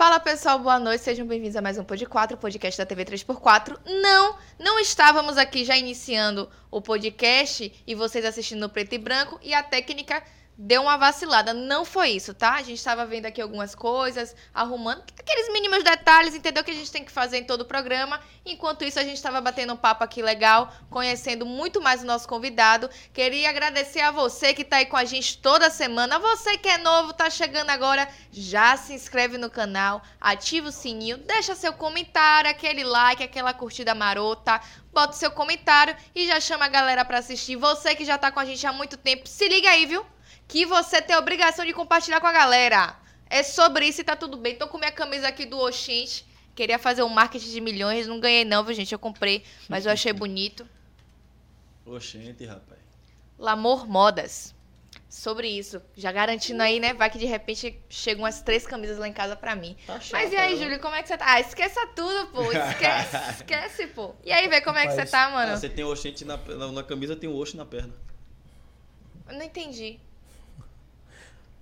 Fala pessoal, boa noite, sejam bem-vindos a mais um Pod 4, podcast da TV 3x4. Não, não estávamos aqui já iniciando o podcast e vocês assistindo no preto e branco e a técnica deu uma vacilada. Não foi isso, tá? A gente estava vendo aqui algumas coisas, arrumando aqueles mínimos detalhes, entendeu? Que a gente tem que fazer em todo o programa. Enquanto isso, a gente estava batendo um papo aqui legal, conhecendo muito mais o nosso convidado. Queria agradecer a você que está aí com a gente toda semana. Você que é novo, tá chegando agora, já se inscreve no canal, ativa o sininho, deixa seu comentário, aquele like, aquela curtida marota. Bota seu comentário e já chama a galera para assistir. Você que já tá com a gente há muito tempo, se liga aí, viu? Que você tem a obrigação de compartilhar com a galera. É sobre isso e tá tudo bem. Tô com minha camisa aqui do Oxinte. Queria fazer um marketing de milhões, não ganhei não, viu, gente? Eu comprei, mas eu achei bonito. Oxente, rapaz. Lamor Modas. Sobre isso. Já garantindo aí, né? Vai que de repente chegam umas três camisas lá em casa pra mim. Tá chato, Mas e aí? Júlio, como é que você tá? Ah, esqueça tudo, pô. Esquece, esquece, pô. E aí, vê como é que você tá, Ah, mano? você tem oxente na, na, na camisa, tem o oxo na perna. Eu não entendi.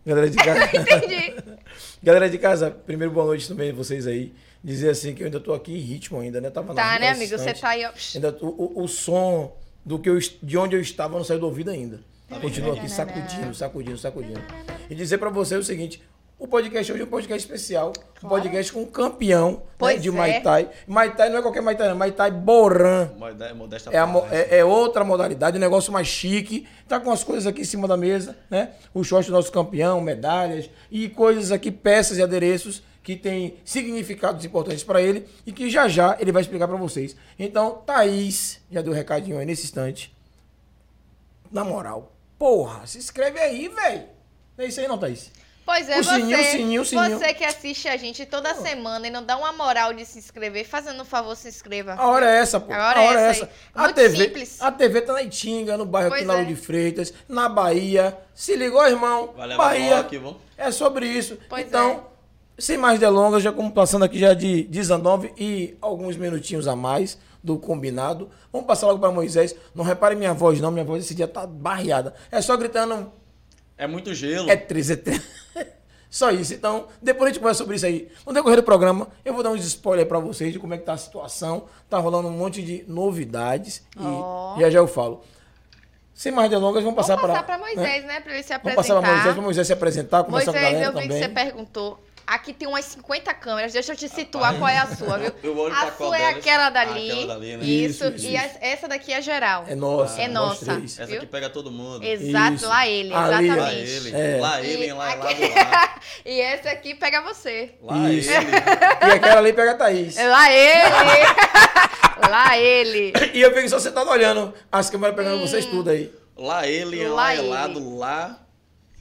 Galera de casa, Entendi. galera de casa, primeiro boa noite também a vocês aí. Dizer assim que eu ainda tô aqui em ritmo ainda, né? Tava Tá, né, amigo? Você tá aí, ó. Ainda, o, o, o som do que eu, de onde eu estava não saiu do ouvido ainda. Continua aqui sacudindo, sacudindo, sacudindo. E dizer pra você o seguinte: o podcast hoje é um podcast especial, um podcast com um campeão né, de é. Muay Thai. Muay Thai não é qualquer Muay Thai, não. Muay Thai Boran. É, a parte. é- é outra modalidade, um negócio mais chique. Tá com as coisas aqui em cima da mesa, né? O short do nosso campeão, medalhas e coisas aqui, peças e adereços que tem significados importantes para ele e que já já ele vai explicar para vocês. Então, Thaís, já deu um recadinho aí nesse instante. Na moral, porra, se inscreve aí, velho. Não é isso aí não, Thaís? Pois é, O você, sininho, o sininho, o sininho. você que assiste a gente toda semana e não dá uma moral de se inscrever, fazendo um favor, se inscreva. A hora é essa, pô. A hora é essa aí. A TV, simples. a TV tá na Itinga, no bairro Pois aqui na Lua é. de Freitas, na Bahia. Se ligou, irmão? Vai levar Bahia. vamos? É sobre isso. Pois então, sem mais delongas, já como passando aqui já de 19 e alguns minutinhos a mais do combinado. Vamos passar logo para Moisés. Não repare minha voz, não. Minha voz esse dia tá barreada. É só gritando. É muito gelo. É 13, é 13. Só isso. Então, depois a gente conversa sobre isso aí. No decorrer do programa, eu vou dar uns spoilers pra vocês de como é que tá a situação. Tá rolando um monte de novidades. Ó. E já já eu falo. Sem mais delongas, vamos passar Vamos passar para pra Moisés, né? Pra ele se Vamos apresentar. passar para Moisés, para Moisés se apresentar, conversar com a Moisés, galera eu vi também. que você perguntou. Aqui tem umas 50 câmeras, deixa eu te situar qual é a sua, viu? Eu olho a pra qual sua é delas? aquela Ah, dali. aquela dali, né? Isso, Isso, isso, e a- essa daqui é geral. É nossa. É nossa. três. Essa viu? aqui pega todo mundo. Exato, Isso. lá ele, ó. Lá exatamente. ele. É. Lá ele, lá, lá aqui- do lá. e esse aqui pega você. Lá Isso. ele. E aquela ali pega a Thaís. Lá ele! lá ele! E eu fico só sentado olhando as câmeras pegando vocês tudo aí. Lá ele, Lá lá, ele. elado, lá.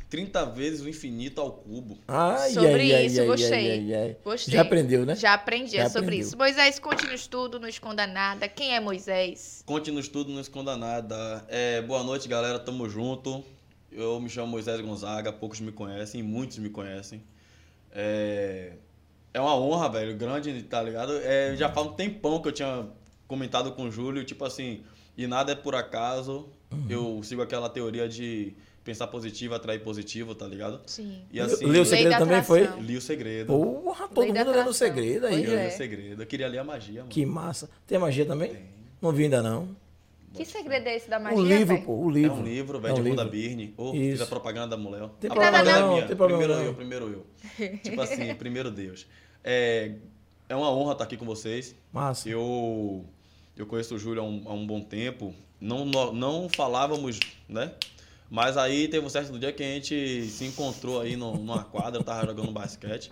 30 vezes o infinito ao cubo. Ai, Sobre ai, isso, ai, gostei. Gostei. Já aprendeu, né? Já aprendi, é Já sobre aprendeu. isso. Moisés, conte-nos tudo, não esconda nada. Quem é Moisés? Conte-nos tudo, não esconda nada. É, boa noite, galera. Tamo junto. Eu me chamo Moisés Gonzaga, poucos me conhecem, muitos me conhecem. É, é uma honra, velho, grande, tá ligado? É, já faz um tempão que eu tinha comentado com o Júlio, tipo assim, e nada é por acaso. Uhum. Eu sigo aquela teoria de pensar positivo, atrair positivo, tá ligado? Sim. E assim, Leu o segredo também foi? li o segredo. Porra, todo Lei mundo lendo o segredo aí. Pois Eu li é. o segredo. Eu queria ler a magia, mano. Que massa. Tem magia também? Não vi ainda não. Que segredo é esse da magia, o livro, pô, o É livro. um livro, É velho, um de livro. Birne. Ô, Isso. fiz a propaganda da mulher. Tem A problema propaganda não, é minha. tem problema primeiro não. eu, primeiro eu. tipo assim, primeiro Deus. É, é uma honra estar aqui com vocês. Massa. Eu, eu conheço o Júlio há um, há um bom tempo. Não, não, não falávamos, né? Mas aí teve um certo dia que a gente se encontrou aí no- numa quadra, eu tava jogando basquete.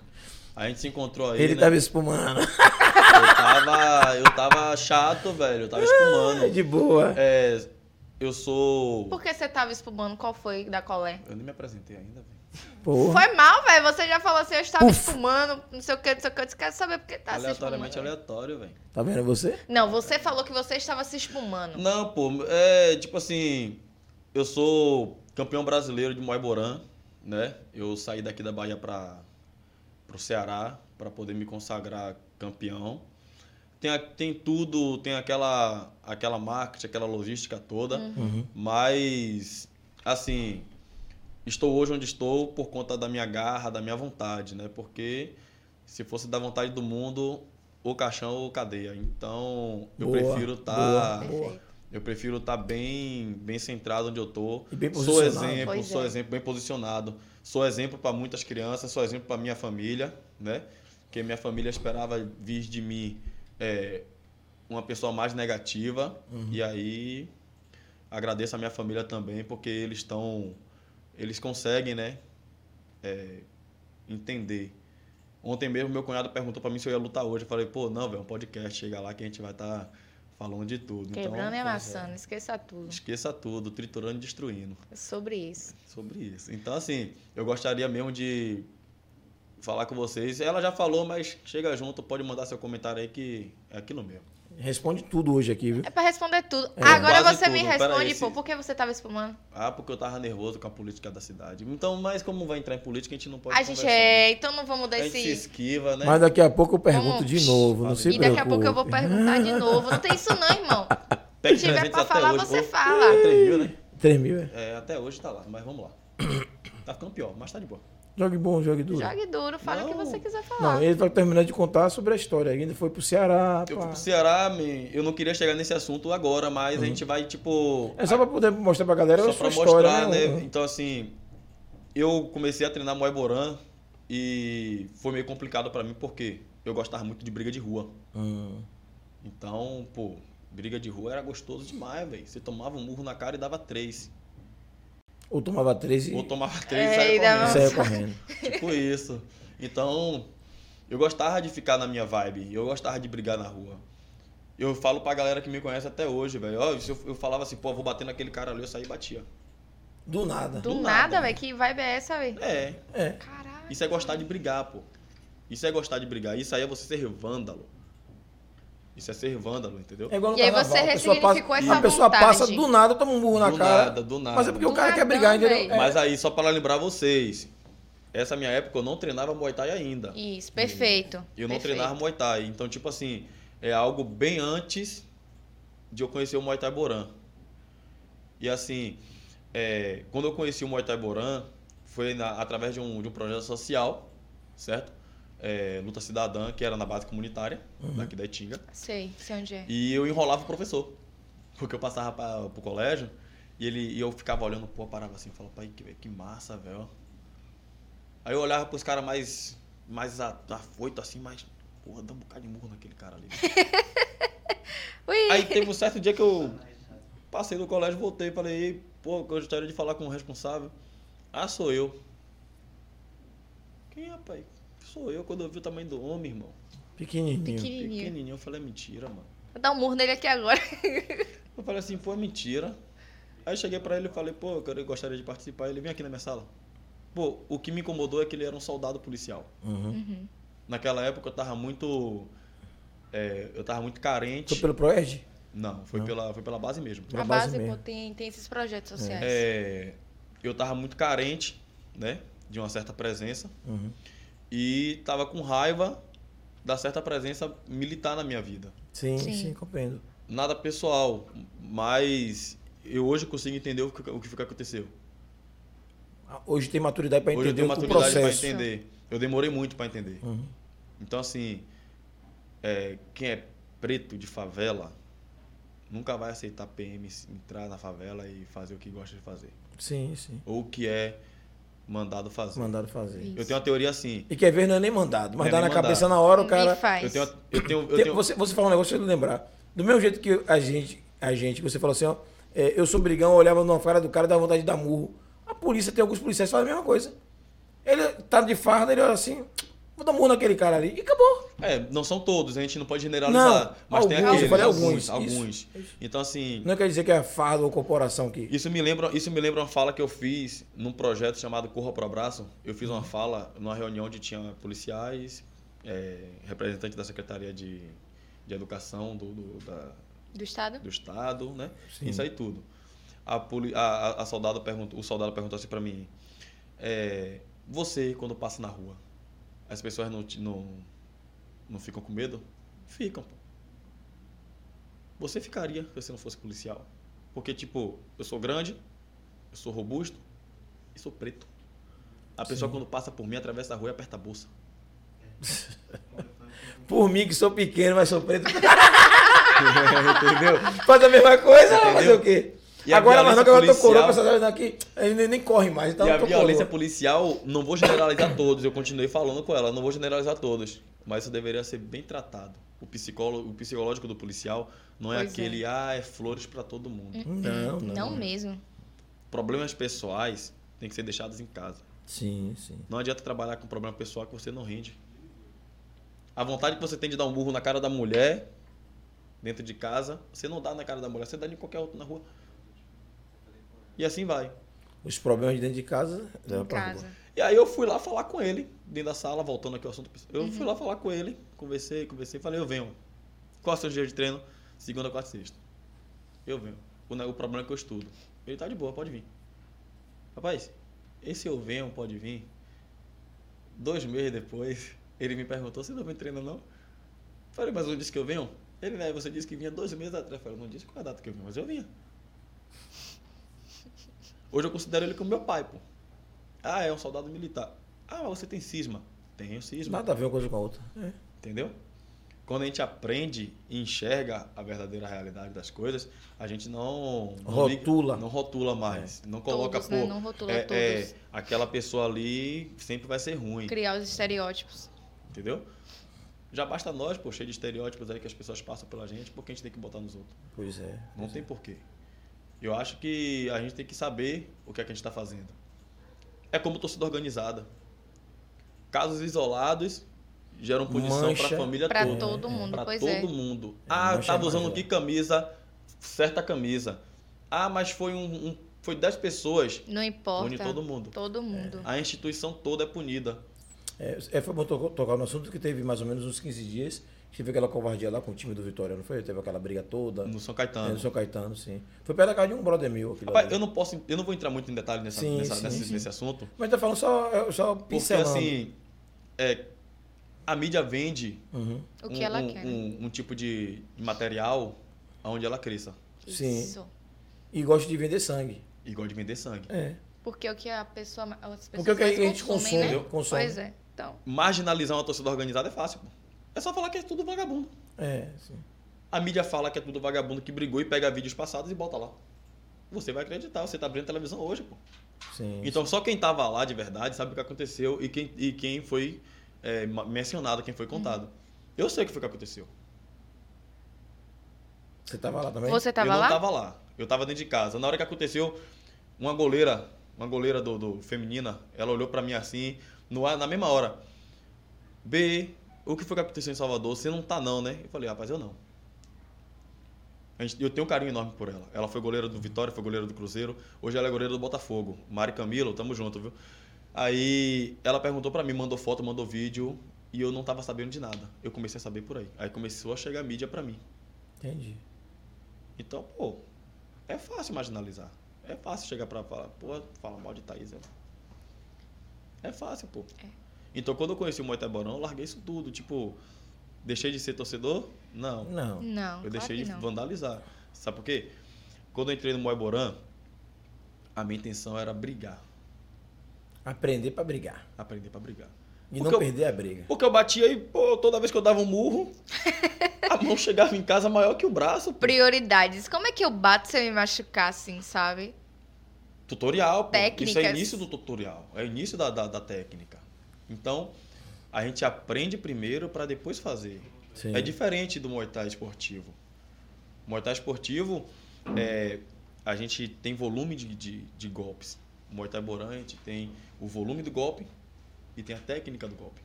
A gente se encontrou aí, Ele né? tava espumando. Eu tava, eu tava chato, velho. Eu tava espumando. De boa. É, eu sou... Por que você tava espumando? Qual foi da colé? Eu nem me apresentei ainda, velho. Porra. Foi mal, velho. Você já falou assim, eu estava Uf. espumando, não sei o que, não sei o que. Eu disse, quero saber por que tá se Aleatoriamente aleatório, velho. Tá vendo você? Não, você falou que você estava se espumando. Não, pô, é tipo assim, eu sou campeão brasileiro de Moiborã, né? Eu saí daqui da Bahia para pro Ceará para poder me consagrar campeão. Tem, tem tudo, tem aquela aquela marketing, aquela logística toda, Uhum. mas assim, estou hoje onde estou por conta da minha garra, da minha vontade, né? Porque se fosse da vontade do mundo, ou caixão ou cadeia. Então, eu Boa, prefiro estar. Perfeito. Eu prefiro estar bem, bem centrado onde eu tô. E bem sou posicionado. exemplo, Pois sou é. exemplo bem posicionado. Sou exemplo para muitas crianças, sou exemplo para minha família, né? Porque minha família esperava vir de mim é, uma pessoa mais negativa. Uhum. E aí agradeço a minha família também, porque eles estão. Eles conseguem, né? é, entender. Ontem mesmo meu cunhado perguntou para mim se eu ia lutar hoje. Eu falei, pô, não, velho, é um podcast, chega lá que a gente vai estar falando de tudo. Quebrando e então, amassando, esqueça tudo. Esqueça tudo, triturando e destruindo. É sobre isso. Sobre isso. Então, assim, eu gostaria mesmo de falar com vocês. Ela já falou, mas chega junto, pode mandar seu comentário aí que é aquilo mesmo. Responde tudo hoje aqui, viu? É pra responder tudo. É. Agora Quase você me tudo. Pera responde, aí, pô, se- por que você tava espumando? Ah, porque eu tava nervoso com a política da cidade. Então, mas como vai entrar em política, a gente não pode A gente é, então não vamos dar A gente se esse. esquiva, né? Mas daqui a pouco eu pergunto Vamos. de novo, não se E daqui a pouco eu vou perguntar de novo. Não tem isso não, irmão. Tem Se tiver 300 pra até falar, hoje. você fala. é 3 mil, né? 3 mil, é. É, até hoje tá lá, mas vamos lá. Tá ficando pior, mas tá de boa. Jogue bom, jogue duro. Jogue duro, fala o que Não. você quiser falar. Não, ele tá terminando de contar sobre a história. Ainda foi pro Ceará. Eu pá. fui pro Ceará, me- eu não queria chegar nesse assunto agora, mas a gente vai, tipo. É só pra poder mostrar pra galera Só a sua pra história, mostrar, né? né? Então, assim, eu comecei a treinar Muay Boran e foi meio complicado pra mim porque eu gostava muito de briga de rua. Hum. Então, pô, briga de rua era gostoso demais, velho. Você tomava um murro na cara e dava três. Ou tomava 13 Ou e tomava três É, e saia e dava- correndo. saia correndo. Tipo isso. Então, eu gostava de ficar na minha vibe. Eu gostava de brigar na rua. Eu falo pra galera que me conhece até hoje, velho. Ó, se eu, eu falava assim, pô, vou bater naquele cara ali, eu saía e batia. Do nada. Do do nada, nada. velho. Que vibe é essa, velho? É, É. Caralho. isso é gostar de brigar, pô. Isso é gostar de brigar. Isso aí é você ser vândalo. Isso é ser vândalo, entendeu? É igual no E aí carnaval, você a pessoa ressignificou passa, essa A pessoa vontade. passa do nada, toma um burro na do cara. nada, do nada. Mas é porque Do o cara quer brigar, entendeu? velho. É. Mas aí, só pra lembrar vocês, essa minha época eu não treinava Muay Thai ainda. Isso, perfeito. Eu não perfeito. treinava Muay Thai. Então, tipo assim, é algo bem antes de eu conhecer o Muay Thai Boran. E assim, é, quando eu conheci o Muay Thai Boran, foi na- através de um, de um projeto social, certo? É, Luta Cidadã, que era na base comunitária, daqui da Itinga. Sei, sei onde é. E eu enrolava o professor. Porque eu passava pra, pro colégio e, ele, e eu ficava olhando, pô, parava assim, falava, pai, que, que massa, velho. Aí eu olhava pros caras mais, mais a- afoito assim, mas, porra, dá um bocado de murro naquele cara ali. Ui. Aí teve um certo dia que eu passei do colégio, voltei e falei, pô, eu gostaria de falar com o responsável. Ah, sou eu. Quem, rapaz? Sou eu quando eu vi o tamanho do homem, irmão. Pequenininho. Pequenininho. Pequenininho. Eu falei, é mentira, mano. Vou dar um murro nele aqui agora. Eu falei assim, pô, é mentira. Aí eu cheguei pra ele e falei, pô, eu gostaria de participar. Ele vem aqui na minha sala. Pô, o que me incomodou é que ele era um soldado policial. Uhum. Uhum. Naquela época eu tava muito. é, eu tava muito carente. Foi pelo Proerd? Não, foi, Não. Pela, foi pela base mesmo. Pela A base base, pô, mesmo. tem, tem esses projetos sociais. É, eu tava muito carente, né? De uma certa presença. Uhum. E tava com raiva da certa presença militar na minha vida. Sim, Sim. sim, compreendo. Nada pessoal, mas eu hoje consigo entender o que, o que aconteceu. Hoje tem maturidade para Hoje eu entender tenho o maturidade para processo. entender. Eu demorei muito para entender. Uhum. Então, assim, é, quem é preto de favela nunca vai aceitar PM entrar na favela e fazer o que gosta de fazer. Sim, sim. Ou o que é mandado fazer. Mandaram fazer. Isso. Eu tenho uma teoria assim. E quer ver não é nem mandado, mas é dá nem na cabeça mandado. na hora o cara. faz. Eu tenho, eu tenho, eu tenho Você, você falou um negócio, deixa eu lembrar. Do mesmo jeito que a gente, a gente, você falou assim, ó, é, eu sou brigão, eu olhava numa cara do cara e dava vontade de dar murro. A polícia tem alguns policiais que fazem a mesma coisa. Ele tá de farda, ele olha assim, vou dar murro naquele cara ali. E acabou. É, não são todos, a gente não pode generalizar. Não, mas tem alguns, aqueles, eu falei alguns, alguns, alguns. isso, Então, assim, Não quer dizer que é farda ou corporação que. Isso me lembra, isso me lembra uma fala que eu fiz num projeto chamado Corra pro Abraço. Eu fiz uma fala numa reunião onde tinha policiais, é, representantes da Secretaria de, de Educação do, do, da- Do Estado? do Estado, né? Sim. Isso aí tudo. A, poli, a, a- soldado perguntou, o soldado perguntou assim pra mim: é, Você, quando passa na rua, as pessoas não, não, não ficam com medo? Ficam, pô. Você ficaria se você não fosse policial. Porque, tipo, eu sou grande, eu sou robusto e sou preto. A pessoa, Sim. quando passa por mim, atravessa a rua e aperta a bolsa. Por mim, que sou pequeno, mas sou preto. Entendeu? Faz a mesma coisa, Entendeu? fazer o quê? E agora, mas não que agora eu tô coroa, policial- essa daqui, ele nem corre mais, então e a violência coroa. policial, não vou generalizar todos, eu continuei falando com ela, não vou generalizar todos, mas isso deveria ser bem tratado. O, psicólogo, o psicológico do policial não é Pois é. aquele, ah, é flores pra todo mundo. Não, não. Não mesmo. Problemas pessoais têm que ser deixados em casa. Sim, sim. Não adianta trabalhar com problema pessoal que você não rende. A vontade que você tem de dar um burro na cara da mulher, dentro de casa, você não dá na cara da mulher, você dá em qualquer outro na rua. E assim vai. Os problemas de dentro de casa, Em casa. rua. E aí eu fui lá falar com ele, dentro da sala, voltando aqui ao assunto. Eu fui lá falar com ele, conversei, conversei, falei, eu venho. Qual é o seu dia de treino? Segunda, quarta e sexta. Eu venho. O, problema é que eu estudo. Ele tá de boa, pode vir. Rapaz, esse eu venho, pode vir. Dois meses depois, ele me perguntou, você não vem treinar não? Falei, mas eu não disse que eu venho? Ele, né, você disse que vinha dois meses atrás. Eu falei, não disse qual é a data que eu vim, mas eu vinha. Hoje eu considero ele como meu pai, pô. Ah, é um soldado militar. Ah, mas você tem cisma. Tenho cisma. Nada a ver uma coisa com a outra. É. Entendeu? Quando a gente aprende e enxerga a verdadeira realidade das coisas, a gente não não liga- Rotula. não rotula mais, não coloca Todos, pô, né? Não rotula é, todos. é, aquela pessoa ali sempre vai ser ruim, Criar os estereótipos. entendeu? Já basta nós, pô, cheio de estereótipos aí que as pessoas passam pela gente, porque a gente tem que botar nos outros. Pois é. Não tem porquê. Eu acho que a gente tem que saber o que é que a gente está fazendo. É como torcida organizada. Casos isolados geram punição para a família Pra toda. todo mundo, Pra pois todo é. mundo. É, Ah, mancha tava mais, usando é. que camisa? Certa camisa. Ah, mas foi um, um- foi 10 pessoas. Não importa. Pune todo mundo. Todo mundo. A instituição toda é punida. É, é, foi bom to- tocar no assunto que teve mais ou menos uns 15 dias. Teve aquela covardia lá com o time do Vitória, não foi? Teve aquela briga toda. No São É, Caetano. no São Caetano, sim. Foi perto da casa de um brother meu. Rapaz, ali. eu não posso, eu não vou entrar muito em detalhe nessa, Sim, nessa- sim, nesse, sim. nesse assunto. Mas tá falando só, é, só Porque pincelando. assim, é, a mídia vende Uhum. O que um, ela um- quer. né? um- um tipo de material onde ela cresça. sim. Isso. E gosta de vender sangue. Igual de vender sangue. É. Porque é o que a pessoa, as pessoas Porque o que a gente consomem, consome, né? consome. Pois é. Então, Marginalizar uma torcida organizada é fácil. Pô. É só falar que é tudo vagabundo. É, sim. A mídia fala que é tudo vagabundo que brigou e pega vídeos passados e bota lá. Você vai acreditar, você tá abrindo televisão hoje, pô. sim Então só quem tava lá de verdade sabe o que aconteceu e quem, e quem foi é, mencionado, quem foi contado. Eu sei o que foi que aconteceu. Você tava lá também? você tava eu não lá? tava lá. Eu tava dentro de casa. Na hora que aconteceu, uma goleira, uma goleira do, do feminina, ela olhou pra mim assim, no, ar- na mesma hora. B, o que foi que aconteceu em Salvador? Você não tá não, né? Eu falei, rapaz, eu não. A eu tenho um carinho enorme por ela. Ela foi goleira do Vitória, foi goleira do Cruzeiro. Hoje ela é goleira do Botafogo. Mari Camilo, tamo junto, viu? Aí ela perguntou pra mim, mandou foto, mandou vídeo. E eu não tava sabendo de nada. Eu comecei a saber por aí. Aí começou a chegar mídia pra mim. Entendi. Então, pô, é fácil marginalizar. É fácil chegar pra falar, pô, fala mal de Thaís. É, é fácil, pô. É. Então, quando eu conheci o Muay Thai Borão, eu larguei isso tudo. Tipo, deixei de ser torcedor? Não. Não. Não, eu claro deixei que de não. vandalizar. Sabe por quê? Quando eu entrei no Boran, a minha intenção era brigar. Aprender pra brigar. Aprender pra brigar. E Porque não eu- perder a briga. Porque eu batia e, pô, toda vez que eu dava um murro, a mão chegava em casa maior que o braço. pô. Prioridades. Como é que eu bato se eu me machucar assim, sabe? Tutorial, pô. Isso é Técnicas. início do tutorial. É início da, da, da técnica. Então, a gente aprende primeiro para depois fazer. Sim. É diferente do Muay Thai esportivo. O Muay Thai esportivo, é, a gente tem volume de, de, de golpes. O Muay Thai Boran, a gente tem o volume do golpe e tem a técnica do golpe.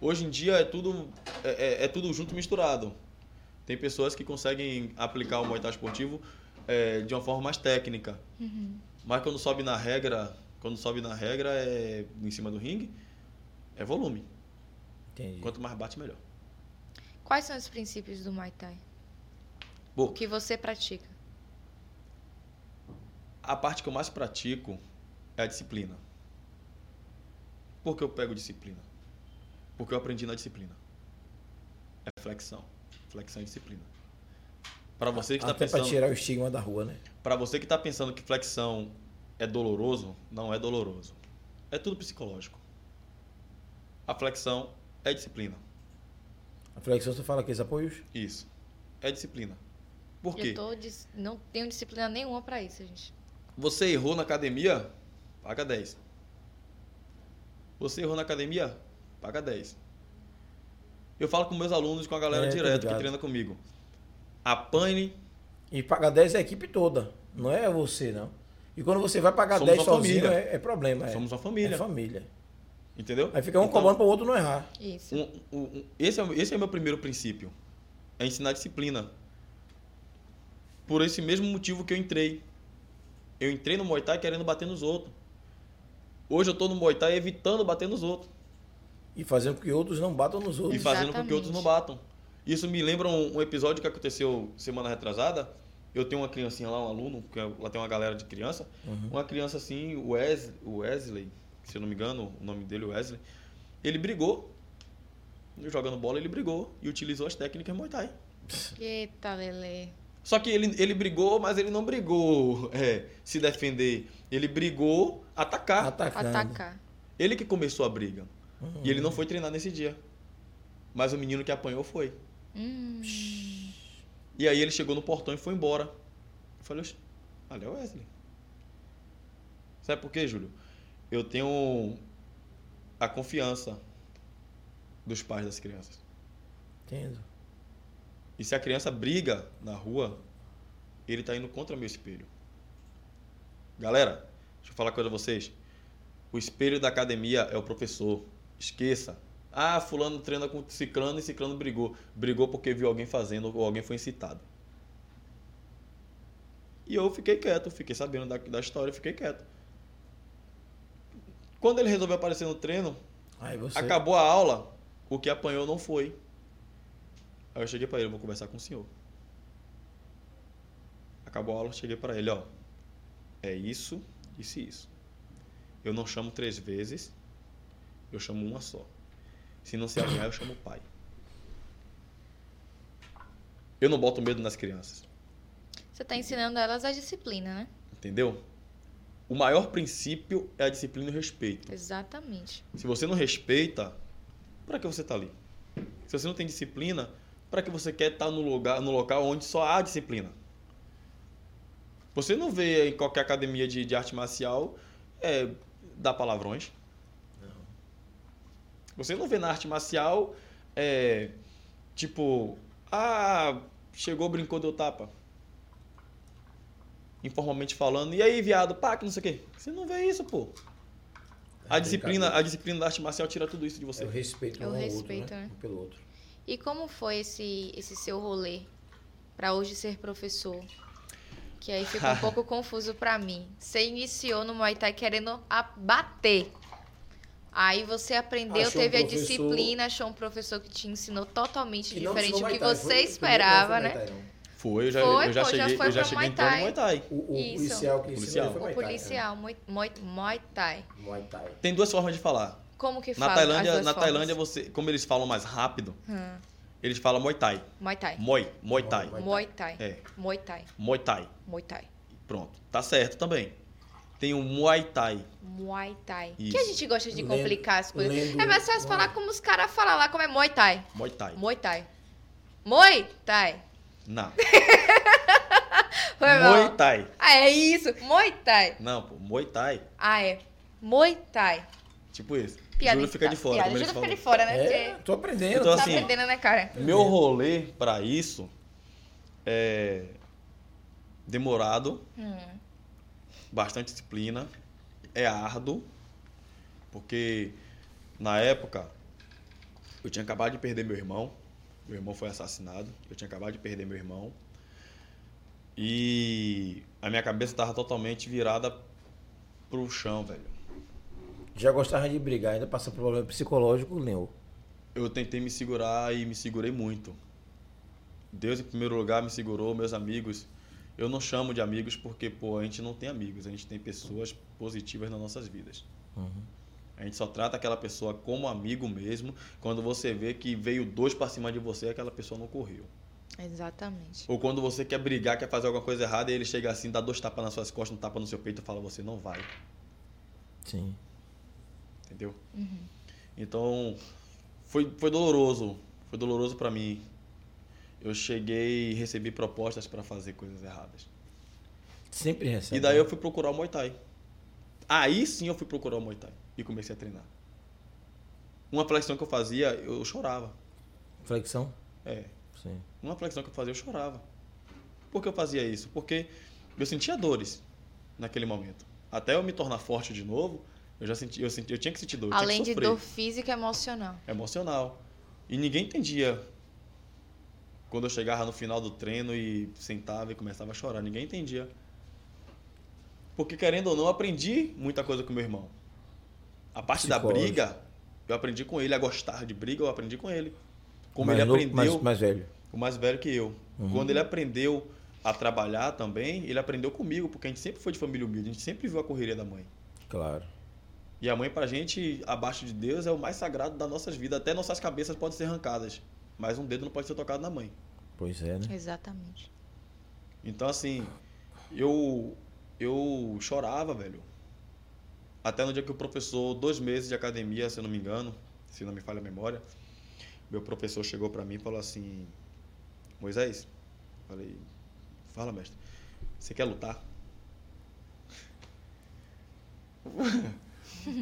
Hoje em dia é tudo, é, é- é tudo junto misturado. Tem pessoas que conseguem aplicar o Muay Thai esportivo é, de uma forma mais técnica. Mas quando sobe na regra, quando sobe na regra é em cima do ringue, é volume. Entendi. Quanto mais bate, melhor. Quais são os princípios do Muay Thai? Bom, O que você pratica? a parte que eu mais pratico é a disciplina. Por que eu pego disciplina? Porque eu aprendi na disciplina. É flexão. Flexão e disciplina. Para você que está pensando, tirar o estigma da rua, né? para você que está pensando que flexão é doloroso, não é doloroso. É tudo psicológico. A flexão é disciplina. A flexão você fala que esses apoios? Isso. É disciplina. Por quê? Eu tô dis- não tenho disciplina nenhuma pra isso, gente. Você errou na academia, paga 10. Você errou na academia, paga 10. Eu falo com meus alunos, com a galera É, tô direto que treina comigo. Apanhe, E pagar 10 é a equipe toda, não é você, não. E quando você vai pagar Somos 10 uma sozinho, é, é problema. É. somos uma família. É família. Entendeu? Aí fica um Então, cobrando para o outro não errar. Isso. um- um- um- esse, é, o- esse é o meu primeiro princípio. É ensinar disciplina. Por esse mesmo motivo que eu entrei. Eu entrei no Muay Thai querendo bater nos outros. Hoje eu tô no Muay Thai evitando bater nos outros. E fazendo com que outros não batam nos E outros. fazendo com que outros não Exatamente. batam. Isso me lembra um, um episódio que aconteceu semana retrasada. Eu tenho uma criancinha lá, um aluno, que é- lá tem uma galera de criança. Uma criança assim, o Wes, o Wesley, se eu não me engano, o nome dele é Wesley. Ele brigou. Jogando bola, ele brigou e utilizou as técnicas Muay Thai. Eita, Lele. Só que ele, ele brigou, mas ele não brigou é, se defender. Ele brigou atacar. Atacando. Atacar. Ele que começou a briga. E ele não foi treinar nesse dia. Mas o menino que apanhou foi. Hum. E aí ele chegou no portão e foi embora. Eu falei, "Oxe, ali é o Wesley. Sabe por quê, Júlio? Eu tenho a confiança dos pais das crianças. Entendo. E se a criança briga na rua, ele tá indo contra meu espelho. Galera, deixa eu falar uma coisa a vocês. O espelho da academia é o professor. Esqueça. Ah, fulano treina com ciclano e ciclano brigou. Brigou porque viu alguém fazendo ou alguém foi incitado. E eu fiquei quieto, fiquei sabendo da, da história, fiquei quieto. Quando ele resolveu aparecer no treino, você. Acabou a aula, o que apanhou não foi. Aí eu cheguei pra ele, vou conversar com o senhor. Acabou a aula, cheguei pra ele, ó. É isso, isso e isso. Eu não chamo três vezes, eu chamo uma só. Se não se alinhar, eu chamo o pai. Eu não boto medo nas crianças, Você tá ensinando elas a disciplina, né? entendeu? O maior princípio é a disciplina e o respeito. Exatamente. Se você não respeita, para que você está ali? Se você não tem disciplina, para que você quer estar no lugar, no local onde só há disciplina? Você não vê em qualquer academia de, de arte marcial é, dar palavrões. Você não vê na arte marcial é, tipo, ah, chegou, brincou, deu tapa. Informalmente falando, e aí, viado, pá, que não sei o quê. Você não vê isso, pô. A É disciplina, brincadeira. a disciplina da arte marcial tira tudo isso de você. É o respeito É um ao outro, respeito, né? né? Um pelo outro. E como foi esse, esse seu rolê pra hoje ser professor? Que aí ficou um pouco confuso pra mim. Você iniciou no Muay Thai querendo abater. Aí você aprendeu, Achou um teve a professor- disciplina, achou um professor que te ensinou totalmente Que diferente do que você foi- esperava, né? Foi, eu já, Foi, eu já pô, já cheguei, foi eu já pra cheguei Muay entrando no Thai. Muay Thai. O, o Isso. policial que ensinou Policial. foi O Muay Thai, policial, Muay, Muay, Muay Thai. né? Muay Thai. Tem duas formas de falar. Como que Na fala? Tailândia, as duas na formas? Tailândia você, como eles falam mais rápido, Hum, eles falam Muay Thai. Muay Thai. Muay, Muay Thai. Muay Muay Thai. É, Muay Thai. Muay Thai. Muay Thai. Pronto. Tá certo também. Tem o Muay Thai. Muay Thai. Isso. Que a gente gosta de Lendo- complicar as coisas. lendo- É mais fácil falar como os caras falam lá, como é Muay Thai. Muay Thai. Muay Thai. Muay Thai. Não. Foi. Muay Thai. Ah, é isso. Muay Thai. Não, pô. Muay Thai. Ah, é. Muay Thai. Tipo isso. Piada. Júlio fica de fora, Piada. Júlio fica de fora, né? É, Porque tô aprendendo. Então, tá assim, aprendendo, né, cara? Meu rolê pra isso é demorado, Hum. Bastante disciplina, é árduo, porque na época eu tinha acabado de perder meu irmão, meu irmão foi assassinado, eu tinha acabado de perder meu irmão e a minha cabeça estava totalmente virada pro chão, velho. Já gostava de brigar, ainda passa por problema psicológico, Leo. Eu tentei me segurar e me segurei muito. Deus em primeiro lugar me segurou, meus amigos. Eu não chamo de amigos porque, pô, a gente não tem amigos, a gente tem pessoas positivas nas nossas vidas. A gente só trata aquela pessoa como amigo mesmo quando você vê que veio dois pra cima de você e aquela pessoa não correu. Exatamente. Ou quando você quer brigar, quer fazer alguma coisa errada e ele chega assim, dá dois tapas nas suas costas, um tapa no seu peito e fala: Você não vai. Sim. Entendeu? Então, foi, foi doloroso. Foi doloroso pra mim. Eu cheguei e recebi propostas pra fazer coisas erradas. Sempre recebe. E daí eu fui procurar o Muay Thai. Aí sim eu fui procurar o Muay Thai e comecei a treinar. Uma flexão que eu fazia, eu chorava. Flexão? É, Sim. uma flexão que eu fazia, eu chorava. Por que eu fazia isso? Porque eu sentia dores naquele momento. Até eu me tornar forte de novo, eu já senti, eu, senti, eu tinha que sentir dor. Além que de dor física e emocional. emocional. E ninguém entendia quando eu chegava no final do treino e sentava e começava a chorar. Ninguém entendia. Porque, querendo ou não, aprendi muita coisa com meu irmão. A parte da briga, eu aprendi com ele. A gostar de briga, eu aprendi com ele. Como mais ele novo- aprendeu, Mais, mais velho. o mais velho que eu. Uhum. Quando ele aprendeu a trabalhar também, ele aprendeu comigo, porque a gente sempre foi de família humilde. A gente sempre viu a correria da mãe. Claro. E a mãe, pra gente, abaixo de Deus, é o mais sagrado das nossas vidas. Até nossas cabeças podem ser arrancadas. Mas um dedo não pode ser tocado na mãe. Pois é, né? Exatamente. Então, assim, eu, eu chorava, velho. Até no dia que o professor, dois meses de academia, se eu não me engano, se não me falha a memória, meu professor chegou pra mim e falou assim: Moisés, falei, fala, mestre, você quer lutar?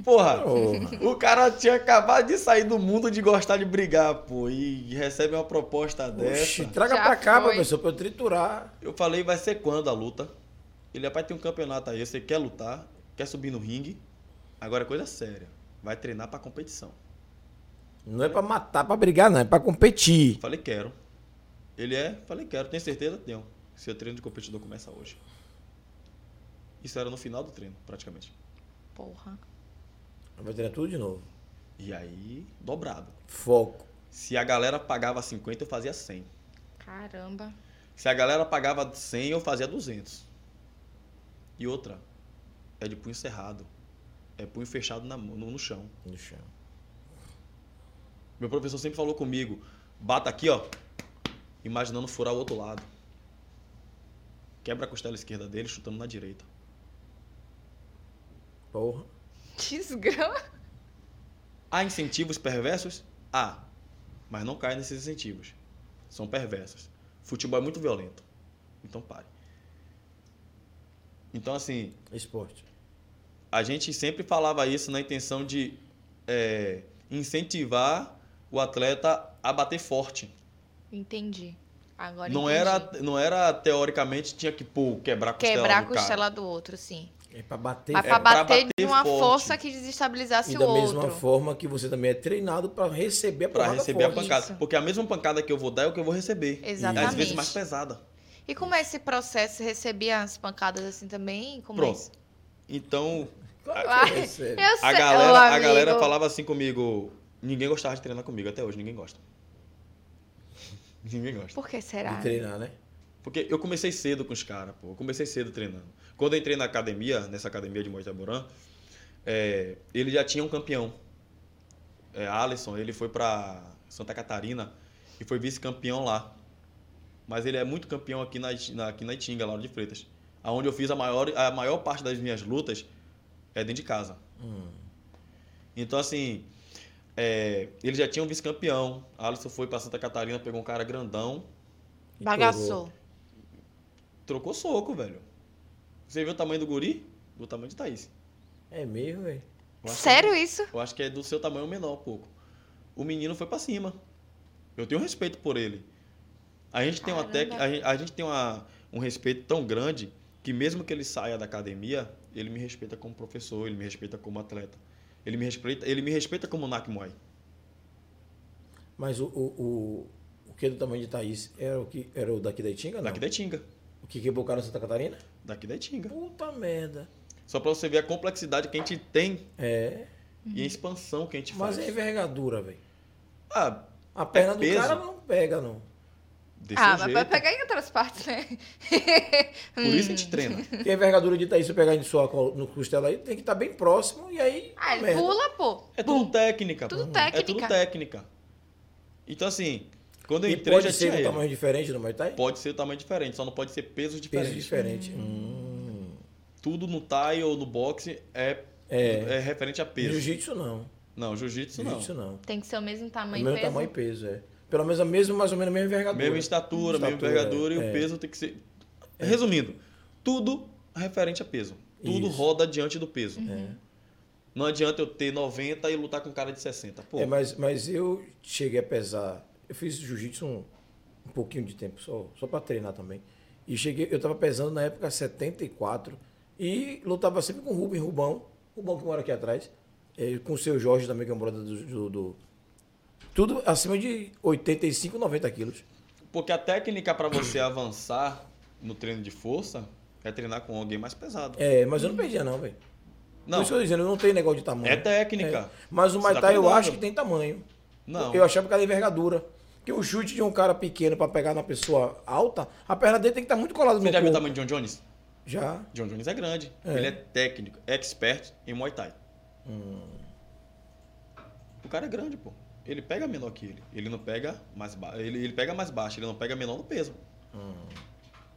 Porra, Porra. o cara tinha acabado de sair do mundo de gostar de brigar, pô, e recebe uma proposta dessa. Oxi, traga Já pra cá, foi. professor, pra eu triturar. Eu falei, vai ser quando a luta? Ele, rapaz, tem um campeonato aí, você quer lutar, quer subir no ringue, agora é coisa séria, vai treinar pra competição. Não é pra matar, pra brigar, não. É pra competir. Falei, quero. Ele é? Falei, quero. Tem certeza? Tenho. Seu treino de competidor começa hoje. Isso era no final do treino, praticamente. Porra. Vai treinar tudo de novo. E aí, dobrado. Foco. Se a galera pagava 50, eu fazia 100. Caramba. Se a galera pagava 100, eu fazia 200. E outra, é de punho cerrado. É punho fechado na mão- no, no chão. No chão. Meu professor sempre falou comigo, bata aqui, ó, imaginando furar o outro lado. Quebra a costela esquerda dele, chutando na direita. Porra. Desgrama. Há incentivos perversos? Há. Mas não cai nesses incentivos. São perversos. Futebol é muito violento. Então pare. Então, assim, Esporte. a gente sempre falava isso na intenção de é, incentivar o atleta a bater forte. Entendi. Agora Não entendi. era, não era teoricamente tinha que pô, quebrar a costela Quebrar a costela do outro, sim. É pra bater. Mas É pra pra bater, de bater uma forte. força que desestabilizasse E o da outro. mesma forma que você também é treinado pra receber a Pra porrada receber a forte. pancada. Isso. Porque a mesma pancada que eu vou dar é o que eu vou receber. Exatamente. Às vezes mais pesada. E como é esse processo? Você recebia as pancadas assim também? Como é Pronto. isso? Então, Claro Ah. Eu sei, a ô, galera, a galera falava assim comigo. Ninguém gostava de treinar comigo até hoje, ninguém gosta. Ninguém gosta. Por que será? De treinar, né? Porque eu comecei cedo com os caras, pô. Eu comecei cedo treinando. Quando eu entrei na academia, nessa academia de Moitaborã, é, ele já tinha um campeão. É, Alisson, ele foi pra Santa Catarina e foi vice-campeão lá. Mas ele é muito campeão aqui na, na, aqui na Itinga, lá de Freitas. Onde eu fiz a maior, a maior parte das minhas lutas é dentro de casa. Hum. Então, assim, é, ele já tinha um vice-campeão. Alisson foi pra Santa Catarina, pegou um cara grandão, Bagaçou. Trocou soco, velho. Você viu o tamanho do guri? Do tamanho de Thaís. É mesmo, velho. Eu acho Sério isso? que- eu acho que é do seu tamanho menor um pouco. O menino foi pra cima. Eu tenho respeito por ele. A gente tem, uma Caramba. tec... a gente, a gente tem uma, um respeito tão grande que mesmo que ele saia da academia, ele me respeita como professor, ele me respeita como atleta. Ele me respeita, ele me respeita como Nak Muay. Mas o, o, o, o que é do tamanho de Thaís era o, que, era o daqui da Itinga, não? Daqui da Itinga. O que quebrou o cara em Santa Catarina? Daqui da Itinga. Puta merda. Só pra você ver a complexidade que a gente tem É. e a expansão que a gente Mas faz. é envergadura, velho. Ah, A perna do peso. cara não pega, não. desse Ah, mas jeito. vai pegar em outras partes, né? Por isso a gente treina. Porque a envergadura de Thaís, se eu pegar em sua no costela aí, tem que estar bem próximo e aí. Ah, ele merda. pula, pô. É tudo técnica. Tudo pô. É tudo técnica. técnica. Então, assim, quando eu E entrei, pode já ser tinha um ele. tamanho diferente no Muay Thai? Pode ser tamanho diferente, só não pode ser pesos Peso diferentes. diferente. Hum. Tudo no Thai ou no boxe é, É. é referente a peso. Jiu-jitsu não. Não, jiu-jitsu não. Jiu-jitsu não. Tem que ser o mesmo O tamanho e mesmo peso. tamanho e peso, é. pelo menos a mesma, mais ou menos a mesma envergadura. Mesma estatura, mesma Estatura, envergadura e é. o peso tem que ser. Resumindo, tudo referente a peso. Tudo Isso. roda diante do peso. É. Não adianta eu ter 90 e lutar com um cara de 60. Pô, É, mas, mas eu cheguei a pesar. Eu fiz jiu-jitsu um, um pouquinho de tempo, só, só para treinar também. E cheguei, eu tava pesando na época 74 e lutava sempre com o Rubem Rubão, Rubão que mora aqui atrás, eh, com o seu Jorge também, que é um brother do, do- do- Tudo acima de 85, 90 quilos. Porque a técnica para você avançar no treino de força é treinar com alguém mais pesado. É, mas eu não perdia, não, velho. Não, Por isso que eu tô dizendo, eu não tenho negócio de tamanho. é técnica. É. Mas o Muay tá Thai eu acho que tem tamanho. Não. Eu achava que era envergadura. Porque o chute de um cara pequeno pra pegar na pessoa alta, a perna dele tem que estar muito colada no Você já viu o tamanho de John Jones? Já. John Jones é grande. É. Ele é técnico, expert em Muay Thai. Hum. O cara é grande, pô. Ele pega menor que ele. Ele não pega mais baixo. Ele, ele pega mais baixo, ele não pega menor no peso.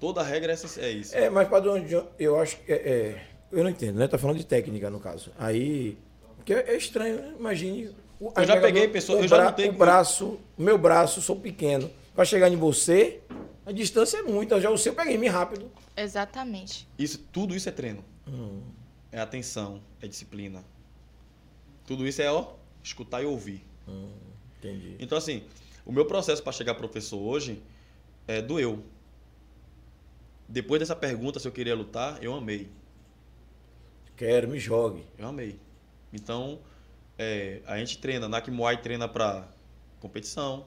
Toda regra é, essa- é isso. Hum. É, mas padrão de eu acho que é, é, eu não entendo, né? Tá falando de técnica no caso. Aí, porque é estranho, né? Imagine. O- a Eu já peguei pessoa- o eu já bra- lutei O com- braço, o meu braço, sou pequeno. Pra chegar em você, a distância é muita. Já o seu eu peguei me rápido. Exatamente. Isso, tudo isso é treino. Hum. É atenção, é disciplina. Tudo isso é, ó, escutar e ouvir. Entendi. Então, assim, o meu processo para chegar professor hoje é doeu. Depois dessa pergunta se eu queria lutar, eu amei. Quero, me jogue. Eu amei. Então, é, a gente treina. Nak Muay treina para competição.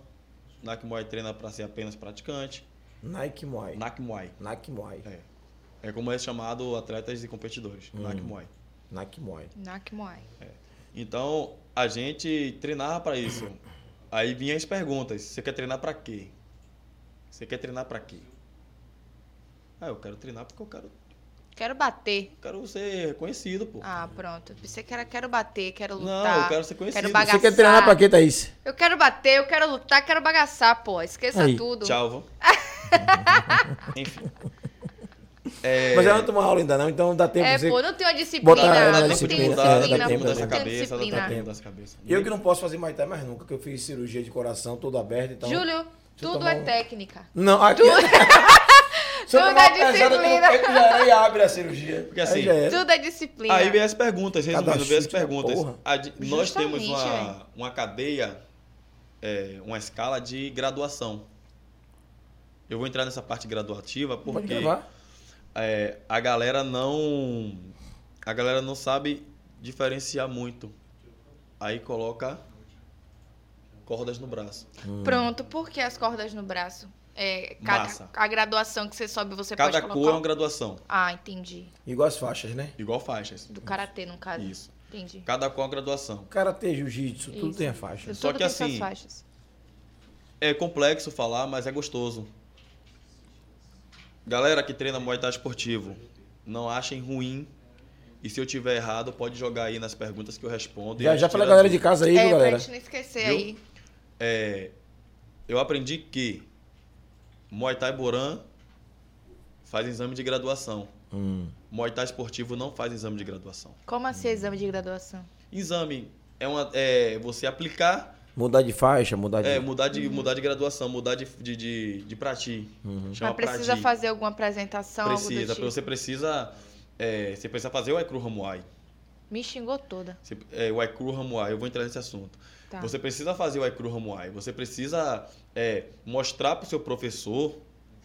Nak Muay treina para ser apenas praticante. Nike Muay. Nak Muay. Nike Muay. É. É como é chamado atletas e competidores. Nak Muay. Nike Muay. Nak Muay. Então, a gente treinava para isso. Aí vinham as perguntas. Você quer treinar para quê? Você quer treinar para quê? Ah, eu quero treinar porque eu quero, Quero bater. quero ser reconhecido, pô. Ah, pronto. Você quer, quero bater, quero Não, lutar. eu quero ser conhecido. Quero Você bagaçar. Você quer treinar pra quê, Thaís? Eu quero bater, eu quero lutar, quero bagaçar, pô. Esqueça Aí, tudo. Tchau, vó. Enfim. É, Mas ela não tomou aula ainda não, então dá tempo É, de você... pô, não tem uma disciplina. botar ela na não disciplina, dá disciplina, tempo Não tem cabeça, dá disciplina. tempo dessa cabeça. Eu que não posso fazer Thai mais nunca, porque eu fiz cirurgia de coração todo aberto, então... Júlio, tudo tomar é um- técnica. Não, aqui... Se Tudo tomar é disciplina. peito, já era e abre a cirurgia. Porque assim, Aí já era. Tudo é disciplina. Aí vem as perguntas, resumindo, vem as da perguntas. nós temos uma, uma cadeia, é, uma escala de graduação. Eu vou entrar nessa parte graduativa porque é, a galera não a galera não sabe diferenciar muito. Aí coloca cordas no braço. Pronto, por que as cordas no braço? É, cada, Massa. a graduação que você sobe, você Cada pode cor colocar. é uma graduação, Ah, entendi. Igual as faixas, né? igual faixas. Do karatê, no caso. Isso. Entendi. Cada cor é uma graduação. Karatê, jiu-jitsu, tudo tem a faixa. Tudo Só que assim, faixas. É complexo falar, mas é gostoso. Galera que treina Muay Thai esportivo, não achem ruim. E se eu tiver errado, pode jogar aí nas perguntas que eu respondo. e Já, já pra galera de casa aí, é, viu, pra galera? gente não esquecer Viu? aí. É, eu aprendi que Muay Thai Boran faz exame de graduação. Hum. Muay Thai esportivo não faz exame de graduação. Como assim exame de graduação? Exame é, uma, é você aplicar, Mudar de faixa, mudar de... é, mudar, de, mudar de graduação, mudar de, de, de, de prati. Chama Mas precisa prati. fazer alguma apresentação, algo Precisa, tipo? você precisa. é, você precisa fazer o Aikru Hamuai. Me xingou toda. Você- é, o Aikru Hamuai, eu vou entrar nesse assunto. Tá. Você precisa fazer o Aikru Hamuai. Você precisa é, mostrar para o seu professor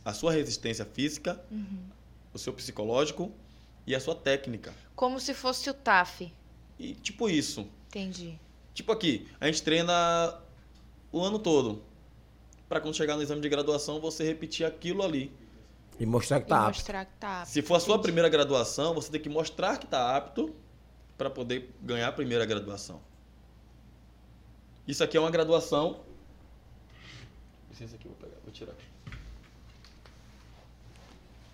a sua resistência física, Uhum. o seu psicológico e a sua técnica. Como se fosse o TAF. E tipo isso. Entendi. Tipo aqui, a gente treina o ano todo. Para quando chegar no exame de graduação, você repetir aquilo ali. E mostrar que tá apto. mostrar que tá apto. Se for a sua Entendi. primeira graduação, você tem que mostrar que está apto para poder ganhar a primeira graduação. Isso aqui é uma graduação. Licença aqui, vou pegar, vou tirar.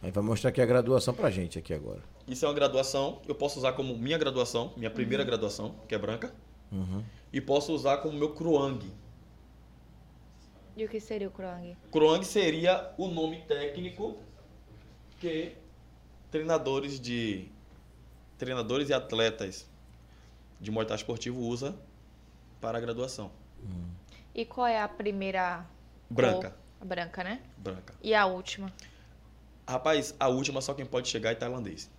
Aí vai mostrar aqui a graduação pra gente aqui agora. Isso é uma graduação, eu posso usar como minha graduação, minha primeira Uhum. graduação, que é branca, Uhum. e posso usar como meu Kruang. E o que seria o Krong? Kruang seria o nome técnico que treinadores de treinadores e atletas de Muay Thai esportivo usa para a graduação. E qual é a primeira Branca. Cor. A branca, né? Branca. E a última? Rapaz, a última só quem pode chegar é tailandês.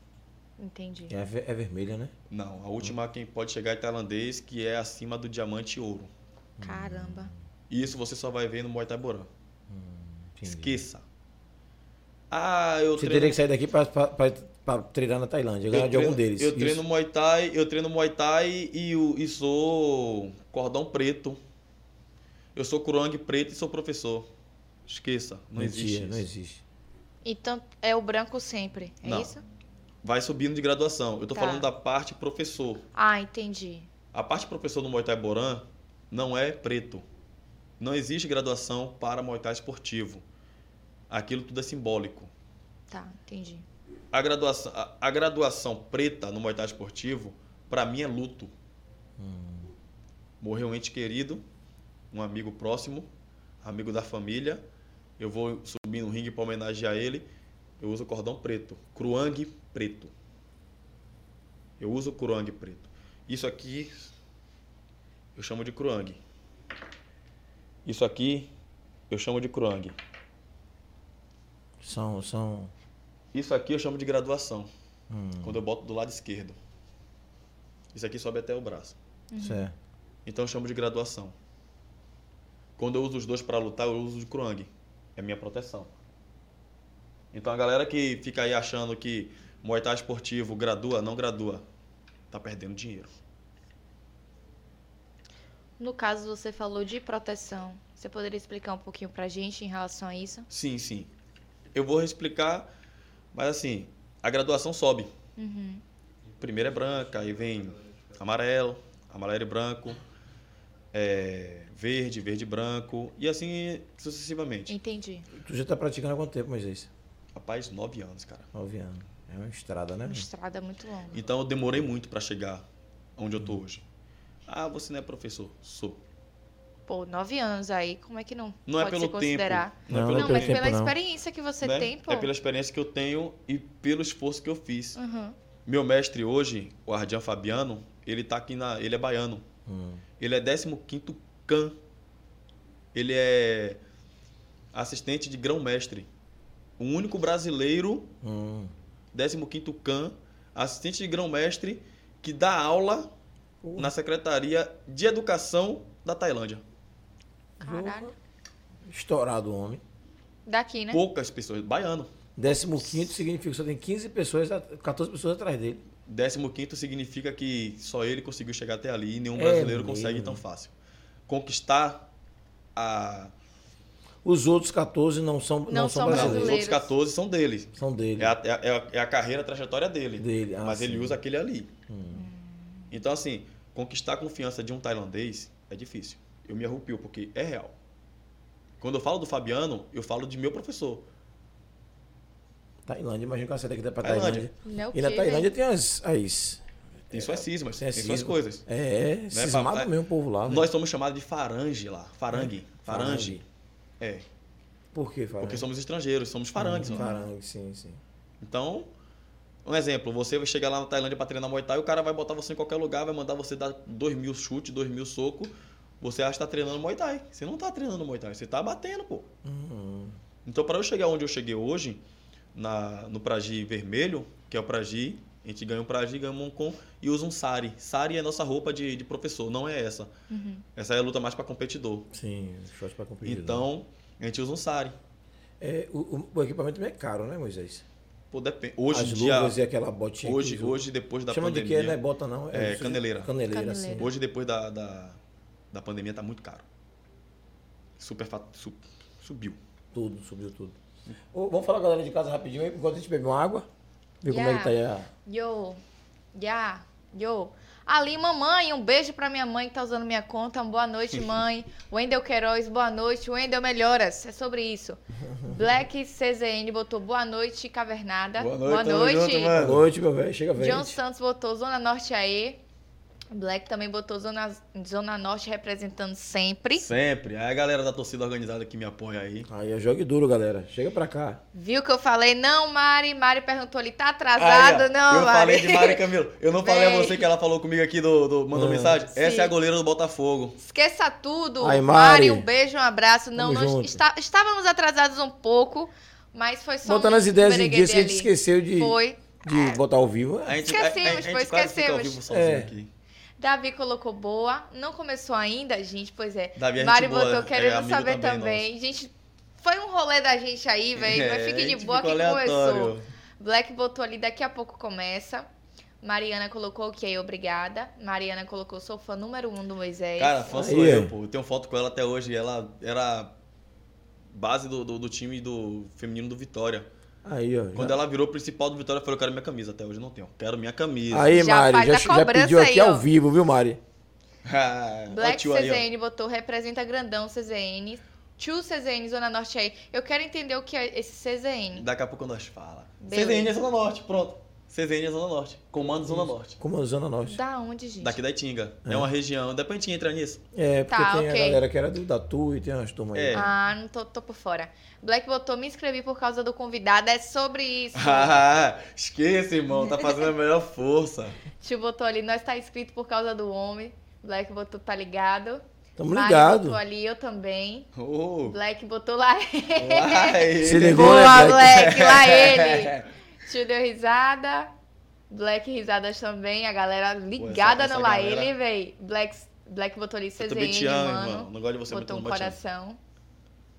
Entendi. É, ver- é vermelha, né? Não, a última quem pode chegar é tailandês, que é acima do diamante e ouro. Caramba. E isso você só vai ver no Muay Thai Borã. Entendi. Esqueça. Ah, eu Você treino... teria que sair daqui pra, pra treinar na Tailândia, ganhar eu de algum treino- deles. Eu Isso. treino Muay Thai, eu treino Muay Thai e, o- e sou cordão preto. Eu sou Kurang preto e sou professor. Esqueça, não Mentira, existe Não existe. Então é o branco sempre, é Não. isso? Vai subindo de graduação. Eu tô Tá. falando da parte professor. Ah, entendi. A parte professor do Muay Thai Boran não é preto. Não existe graduação para Muay Thai esportivo. Aquilo tudo é simbólico. Tá, entendi. A graduação, a, a graduação preta no Muay esportivo, para mim é luto. Morreu um ente querido, um amigo próximo, amigo da família. Eu vou subir no ringue para homenagear ele. Eu uso cordão preto, cruang preto. Eu uso cruang preto. Isso aqui eu chamo de cruang. Isso aqui eu chamo de cruang. São, são... Isso aqui eu chamo de graduação. Hum, Quando eu boto do lado esquerdo. Isso aqui sobe até o braço. certo. Então eu chamo de graduação. Quando eu uso os dois para lutar, eu uso de Kruang. É minha proteção. Então a galera que fica aí achando que Muay Thai esportivo gradua, não gradua, tá perdendo dinheiro. No caso, você falou de proteção. Você poderia explicar um pouquinho pra gente em relação a isso? Sim, sim. Eu vou explicar, mas assim, a graduação sobe. Uhum. Primeiro é branca, aí vem amarelo, amarelo e branco, é, verde, verde e branco, e assim sucessivamente. Entendi. Tu já tá praticando há quanto tempo, Moisés? Rapaz, nove anos, cara. Nove anos. É uma estrada, né? Uma estrada muito longa. Então eu demorei muito para chegar onde eu tô hoje. Ah, você não é professor? Sou. Pô, nove anos aí, como é que não, Não é pode pelo se considerar? tempo. Não, é Não, pelo Não, pelo mas tempo, pela não. experiência que você né? tem, pô. É pela experiência que eu tenho e pelo esforço que eu fiz. Uhum. Meu mestre hoje, o Ardian Fabiano, ele tá aqui na, ele é baiano. Hum. Ele é 15º CAN. Ele é assistente de grão-mestre. O único brasileiro, Hum. 15º CAN, assistente de grão-mestre que dá aula Porra. na Secretaria de Educação da Tailândia. Caralho. Estourado o homem. Daqui, né? Poucas pessoas, baiano. Décimo quinto significa que só tem 15 pessoas, 14 pessoas atrás dele. 15 significa que só ele conseguiu chegar até ali e nenhum É brasileiro mesmo. consegue tão fácil. Conquistar a. Os outros 14 não são, não Não são os brasileiros. brasileiros. outros 14 são dele. São dele. É a, é a- é a carreira, a trajetória dele. Dele, ah, mas ele sim. Hum. usa aquele ali. Então, assim, conquistar a confiança de um tailandês é difícil. Eu me arrupio, porque é real. Quando eu falo do Fabiano, eu falo de meu professor. Tailândia, imagina que uma saída aqui pra Tailândia. Tailândia. Não, E na que, Tailândia tem as. as Tem suas cismas, tem tem, as suas coisas. É, Né, cismado papai? mesmo o povo lá. velho. Nós somos chamados de farange lá. Farangue. Farange. Farange. É. Por que, Fábio? Porque somos estrangeiros, somos farangues. lá. Farangue, sim, sim. Então, um exemplo, você vai chegar lá na Tailândia para treinar Muay Thai, o cara vai botar você em qualquer lugar, vai mandar você dar dois mil chutes, dois mil socos. Você acha que tá treinando Muay Thai. Você não tá treinando Muay Thai, você tá batendo, pô. Uhum. Então, para eu chegar onde eu cheguei hoje, na, no Pragi vermelho, que é o Pragi, a gente ganha um Pragi, ganha um Moncon e usa um Sari. Sari é nossa roupa de, de professor, não é essa. Uhum. Essa é a luta mais para competidor. Sim, short pra competir. Então, a gente usa um Sari. É, o, o- equipamento é caro, né, Moisés? Pô, depende. Hoje As dia, luvas e aquela botinha. hoje, hoje, depois da Chama de pandemia... que, não é bota não? É, isso- caneleira. Caneleira, Caneleira. sim. Hoje, depois da, da, da pandemia, tá muito caro. Super subiu. Tudo, subiu tudo. Ô, vamos falar, galera de casa, rapidinho, aí, enquanto a gente bebe uma água. Ver como é que tá aí a... Yo, ya, yo. Ali, mamãe, um beijo pra minha mãe que tá usando minha conta. Boa noite, mãe. Wendel Queiroz, boa noite. Wendel Melhoras, é sobre isso. Black CZN botou boa noite, Cavernada. Boa noite, boa noite. junto, Boa noite, meu velho. Chega velho. John Santos botou Zona Norte aí. Black também botou Zona, Zona Norte representando sempre. Sempre. Aí a galera da torcida organizada que me apoia aí. Aí é jogue duro, galera. Chega pra cá. Viu que eu falei, não, Mari? Mari perguntou ali, tá atrasado? Aí, não, eu Mari. falei de Mari Camilo. Eu não falei a você que ela falou comigo aqui do. do mandou Ah. mensagem? Essa Sim. é a goleira do Botafogo. Esqueça tudo. Aí, Mari, Mari. um beijo, um abraço. Não, Tamo nós está- estávamos atrasados um pouco, mas foi só Botando um as ideias em dias que a gente esqueceu de, Foi. de botar ao vivo. A gente, Esquecemos, a, a, a gente pô, quase fica ao esquecemos. vivo sozinho É. aqui. Davi colocou boa. Não começou ainda, gente? Pois é. Davi é Mari gente boa, botou é querendo amigo saber também, também. Gente, foi um rolê da gente aí, velho. Mas É, fique a de boa que aleatório. começou. Black botou ali, daqui a pouco começa. Mariana colocou ok, obrigada. Mariana colocou, sou fã número um do Moisés. Cara, fã sou Aí, eu, é. pô. Eu tenho foto com ela até hoje. Ela era base do, do, do time do feminino do Vitória. Aí, ó. Quando já- ela virou principal do Vitória, eu falei, eu quero minha camisa. Até hoje não tenho. Quero minha camisa. Aí, Já Mari, faz já, a já pediu aqui aí, ó. ao vivo, viu, Mari? Black tio aí. CZN botou, representa grandão CZN. Tio CZN, Zona Norte aí. Eu quero entender o que é esse CZN. Daqui a pouco nós fala. Beleza. CZN é Zona Norte, pronto. CZN é Zona Norte. Comando Zona Norte. A Zona Norte. Da onde, gente? Daqui da Itinga. É. uma região. Depois a gente entra nisso. É, porque Tá, tem ok. a galera que era do, da TU e tem umas turmas aí. É. Ah, não tô, tô por fora. Black botou, me inscrevi por causa do convidado. É sobre isso. Ah, esqueça, irmão. Tá fazendo a melhor força. Tio botou ali, nós tá inscrito por causa do homem. Black botou, tá ligado. Tamo Mari ligado. botou ali, eu também. Oh, Black botou lá. lá ele. Se ligou, Boa, né, Black? Black, lá ele. Tio deu risada. Black risadas também. A galera ligada essa no lá galera- ele, véi. Black, Black botou ali CZN, te amo, mano. irmão. Não gosto de você botou um coração.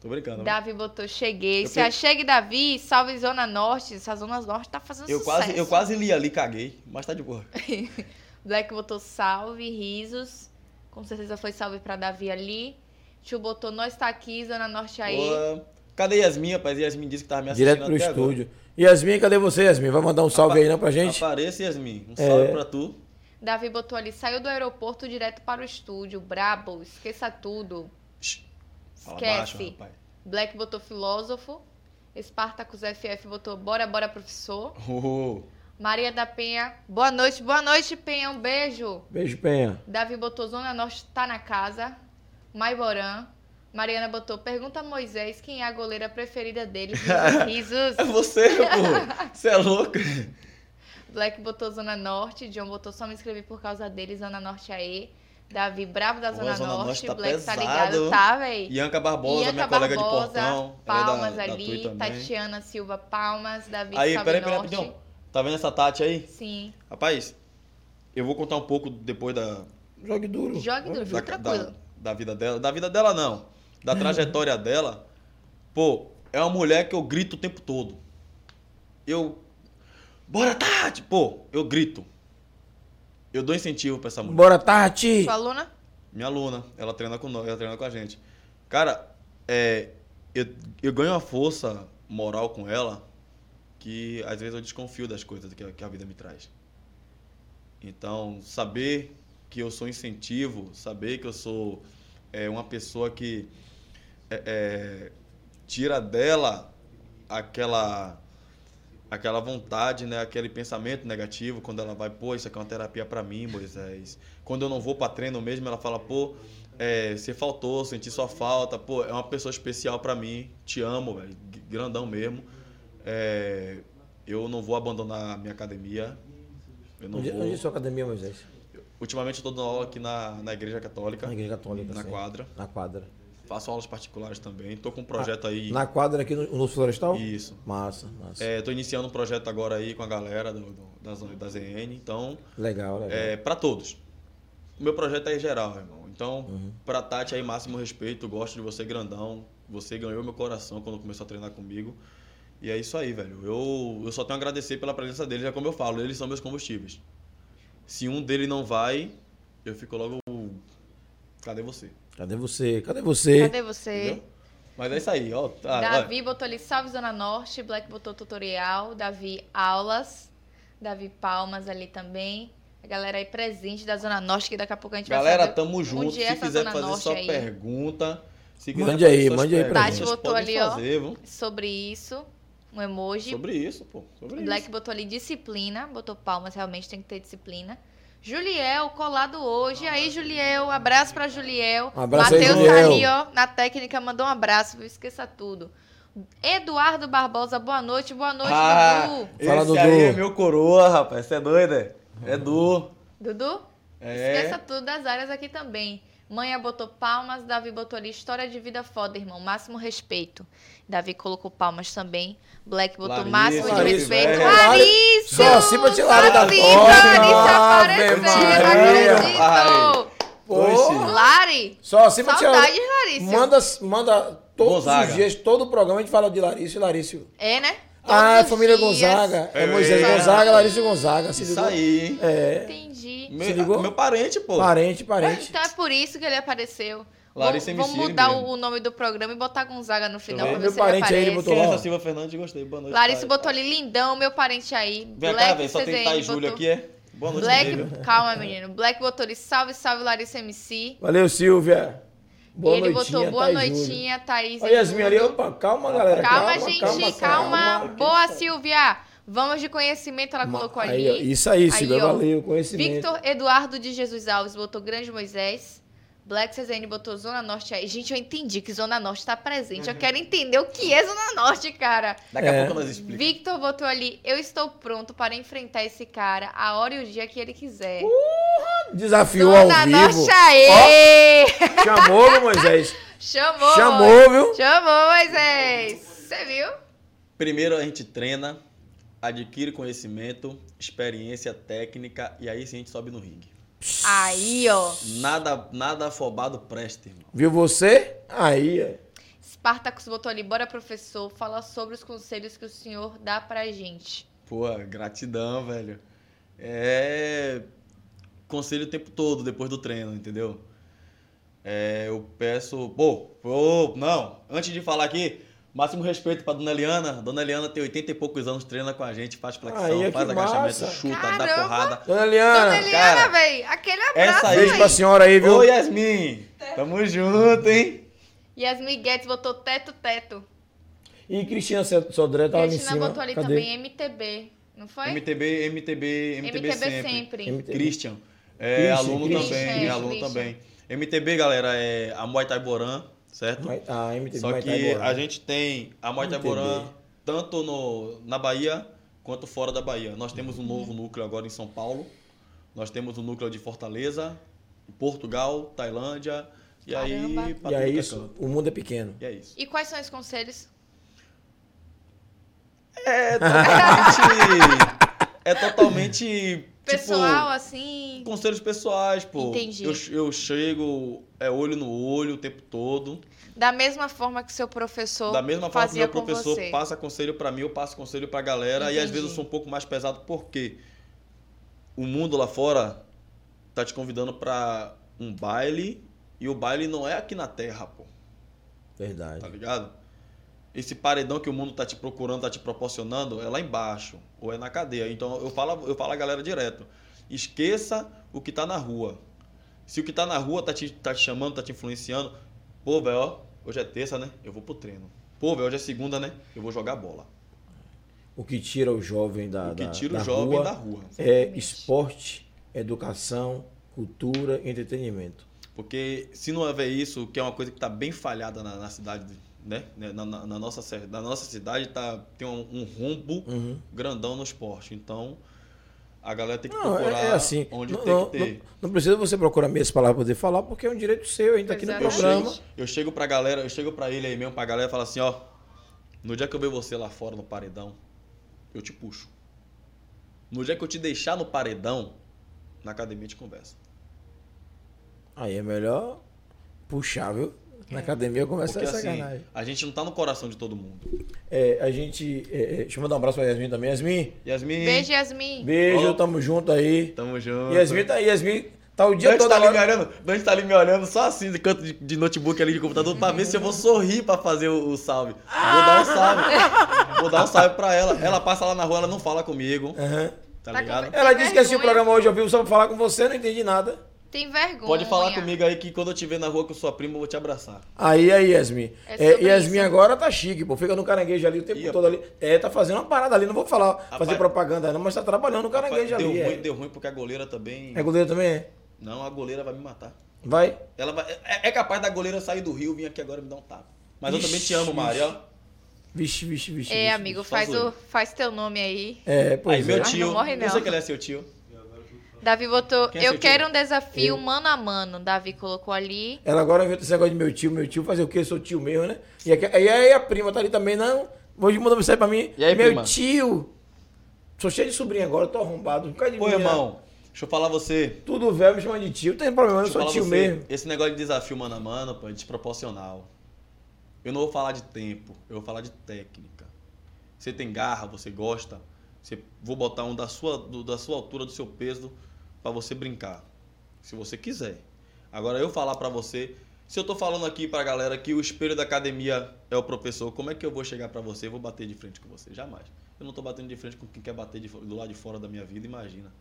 Tô brincando. Davi botou cheguei. Eu Se pe- achegue, Davi, salve Zona Norte. Essa Zona Norte tá fazendo Eu sucesso. quase, eu quase li ali, caguei. Mas tá de boa. Black botou salve, risos. Com certeza foi salve pra Davi ali. Tio botou nós tá aqui, Zona Norte aí. Boa. Cadê Yasmin, rapaz? Yasmin disse que tava me assistindo Direto pro até agora. estúdio. Yasmin, cadê você, Yasmin? Vai mandar um salve aí não pra gente? Apareça, Yasmin. Um É. salve pra tu. Davi botou ali, saiu do aeroporto direto para o estúdio. Brabo, esqueça tudo. Esquece. baixo, rapaz. Black botou filósofo. Spartacus FF botou bora, bora, professor. Oh, Maria da Penha, boa noite, boa noite, Penha, um beijo. Beijo, Penha. Davi botou Zona Norte tá na casa. Maiborã. Mariana botou, pergunta a Moisés quem é a goleira preferida dele. Risos, é você, pô. Você é louco. Black botou Zona Norte. John botou só me inscrevi por causa dele, Zona Norte aí. Davi, bravo da Pô, Zona, Zona Norte. Norte tá Black tá pesado. ligado, tá, véi? Ianca Barbosa, Ianca minha colega de Barbosa, portão. ela é Palmas da, da ali. Também. Tatiana Silva, Palmas. Davi, Aí, peraí, peraí, rapidinho. Tá vendo essa Tati aí? Sim. Rapaz, eu vou contar um pouco depois da, Jogue duro. Jogue duro, da, tranquilo. da, da vida dela. Da vida dela, não. Da trajetória dela. Pô, é uma mulher que eu grito o tempo todo. Eu. Bora, Tati! Pô, eu grito. Eu dou incentivo pra essa mulher. Bora, Tati! Sua aluna? Minha aluna, ela treina com nós, ela treina com a gente. Cara, é, eu, eu ganho uma força moral com ela que às vezes eu desconfio das coisas que, a- que a vida me traz. Então, saber que eu sou incentivo, saber que eu sou é, uma pessoa que é, é, tira dela aquela aquela vontade, né, aquele pensamento negativo quando ela vai, pô, isso aqui é uma terapia pra mim, Moisés. Quando eu não vou pra treino mesmo, ela fala, pô, é, você faltou, senti sua falta, pô, é uma pessoa especial pra mim, te amo, grandão mesmo. É, eu não vou abandonar a minha academia. Onde, vou. onde é sua academia, Moisés? Ultimamente eu tô dando aula aqui na, na igreja católica, Na igreja católica. na sim. quadra. Na quadra. Faço aulas particulares também. Tô com um projeto aí. Na quadra aqui no, no Florestal? Isso. Massa, massa. É, tô iniciando um projeto agora aí com a galera do, do, da, da ZN. Então, Legal, legal. é para todos. O meu projeto é geral, irmão. Então, Uhum. pra Tati aí, máximo respeito. Gosto de você grandão. Você ganhou meu coração quando começou a treinar comigo. E é isso aí, velho. Eu, eu só tenho a agradecer pela presença deles. É como eu falo, eles são meus combustíveis. Se um deles não vai, eu fico logo. Cadê você? Cadê você? Cadê você? Cadê você? Entendeu? Mas é isso aí, ó. Tá, Davi botou ali Salve Zona Norte, Black botou tutorial, Davi aulas, Davi Palmas ali também. A galera aí presente da Zona Norte, que daqui a pouco a gente Galera, vai saber tamo junto. Se essa quiser Zona fazer Norte sua aí. pergunta, se quiser Mande aí, mande aí pra gente. Tati botou ali, ó. fazer, viu? sobre isso. Um emoji. Sobre isso, pô. Sobre Black isso. botou ali disciplina, botou palmas, realmente tem que ter disciplina. Juliel, colado hoje. E aí, Juliel, abraço pra Juliel. Um abraço aí, Matheus Juliel. tá ali, ó, na técnica, mandou um abraço, viu? Esqueça tudo. Eduardo Barbosa, boa noite, boa noite, Ah, Dudu. esse Fala, Dudu. aí é meu coroa, rapaz. Você é doido, é? É Du. Dudu? É. Esqueça tudo das áreas aqui também. Manha botou palmas, Davi botou ali história de vida foda, irmão. Máximo respeito. Davi colocou palmas também. Black botou Larissa, máximo de respeito. é. Larissa! Só assim pra te Larissa. Larissa aparecendo, acredito. Pô, Lari, só assim pra te saudades, Larissa. Manda, manda todos Gonzaga. os dias, todo o programa a gente fala de Larissa e Larissa. É, né? Ah, Todos os família dias. Gonzaga. É É. Moisés Gonzaga, Larissa Gonzaga. Se Isso ligou? aí? É. Entendi. Meu, Se ligou? meu parente, pô. Parente, parente. Então é por isso que ele apareceu. Larissa Vamos- MC Vamos mudar mesmo. o nome do programa e botar Gonzaga no final pra ver Meu se ele parente aí, ele botou lá. Silva Fernandes? Gostei. Boa noite. Larissa pai. botou ali lindão, meu parente aí. Vem Black cá, velho. Só tem Thaís Júlio aqui, é? Boa noite, Black, calma, menino. Black botou ali, salve, salve, Larissa MC. Valeu, Silvia. Boa e ele noitinha, botou boa Thaís Júlio. noitinha, Thaís. Olha Yasmin ali, Júlio. opa, calma, galera. Calma, gente, calma. Boa, Silvia. Vamos de conhecimento, ela colocou ali. Aí, ó, isso aí, Silvia, ó. valeu, conhecimento. Victor Eduardo de Jesus Alves botou Grande Moisés. Black CZN botou Zona Norte aí. Gente, eu entendi que Zona Norte tá presente. Eu quero entender o que é Zona Norte, cara. Daqui a É. pouco nós explicamos. Victor botou ali, eu estou pronto para enfrentar esse cara a hora e o dia que ele quiser. Desafiou ao Zona vivo. Norte aí! Chamou, viu, Moisés? Chamou! Chamou, viu? Chamou, Moisés! Você viu? Primeiro a gente treina, adquire conhecimento, experiência técnica e aí sim a gente sobe no ringue. Aí, ó. Nada, nada afobado presta, irmão. Viu você? Aí, ó. Spartacus botou ali, bora professor, fala sobre os conselhos que o senhor dá pra gente. Pô, gratidão, velho. É. Conselho o tempo todo depois do treino, entendeu? É, eu peço. Pô, pô, não. Antes de falar aqui, máximo respeito pra dona Eliana. Dona Eliana tem 80 e poucos anos, treina com a gente, faz flexão, Aí, faz agachamento, massa. chuta, dá Caramba. porrada. Dona Dona Eliana, Eliana, cara, véi, aquele abraço essa aí- beijo pra senhora aí, viu? Ô, Yasmin! Tamo junto, hein? Yasmin Guedes botou teto, teto. E Cristina Sodré tava ali em Cristina cima. botou ali Cadê? também MTB, não foi? MTB, MTB, MTB, MTB sempre. sempre. MTB. Christian. É Christian, aluno Christian. também, Christian, é aluno Christian. também. MTB, galera, é a Muay Thai Boran, certo? A MTV Só que Borá. a gente tem a Muay Thai MTB. Boran tanto no, na Bahia quanto fora da Bahia. Nós temos um novo núcleo agora em São Paulo. Nós temos um núcleo de Fortaleza, Portugal, Tailândia. E aí, Caramba. pra E é é isso, canto. o mundo é pequeno. E é isso. E quais são os conselhos? É totalmente. é totalmente. Pessoal, tipo, assim. conselhos pessoais, pô. Entendi. Eu, eu chego, é olho no olho o tempo todo. Da mesma forma que seu professor Da mesma forma que meu professor você. passa conselho pra mim, eu passo conselho pra galera. E às Entendi. vezes eu sou um pouco mais pesado, porque o mundo lá fora tá te convidando pra um baile. E o baile não é aqui na terra, pô. Verdade. Tá ligado? Esse paredão que o mundo tá te procurando, tá te proporcionando, é lá embaixo. Ou é na cadeia. Então eu falo, eu falo a galera direto. Esqueça o que tá na rua. Se o que tá na rua tá te, tá te chamando, tá te influenciando, pô, velho, ó, hoje é terça, né? Eu vou pro treino. Pô, velho, hoje é segunda, né? Eu vou jogar bola. O que tira o jovem da, O que tira da o jovem rua da rua. é esporte, educação, cultura entretenimento. Porque se não haver isso, que é uma coisa que está bem falhada na, na cidade, né? Na, na- na nossa, na nossa cidade tá, tem um, um rombo Uhum. grandão no esporte. Então, a galera tem que Não, procurar é, é assim. onde não, tem não, que ter. não- não precisa você procurar meias palavras para poder falar, porque é um direito seu, a gente tá aqui no programa. Eu chego pra galera, eu chego pra ele aí mesmo, pra galera e falo assim, ó. No dia que eu ver você lá fora no paredão, eu te puxo. No dia que eu te deixar no paredão, na academia a gente conversa. Aí é melhor puxar, viu? Na academia começa Porque a assim, sacanagem. a gente não tá no coração de todo mundo. É, a gente. é, é, deixa eu mandar um abraço pra Yasmin também. Yasmin, Yasmin, Beijo, Yasmin. beijo, tamo junto aí. tamo junto. Yasmin tá aí, Yasmin tá o dia Dante todo tá ali me olhando, Dante tá ali me olhando só assim, de canto de, de notebook ali de computador, pra ver se eu vou sorrir pra fazer o, o salve. Vou dar um salve. Vou dar um salve pra ela. Ela passa lá na rua, ela não fala comigo, Aham. tá Tá ligado? com- Ela disse que assistiu o programa hoje, eu vi só pra falar com você, não entendi nada. Tem vergonha. Pode falar comigo aí que quando eu te ver na rua com sua prima, eu vou te abraçar. Aí, aí, Yasmin. É É, Yasmin isso. agora tá chique, pô. Fica no caranguejo ali o tempo Ih, todo ali. É, tá fazendo uma parada ali. Não vou falar, fazer Rapaz- propaganda não, mas tá trabalhando no caranguejo deu ali. ruim, É. deu ruim porque a goleira também. é goleiro também? É? Não, a goleira vai me matar. Vai. Ela vai... é, é capaz da goleira sair do Rio, vir aqui agora e me dar um tapa. Mas eu também te Ixi, amo, Mari, ó. Vixe, vixe, vixe. É, vixe. amigo, só faz, o, faz teu nome aí. É, Aí, pois meu é. Ai, tio. não morre, não. Eu sei que ele é seu tio. Davi botou. Quem eu quero tio? um desafio Eu. mano a mano. Davi colocou ali. Ela agora inventou esse negócio de meu tio, meu tio, fazer o quê? Eu sou tio mesmo, né? E e aí a prima tá ali também, não. Hoje mandou mensagem pra mim. E aí, meu prima? tio. Sou cheio de sobrinho agora, tô arrombado. Cai de Pô, mim, irmão, deixa eu falar você. Tudo velho me chama de tio. Não tem problema, eu Deixa eu sou tio você. mesmo. Esse negócio de desafio mano a mano, pô, é desproporcional. Eu não vou falar de tempo, eu vou falar de técnica. Você tem garra, você gosta, você vou botar um da sua, do- da sua altura, do seu peso, pra você brincar. Se você quiser. Agora eu falar pra você, se eu tô falando aqui pra galera que o espelho da academia é o professor, como é que eu vou chegar pra você e vou bater de frente com você? Jamais. Eu não tô batendo de frente com quem quer bater de do lado de fora da minha vida, imagina.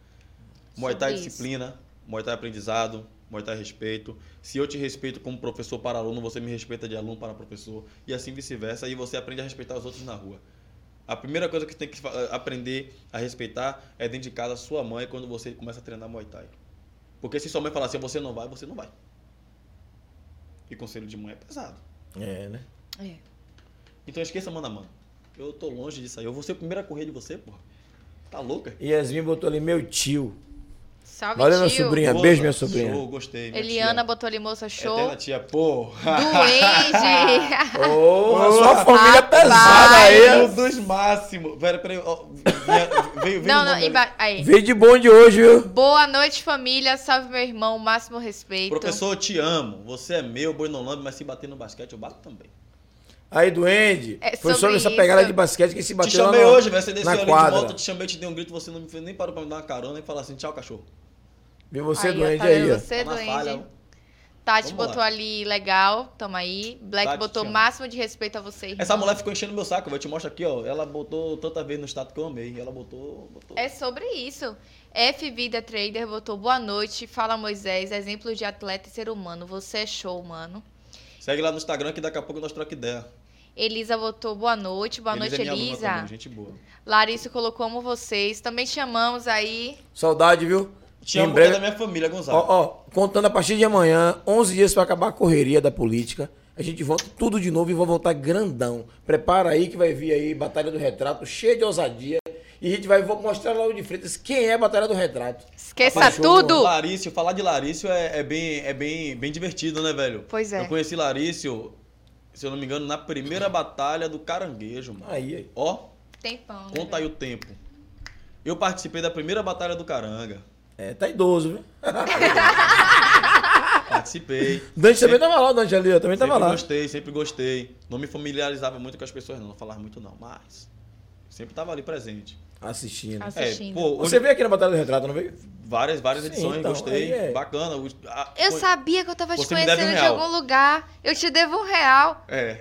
Muay Thai é disciplina, Muay Thai é aprendizado, Muay Thai é respeito. Se eu te respeito como professor para aluno, você me respeita de aluno para professor. E assim vice-versa. E você aprende a respeitar os outros na rua. A primeira coisa que você tem que fa- aprender a respeitar é dentro de casa a sua mãe quando você começa a treinar Muay Thai. Porque se sua mãe falar assim, você não vai, você não vai. E conselho de mãe é pesado. É, né? É. Então esqueça mano a mano. Eu tô longe disso aí. Eu vou ser o primeiro a correr de você, porra. Tá louca? E Yasmin botou ali, meu tio. Salve, Valeu, minha sobrinha. Boa, beijo, minha sobrinha. Show, gostei. minha Eliana tia. botou ali, moça, show. Eterna tia, porra. Duende. Ô, Ô, sua família rapaz. pesada aí. Um dos máximos. Pera, peraí. ó, vinha- veio, veio não, não, emba- aí. Veio de bonde hoje, viu? Boa noite, família. Salve, meu irmão. Máximo respeito. Professor, eu te amo. Você é meu, boi não lambe, mas se bater no basquete, eu bato também. Aí, Duende. É foi sobre sobre essa isso. pegada de basquete que se bateu te chamei lá na- hoje, velho. Você desceu ali de moto, eu te chamei, te dei um grito, você não me fez, nem parou pra me dar uma carona e falar assim, tchau, cachorro. Viu você, Aí, ó, Duende, tá aí. Você, Tá na doente. falha. Tati Vamos lá. botou ali legal, tamo aí. Black Tati, botou amo. máximo de respeito a você. irmão. Essa mulher ficou enchendo meu saco, eu te mostro aqui, ó. Ela botou tanta vez no status que eu amei. Ela botou. botou. É sobre isso. F Vida Trader botou boa noite. Fala Moisés, exemplo de atleta e ser humano. Você é show, mano. Segue lá no Instagram que daqui a pouco nós troca ideia. Elisa botou boa noite. Boa Elisa noite, é minha aluna Elisa. também, gente boa. Larissa colocou amo vocês. Também chamamos aí. Saudade, viu? Te Em amo é breve- da minha família, Gonzalo. Ó, ó, contando a partir de amanhã, 11 dias para acabar a correria da política. A gente volta tudo de novo e vai voltar grandão. Prepara aí que vai vir aí Batalha do Retrato, cheia de ousadia. E a gente vai vou mostrar lá o de Freitas quem é a Batalha do Retrato. Esqueça Rapaz, tudo! Larício, falar de Larício é, é bem, é bem, bem divertido, né, velho? Pois é. Eu conheci Larício, se eu não me engano, na primeira batalha do Caranguejo, mano. Aí, aí. Ó, Tempão. né, conta aí o tempo. Eu participei da primeira batalha do Caranga. É, tá idoso, viu? Participei. Dante também tava lá, o Dante ali, ó, também tava sempre lá. gostei, sempre gostei. Não me familiarizava muito com as pessoas, não. Não falava muito, não. Mas sempre tava ali presente. Assistindo. As- Assistindo. É, pô, Você hoje- veio aqui na Batalha do Retrato, não veio? várias, várias Sim, edições, então, gostei. é. Bacana. o- a- Eu foi- sabia que eu tava te Você deve um conhecendo de algum lugar. Eu te devo um real. É.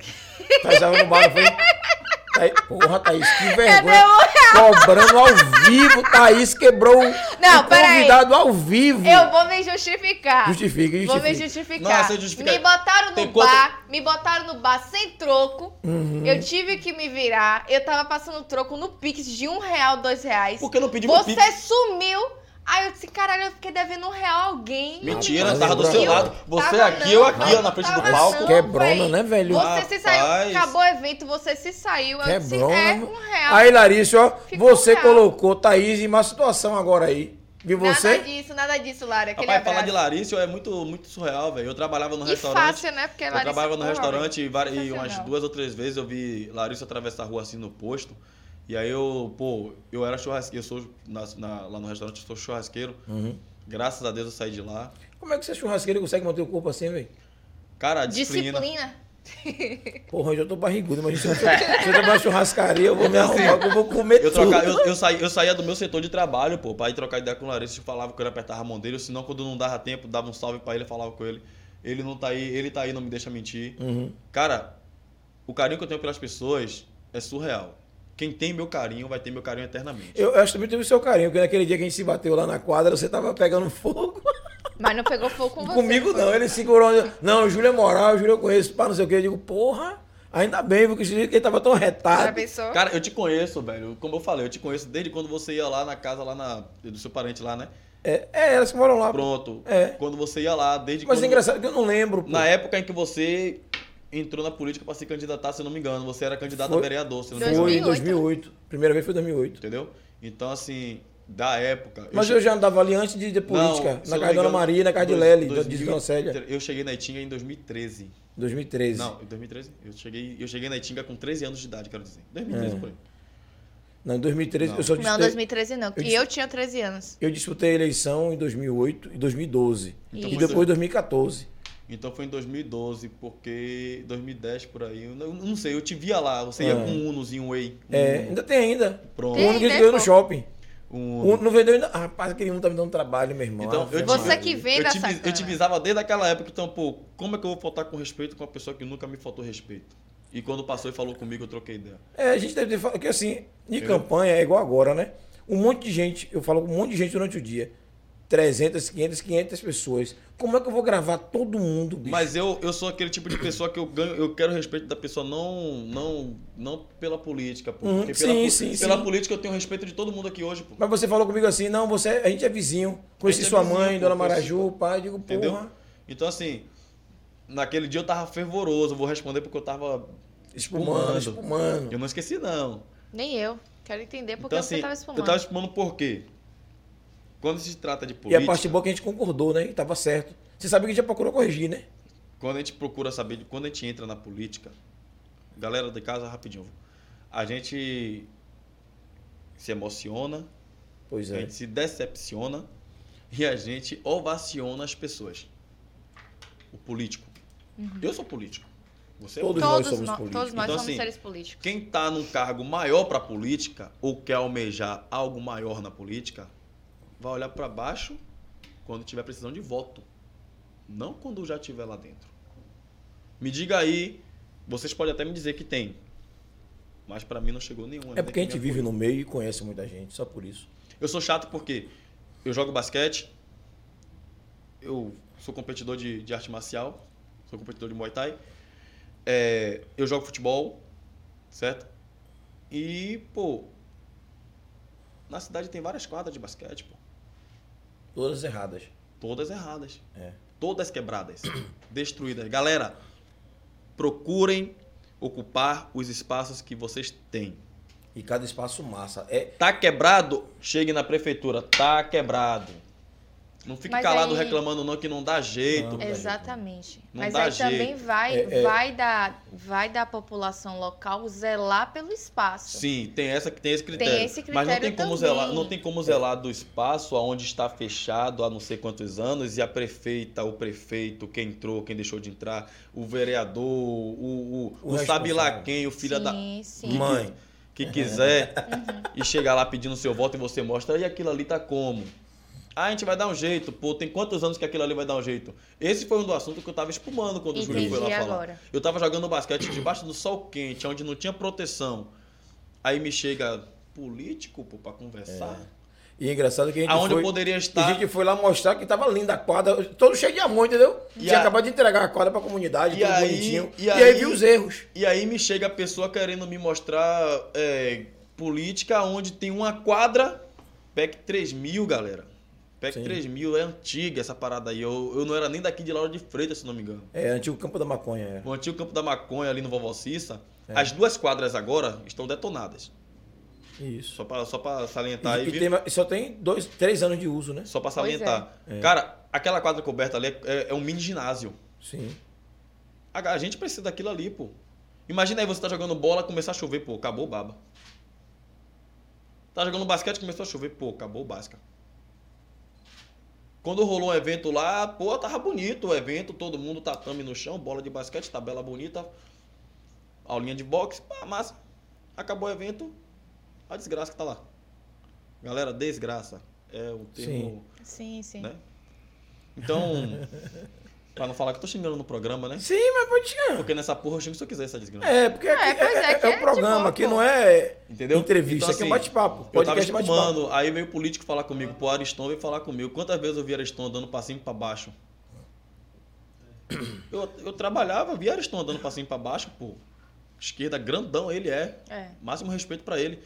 Thaís tava no bar, foi? Thaís, porra, Thaís, que Cadê vergonha. Cobrando ao vivo, Thaís quebrou o Não, o convidado ao vivo. Eu vou me justificar. Justifica, Vou me justifica. justificar. Você justifica- Me botaram no Tem bar, me botaram no bar sem troco. Uhum. Eu tive que me virar. Eu tava passando troco no Pix de um real, dois reais. Por que não pediu meu Você Pix? sumiu. Aí eu disse, caralho, eu fiquei devendo um real a alguém. Mentira, tava do seu lado. Você Tava aqui, não, eu aqui, ó, na frente do não, palco. Quebrona, véi. né, velho? Você se saiu, Rapaz. acabou o evento, você se saiu. Eu disse, Quebrona. é um real. Aí, Larissa, ó, Ficou você real. colocou Thaís em uma situação agora aí. Nada você? disso, nada disso, Lara. Aquele Rapaz, falar de. Larício é muito, muito surreal, velho. Eu trabalhava no E restaurante. fácil, né? Porque Eu Larissa, trabalhava no restaurante e, e umas duas ou três vezes eu vi Larissa atravessar a rua assim no posto. E aí eu, pô, eu era churrasqueiro, eu sou na- na- lá no restaurante, eu sou churrasqueiro. Uhum. Graças a Deus eu saí de lá. Como é que você é churrasqueiro e consegue manter o corpo assim, velho? Cara, a disciplina. Disciplina. Porra, eu já tô barrigudo, mas se eu, trabalhar churrascaria, eu vou me arrumar, eu vou comer Eu, tudo. troca, eu, eu, saí, eu saía do meu setor de trabalho, pô, pra ir trocar ideia com o Larissa, eu falava que eu apertava a mão dele, ou senão quando não dava tempo, dava um salve pra ele, falava com ele. Ele não tá aí, ele tá aí, não me deixa mentir. Uhum. Cara, o carinho que eu tenho pelas pessoas é surreal. Quem tem meu carinho vai ter meu carinho eternamente. Eu, eu acho que também teve o seu carinho, porque naquele dia que a gente se bateu lá na quadra, você tava pegando fogo. Mas não pegou fogo com você. Comigo não, ele segurou. Não, o Júlio é moral, o Júlio eu conheço, pá, não sei o quê. Eu digo, porra, ainda bem, porque ele tava tão Já retado. pensou? Cara, eu te conheço, velho. Como eu falei, eu te conheço desde quando você ia lá na casa, lá na, do seu parente lá, né? É, é, elas que moram lá. Pronto. É. Quando você ia lá, desde Mas quando... é engraçado que eu não lembro. pô. Na época em que você entrou na política pra se candidatar, se eu não me engano. Você era candidato Foi- a vereador, se eu não me Foi engano. em 2008. 2008. Primeira vez foi em 2008. Entendeu? Então, assim, da época... Mas che- eu já andava ali antes de, de política. Não, na eu casa não Dona Maria, na casa de Lely, 2000 de Dona Célia. Eu cheguei na Itinga em 2013. 2013. Não, em 2013? Eu cheguei, eu cheguei na Itinga com 13 anos de idade, quero dizer. 2013 É. aí. Não, em 2013 Não. eu só Não, disputei, 2013 não. Eu E disse- eu tinha 13 anos. eu disputei a eleição em 2008 e 2012. Então e foi depois 2014. Então foi em 2012, porque 2010 por aí, eu não, eu sei, eu te via lá, você ia É. com um Unozinho um Way. Um É, Uno, ainda tem ainda. Pronto. O único que Tem, ganhou né, no shopping. um O Uno. não vendeu ainda. Ah, Rapaz, aquele um tá me dando trabalho, meu irmão. Então, Ave eu te- Você que vem eu te, sacana. eu te visava desde aquela época, então, pô, como é que eu vou faltar com respeito com uma pessoa que nunca me faltou respeito? E quando passou e falou comigo, eu troquei ideia. É, a gente deve ter falado que assim, em Entendeu? campanha é igual agora, né? Um monte de gente, eu falo com um monte de gente durante o dia. 300, 500, 500 pessoas. Como é que eu vou gravar todo mundo, bicho? Mas eu, eu sou aquele tipo de pessoa que eu ganho, eu quero o respeito da pessoa não não não pela política, pô. Uhum, Porque pela, sim, po- sim, pela sim. política eu tenho respeito de todo mundo aqui hoje, pô. Mas você falou comigo assim, não, você, a gente é vizinho. Conheci é sua vizinho, mãe, pô, dona Maraju, pai, digo, Entendeu? porra. Então assim, naquele dia eu tava fervoroso, eu vou responder porque eu tava Espumando, espumando. espumando. Eu não esqueci não. Nem eu. Quero entender porque Então você assim, tava eu espumando. tava espumando por quê? Quando se trata de E política, a parte boa é que a gente concordou, né? Que tava certo. Você sabe que a gente já procurou corrigir, né? quando a gente procura saber, de- quando a gente entra na política, galera de casa, rapidinho, a gente se emociona, Pois a é. gente se decepciona e a gente ovaciona as pessoas. O político. Eu sou político. Você é Todos político. nós todos, somos nós, políticos. todos nós Então, somos assim, seres políticos. Quem está num cargo maior para a política ou quer almejar algo maior na política, vai olhar para baixo quando tiver precisão de voto. Não quando já estiver lá dentro. Me diga aí, vocês podem até me dizer que tem. Mas para mim não chegou nenhum. É porque a gente vive no meio e conhece muita gente, só por isso. Eu sou chato porque eu jogo basquete, eu sou competidor de, de arte marcial, sou competidor de Muay Thai, é, eu jogo futebol, certo? E, pô, na cidade tem várias quadras de basquete, pô. Todas erradas. Todas erradas. É. Todas quebradas. destruídas. Galera, procurem ocupar os espaços que vocês têm. E cada espaço massa. É, Tá quebrado? Chegue na prefeitura. Tá quebrado. Não fique Mas calado aí- reclamando não que não dá jeito. Não. dá Exatamente. Não Mas dá aí jeito. também vai, É, é. vai, da, vai da população local zelar pelo espaço. Sim, tem essa tem esse critério. esse Mas não tem critério como também. zelar, não tem como zelar do espaço aonde está fechado há não sei quantos anos e a prefeita, o prefeito, quem entrou, quem deixou de entrar, o vereador, o, o, O o sabe lá quem, o filho da sim, sim. mãe. que quiser Uhum. e chegar lá pedindo seu voto e você mostra, e aquilo ali tá como? Ah, a gente vai dar um jeito. Pô, tem quantos anos que aquilo ali vai dar um jeito? Esse foi um do assunto que eu tava espumando quando o Júlio foi lá Entendi falar. agora. Eu tava jogando basquete debaixo do sol quente, onde não tinha proteção. Aí me chega político, pô, pra conversar. E é engraçado que a gente Aonde foi, eu poderia e a estar. gente foi lá mostrar que tava linda a quadra, todo cheio de amor, entendeu? E Tinha a- acabado de entregar a quadra pra comunidade, E tudo aí- bonitinho. e E, aí- aí viu os erros. E aí me chega a pessoa querendo me mostrar é, política onde tem uma quadra PEC 3000, galera. PEC Sim. 3000 é antiga essa parada aí. Eu, eu não era nem daqui de Laura de Freitas, se não me engano. É, antigo campo da maconha. É. O antigo Campo da Maconha ali no Vovó Cissa, É. as duas quadras agora estão detonadas. Isso. Só pra, só pra salientar E, aí, e tem- só tem dois, três anos de uso, né? Só pra Pois salientar. é. É. Cara, aquela quadra coberta ali é, é um mini ginásio. Sim. A, a gente precisa daquilo ali, pô. Imagina aí você tá jogando bola, começar a chover, pô, acabou o baba. Tá jogando basquete, começou a chover, pô, acabou o basca. Quando rolou um evento lá, pô, tava bonito o evento, todo mundo tatame no chão, bola de basquete, tabela bonita, aulinha de boxe, pá, massa. Acabou o evento, a desgraça que tá lá. Galera, desgraça é o termo, Sim, sim. né? Então, Pra não falar que eu tô xingando no programa, né? Sim, mas pode xingar. Porque nessa porra eu xingo se eu quiser essa desgraça. É, porque aqui É, é, pois é, é, é é um de programa, boa, aqui não é Entendeu? entrevista, Então, aqui é um assim, bate-papo. Eu tava Podcast é bate-papo. espumando, aí veio o político falar comigo, pô, Ariston veio falar comigo. Quantas vezes eu vi Ariston andando passinho pra baixo? Eu, eu trabalhava, vi Ariston andando passinho pra baixo, pô. Esquerda grandão ele é. É. Máximo respeito pra ele.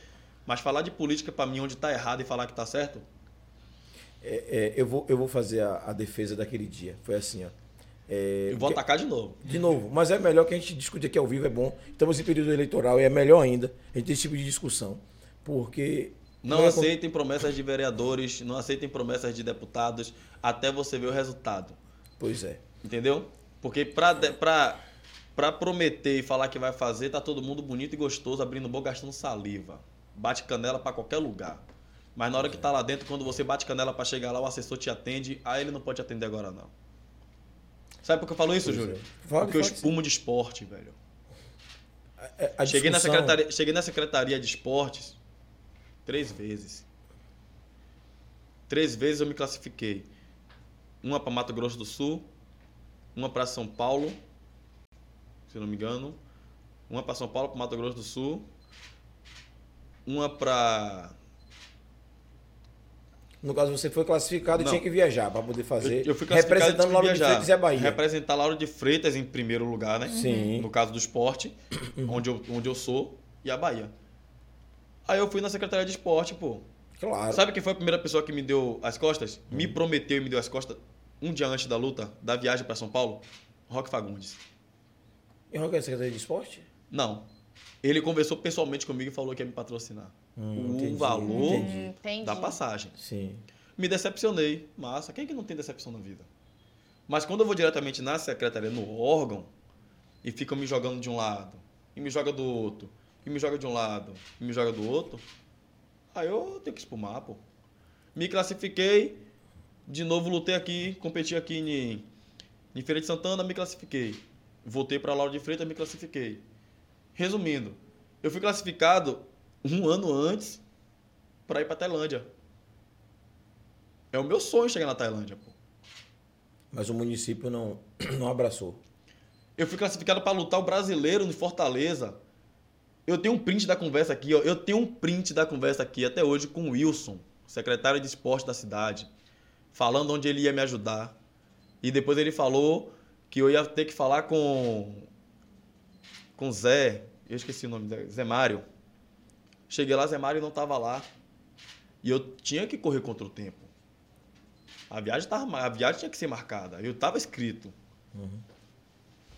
Mas falar de política pra mim onde tá errado e falar que tá certo, É, é, eu, vou, eu vou fazer a, a defesa daquele dia. Foi assim, ó. É, eu vou atacar de novo. De novo, mas é melhor que a gente discute aqui ao vivo, é bom. Estamos em período eleitoral e é melhor ainda a gente ter esse tipo de discussão. Porque. Não é- aceitem promessas de vereadores, não aceitem promessas de deputados até você ver o resultado. Pois é. Entendeu? Porque pra prometer e falar que vai fazer, tá todo mundo bonito e gostoso, abrindo boca, gastando saliva. Bate canela pra qualquer lugar. Mas na hora que tá lá dentro, quando você bate canela pra chegar lá, o assessor te atende, aí ele não pode te atender agora não. Sabe por que eu falo isso, Júlio? é. Porque eu espumo de esporte, velho. É, a Cheguei na, secretaria, cheguei na Secretaria de Esportes três vezes. Três vezes eu me classifiquei. Uma para Mato Grosso do Sul, uma para São Paulo, se não me engano. Uma para São Paulo, para Mato Grosso do Sul. Uma para. No caso, você foi classificado Não. e tinha que viajar para poder fazer. Eu, eu fui classificado representando de Lauro de viajar. Freitas e a Bahia. Representar Lauro de Freitas em primeiro lugar, né? Sim. No caso do esporte, onde, eu, onde eu sou, e a Bahia. Aí eu fui na Secretaria de Esporte, pô. Claro. Sabe quem foi a primeira pessoa que me deu as costas? Me prometeu e me deu as costas um dia antes da luta, da viagem para São Paulo? Rock Fagundes. E Roque é secretaria de esporte? Não. Ele conversou pessoalmente comigo e falou que ia me patrocinar. Hum, o entendi, valor entendi. Da passagem. Sim. Me decepcionei. Massa. Quem é que não tem decepção na vida? Mas quando eu vou diretamente na secretaria, no órgão, e ficam me jogando de um lado, e me joga do outro, e me joga de um lado, e me joga do outro, aí eu tenho que espumar, pô. Me classifiquei, de novo lutei aqui, competi aqui em, em Feira de Santana, me classifiquei. Voltei para Lauro de Freitas, me classifiquei. Resumindo, eu fui classificado um ano antes para ir para Tailândia. É o meu sonho chegar na Tailândia, pô. Mas o município não, não abraçou. Eu fui classificado para lutar o brasileiro no Fortaleza. Eu tenho um print da conversa aqui, ó. Eu tenho um print da conversa aqui até hoje com o Wilson, secretário de esporte da cidade, falando onde ele ia me ajudar. E depois ele falou que eu ia ter que falar com com Zé, eu esqueci o nome dele, Zé Mário. Cheguei lá, Zé Mário não tava lá. E eu tinha que correr contra o tempo. A viagem, tava, a viagem tinha que ser marcada. Eu tava escrito.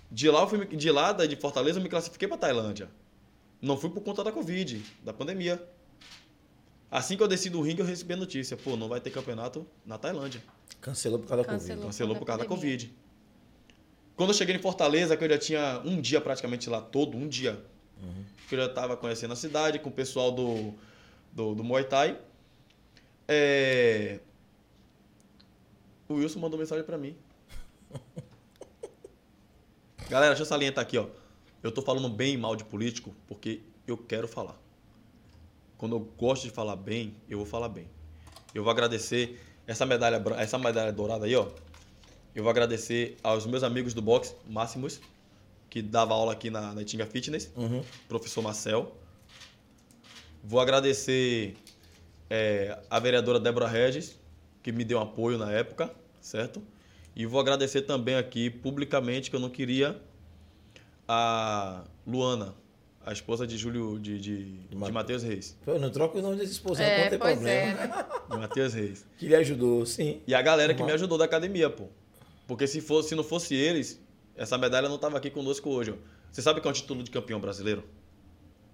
De lá, eu fui, de lá, da- de Fortaleza, eu me classifiquei para Tailândia. Não fui por conta da Covid, da pandemia. Assim que eu desci do ringue, eu recebi a notícia. Pô, não vai ter campeonato na Tailândia. Cancelou por causa da Cancelou. Covid. Cancelou por causa da pandemia. Covid. Quando eu cheguei em Fortaleza, que eu já tinha um dia praticamente lá todo, um dia. Que eu já estava conhecendo a cidade, com o pessoal do, do, do Muay Thai. É... O Wilson mandou mensagem pra mim. Galera, deixa eu salientar aqui, ó. Eu tô falando bem e mal de político porque eu quero falar. Quando eu gosto de falar bem, eu vou falar bem. Eu vou agradecer essa medalha, essa medalha dourada aí, ó. Eu vou agradecer aos meus amigos do boxe, Máximos, que dava aula aqui na, na Itinga Fitness, Uhum. professor Marcel. Vou agradecer é, a vereadora Débora Regis, que me deu um apoio na época, certo? E vou agradecer também aqui publicamente, que eu não queria, a Luana, a esposa de Júlio, de, de, de Matheus Reis. Pô, não troca o nome dessa esposa, É, não tem problema. é, né? De Matheus Reis. Que ele ajudou, sim. E a galera que me ajudou da academia, pô. Porque se, fosse, se não fosse eles, essa medalha não tava aqui conosco hoje. Você sabe que é um título de campeão brasileiro?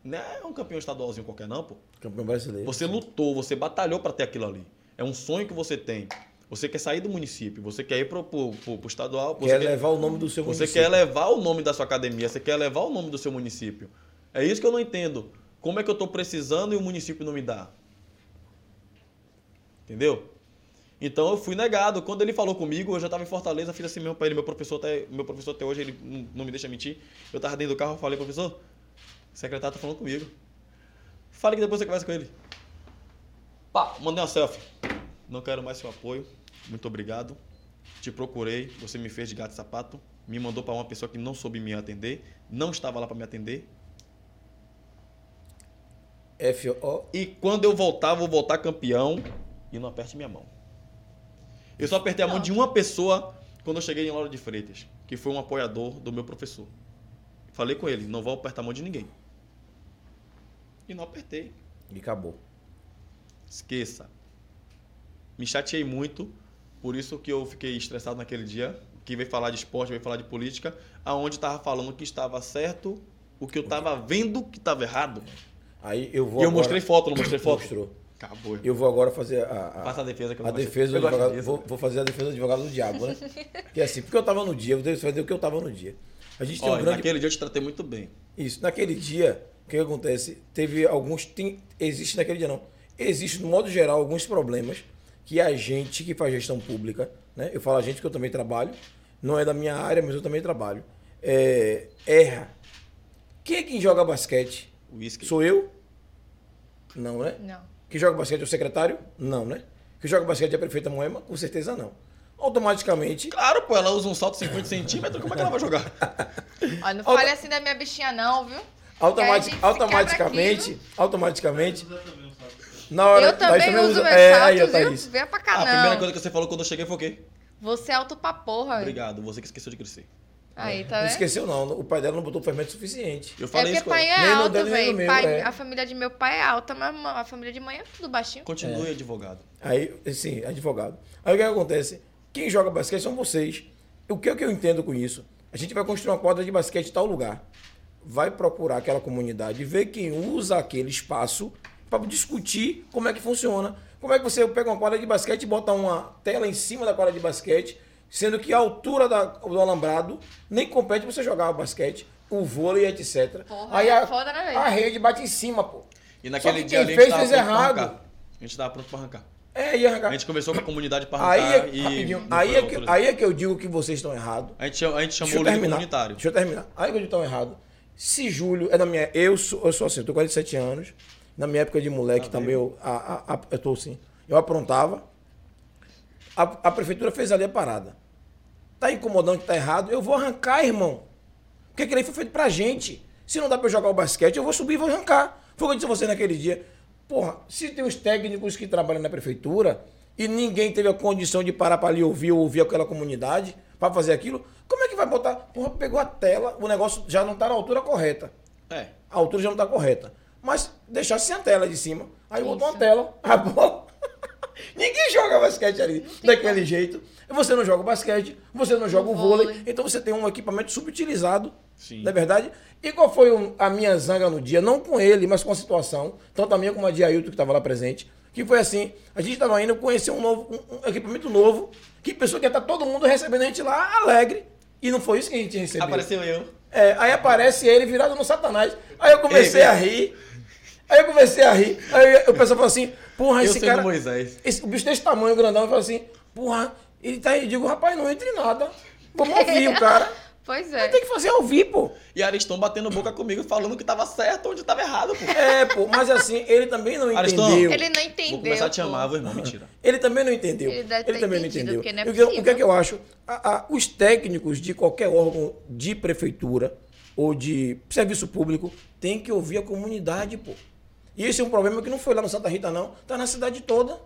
Não é um campeão estadualzinho qualquer, não, pô. Campeão brasileiro. Você lutou, você batalhou para ter aquilo ali. É um sonho que você tem. Você quer sair do município, você quer ir pro, pro, pro, pro estadual. Você quer levar o nome do seu você município. quer levar o nome da sua academia, você quer levar o nome do seu município. É isso que eu não entendo. Como é que eu estou precisando e o município não me dá? Entendeu? Então eu fui negado. Quando ele falou comigo, eu já estava em Fortaleza, fiz assim mesmo para ele. Meu professor, até, meu professor até hoje, ele não- me deixa mentir. Eu estava dentro do carro, falei, professor, o secretário está falando comigo. Fale que depois você conversa com ele. Pá, mandei uma selfie. Não quero mais seu apoio. Muito obrigado. te procurei, você me fez de gato e sapato, me mandou para uma pessoa que não soube me atender, não estava lá para me atender. F-O. E quando eu voltar, vou voltar campeão e não aperte minha mão. Eu só apertei a mão de uma pessoa quando eu cheguei em Laura de Freitas, que foi um apoiador do meu professor. Falei com ele, não vou apertar a mão de ninguém. E não apertei. E acabou. Esqueça. Me chateei muito, por isso que eu fiquei estressado naquele dia, que veio falar de esporte, veio falar de política, aonde estava falando que estava certo, o que eu estava vendo que estava errado. Aí eu vou E eu agora- mostrei foto, não mostrei foto? Mostrou. Acabou. Eu vou agora fazer a, a, Faça a defesa que eu a defesa do advogado. Vou, vou fazer a defesa do advogado do diabo, né? Que é assim, porque eu tava no dia, eu devo fazer o que eu tava no dia. A gente tem Olha, um grande. naquele dia eu te tratei muito bem. Isso, naquele dia, o que acontece? Teve alguns. Tem, existe naquele dia não. Existe, no modo geral, alguns problemas que a gente que faz gestão pública, né? Eu falo a gente porque eu também trabalho, não é da minha área, mas eu também trabalho. É, erra. Quem é quem joga basquete? Whisky. Sou eu? Não, né? Não. Que joga basquete é o secretário? Não, né? Que joga basquete é a prefeita Moema? Com certeza não. Automaticamente, Claro, pô, ela usa um salto de 50 centímetros, como é que ela vai jogar? Olha, não Auto- fale assim da minha bichinha, não, viu? automatic- automaticamente, automaticamente, na hora Eu também Thaís uso meu é, aí, ó, salto, viu? Thaís. Venha pra cá, a não. primeira coisa que você falou quando eu cheguei foi o quê? Você é alto pra porra. Obrigado, você que esqueceu de crescer. Aí, tá Não esqueceu não, o pai dela não botou fermento suficiente. Eu É falei porque isso pai é alto, velho. é. A família de meu pai é alta, mas a família de mãe é tudo baixinho. Continue É. advogado. Aí, sim, advogado. Aí o que acontece? Quem joga basquete são vocês. O que é que eu entendo com isso? A gente vai construir uma quadra de basquete em tal lugar. Vai procurar aquela comunidade, ver quem usa aquele espaço para discutir como é que funciona. Como é que você pega uma quadra de basquete e bota uma tela em cima da quadra de basquete, sendo que a altura da- do alambrado nem compete pra você jogar o basquete, o vôlei, etc. Porra, Aí é a, foda, né, a rede bate em cima, pô. E naquele Só que dia ali fez, a gente fez tava pronto pra errado. arrancar. A gente tava pronto pra arrancar. É, ia arrancar. A gente conversou com a comunidade pra Aí arrancar é, e. aí, é a que, aí é que eu digo que vocês estão errados. A gente, a gente chamou o líder comunitário. Deixa eu terminar. Aí que eu estão errado. Se Júlio é da minha. Eu sou, eu sou assim, eu tô com 47 anos. Na minha época de moleque Tá também eu, a, a- a- eu tô assim. Eu aprontava. A, a prefeitura fez ali a parada. Tá incomodando que tá errado, eu vou arrancar, irmão. Porque aquilo aí foi feito pra gente. Se não dá pra eu jogar o basquete, eu vou subir e vou arrancar. Foi o que eu disse a você naquele dia. Porra, se tem os técnicos que trabalham na prefeitura e ninguém teve a condição de parar pra ali ouvir ou ouvir aquela comunidade pra fazer aquilo, como é que vai botar? Porra, pegou a tela, o negócio já não tá na altura correta. É. A altura já não tá correta. Mas deixar sem a tela de cima. Aí botou uma tela, a bola. Ninguém joga basquete ali daquele jeito. Você não joga basquete, você não joga o vôlei. vôlei. Então você tem um equipamento subutilizado. Sim. Não é verdade? E qual foi um- a minha zanga no dia? Não com ele, mas com a situação. Tanto a minha como a de Ailton, que estava lá presente. Que foi assim: a gente estava indo conhecer um, novo, um- um equipamento novo. Que pensou que ia estar todo mundo recebendo a gente lá alegre. E não foi isso que a gente recebeu. Apareceu eu. É, aí aparece ele virado no satanás. Aí eu comecei Ei, a rir. Aí eu comecei a rir. Aí o pessoal falou assim, porra, Eu esse cara. Moisés. Esse, o bicho desse tamanho, grandão, eu falei assim, porra, ele tá aí. Eu digo, rapaz, não entre em nada. Vamos ouvir o cara. Pois é. Tem que fazer ouvir, pô. E Ariston batendo boca comigo, falando que tava certo onde tava errado, pô. É, pô, mas assim, ele também não Aristão, entendeu. Ele não entendeu. Vou começar a te pô. amar, vou irmão. Mentira. Ele também não entendeu. Ele deve ter também não entendeu. não é o que- o que é que eu acho? A- a- os técnicos de qualquer órgão de prefeitura ou de serviço público têm que ouvir a comunidade, pô. E esse é um problema que não foi lá no Santa Rita, não. Tá na cidade toda.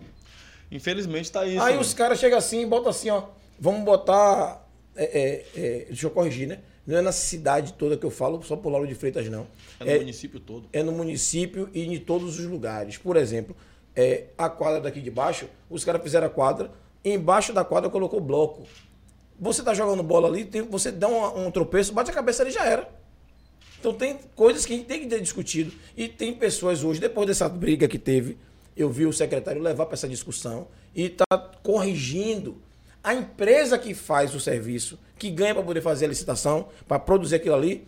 Infelizmente tá isso. Aí né? os caras chegam assim e botam assim, ó. Vamos botar. é, é, é, deixa eu corrigir, né? Não é na cidade toda que eu falo, só por Lauro de Freitas, não. É no município todo. é no município e em todos os lugares. Por exemplo, é, a quadra daqui de baixo, os caras fizeram a quadra, embaixo da quadra colocou bloco. Você tá jogando bola ali, tem- você dá um, um tropeço, bate a cabeça ali já era. Então tem coisas que a gente tem que ter discutido. E tem pessoas hoje, depois dessa briga que teve, eu vi o secretário levar para essa discussão e tá corrigindo. A empresa que faz o serviço, que ganha para poder fazer a licitação, para produzir aquilo ali,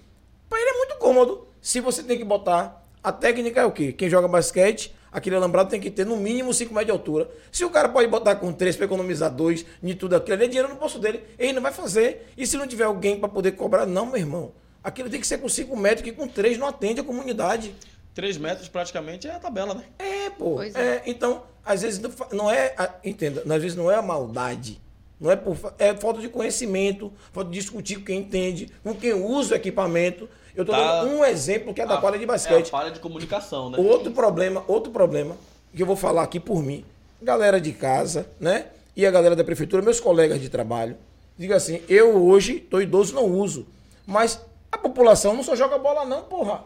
para ele é muito cômodo. Se você tem que botar. A técnica é o quê? Quem joga basquete, aquele alambrado tem que ter no mínimo 5 metros de altura. Se o cara pode botar com 3 para economizar 2 de tudo aquilo ali, é dinheiro no bolso dele. Ele não vai fazer. E se não tiver alguém para poder cobrar, não, meu irmão. Aquilo tem que ser com 5 metros, que com 3 não atende a comunidade. Três metros praticamente é a tabela, né? É, pô. Pois é. então, às vezes não é. a- entenda, às vezes não é a maldade. Não é por é falta de conhecimento, falta de discutir com quem entende, com quem usa o equipamento. Eu estou Tá. dando um exemplo que é da A- quadra de É basquete. a falha de comunicação, né? Outro problema, outro problema, que eu vou falar aqui por mim. Galera de casa, né? E a galera da prefeitura, meus colegas de trabalho. Diga assim, eu hoje tô idoso, não uso. Mas a população não só joga bola não, porra.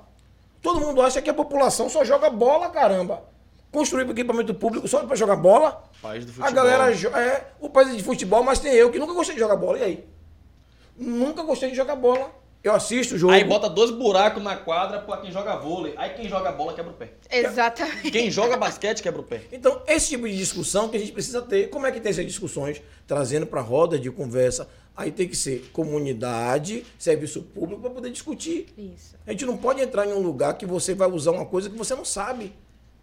Todo mundo acha que a população só joga bola, caramba. Construir equipamento público só para jogar bola. País do A futebol. galera jo- é o país de futebol, mas tem eu que nunca gostei de jogar bola. E aí? Nunca gostei de jogar bola. Eu assisto o jogo. Aí bota dois buracos na quadra pra quem joga vôlei. Aí quem joga bola quebra o pé. Exatamente. Quem joga basquete quebra o pé. Então, esse tipo de discussão que a gente precisa ter. Como é que tem essas discussões? Trazendo para roda de conversa. Aí tem que ser comunidade, serviço público para poder discutir. Isso. A gente não pode entrar em um lugar que você vai usar uma coisa que você não sabe.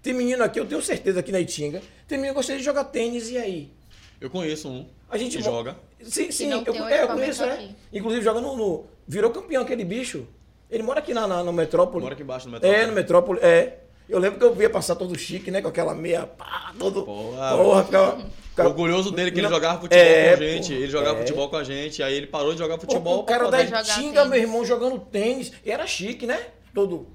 Tem menino aqui, eu tenho certeza aqui na Itinga, tem menino que gostaria de jogar tênis, e aí? Eu conheço um A gente joga. Sim, sim, eu, é, eu conheço, é. aqui. Inclusive joga no, no- Virou campeão aquele bicho. Ele mora aqui na, na, no Metrópole. Mora aqui embaixo no Metrópole. É, no Metrópole, é. Eu lembro que eu via passar todo chique, né? Com aquela meia, pá, todo. Porra. Porra, ficava. ficava- Orgulhoso dele que ele Não, jogava futebol é, com a gente. pô, Ele jogava é. futebol com a gente. Aí ele parou de jogar futebol. o cara da Itinga, meu irmão, jogando tênis. E era chique, né? Todo.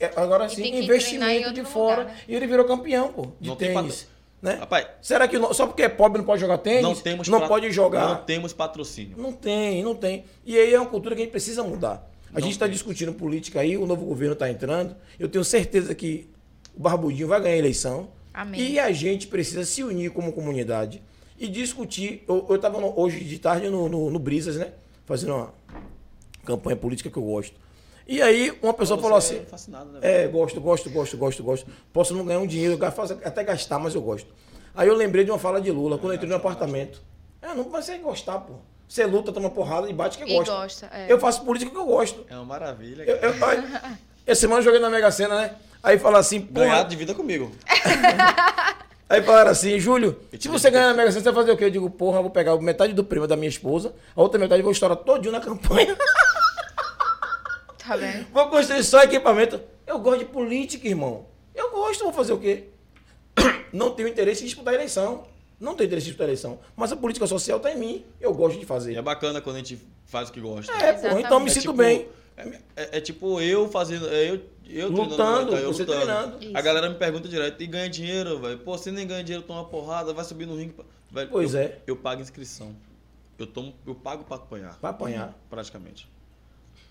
É, Agora sim, investimento de fora. lugar, né? E ele virou campeão, pô, de Não tem tênis. Né? Rapaz, Será que só porque é pobre não pode jogar tênis? não temos Não pode jogar. Não temos patrocínio. Não tem, não tem. E aí é uma cultura que a gente precisa mudar. A Não gente está discutindo política aí, o novo governo está entrando. Eu tenho certeza que o Barbudinho vai ganhar a eleição. Amém. E a gente precisa se unir como comunidade e discutir. Eu estava hoje de tarde no, no, no Brisas, né? Fazendo uma campanha política que eu gosto. E aí uma pessoa Você falou é assim. fascinado, né? É, gosto, gosto, gosto, gosto, gosto. Posso não ganhar um dinheiro, eu faço até gastar, mas eu gosto. Aí eu lembrei de uma fala de Lula, quando eu entrei no apartamento. É, não vai ser gostar, pô. Você luta, toma porrada e bate que E gosta. gosta, é. Eu faço política que eu gosto. É uma maravilha. Eu, eu, aí, essa semana eu joguei na Mega Sena, né? Aí fala assim, porra, Ganhado de vida comigo. Aí falaram assim, Júlio, se digo você que- ganhar na Mega Sena, você vai fazer o quê? Eu digo, porra, eu vou pegar metade do prêmio da minha esposa, a outra metade eu vou estourar todinho na campanha. Tá vendo? vou construir só equipamento. Eu gosto de política, irmão. Eu gosto, vou fazer o quê? Não tenho interesse em disputar a eleição. Não tenho interesse em disputar a eleição. Mas a política social tá em mim. Eu gosto de E fazer. é bacana quando a gente faz o que gosta. É, pô, então eu me É sinto tipo- bem. É, é- é tipo eu fazendo. É eu, eu Lutando, Muay Thai, eu você lutando. treinando. Isso. A galera me pergunta direto, e ganha dinheiro, velho? Pô, você nem ganha dinheiro, toma uma porrada, vai subir no ringue. Velho, Pois eu, é. Eu pago inscrição. Eu, tomo, eu pago pra apanhar, Pra apanhar. praticamente.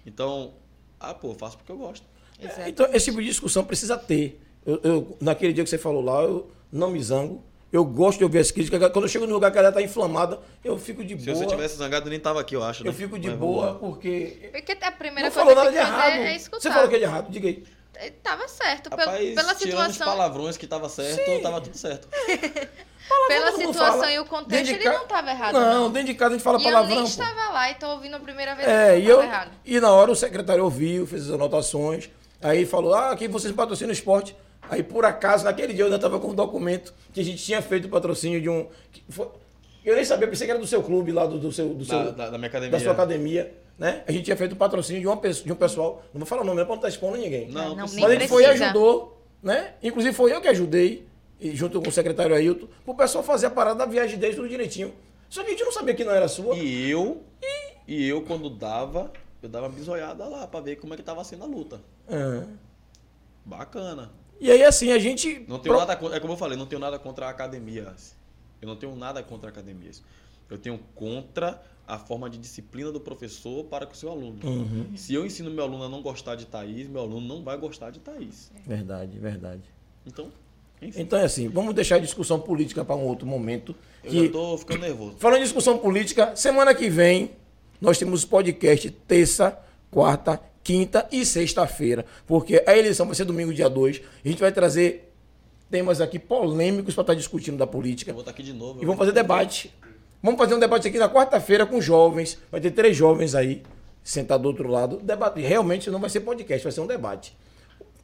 Então, ah, pô, eu faço porque eu gosto. Exato. Então, esse tipo de discussão precisa ter. Eu, eu- naquele dia que você falou lá, eu não me zango. Eu gosto de ouvir as críticas. Quando eu chego no lugar que ela tá inflamada, eu fico de Se boa. você tivesse zangado, eu nem tava aqui, eu acho. Eu né? fico de Mas boa, porque. Porque a primeira Não coisa falou nada de errado. é escutar. Você falou que é de errado, diga aí. Eh, Tava certo. Rapaz, pela tirando os situação, palavrões que tava certo, tava tudo certo. pela situação fala. e o contexto, de ele ca- não tava errado. Não, Não, dentro de casa a gente fala e palavrão. eu nem pô. estava lá e tô ouvindo a primeira vez É, que e, eu, errado. e na hora o secretário ouviu, fez as anotações, aí falou, ah, aqui vocês patrocinam o esporte. Aí, por acaso, naquele dia eu ainda estava com um documento que a gente tinha feito o patrocínio de um... que foi- eu nem sabia, pensei que era do seu clube lá, do, do seu... Do Da, seu da, da minha academia. da sua academia, né? A gente tinha feito o patrocínio de, uma pessoa, de um pessoal, não vou falar o nome, não é pra não estar expondo ninguém. Não, Não, Mas a gente foi e ajudou, né? Inclusive foi eu que ajudei, e junto com o secretário Ailton, pro pessoal fazer a parada da viagem deles tudo direitinho. Só que a gente não sabia que não era sua. E eu, e eu quando dava, eu dava uma bisoiada lá pra ver como é que tava sendo a luta. Ah. Bacana. E aí, assim, a gente. Não tenho pro- nada contra, é como eu falei, não tenho nada contra a academia. Eu não tenho nada contra academias. Eu tenho contra a forma de disciplina do professor para com o seu aluno. Uhum. Se eu ensino meu aluno a não gostar de Thaís, meu aluno não vai gostar de Thaís. Verdade, verdade. Então, enfim. Então é assim, vamos deixar a discussão política para um outro momento. Eu Que, já tô ficando nervoso. falando em discussão política, semana que vem nós temos podcast terça, quarta, quinta e sexta-feira. Porque a eleição vai ser domingo, dia 2. A gente vai trazer temas aqui polêmicos para estar discutindo da política. Eu vou estar aqui de novo. E vamos fazer debate. Vamos fazer um debate aqui na quarta-feira com jovens. Vai ter três jovens aí, sentados do outro lado. Debate. Realmente não vai ser podcast, vai ser um debate.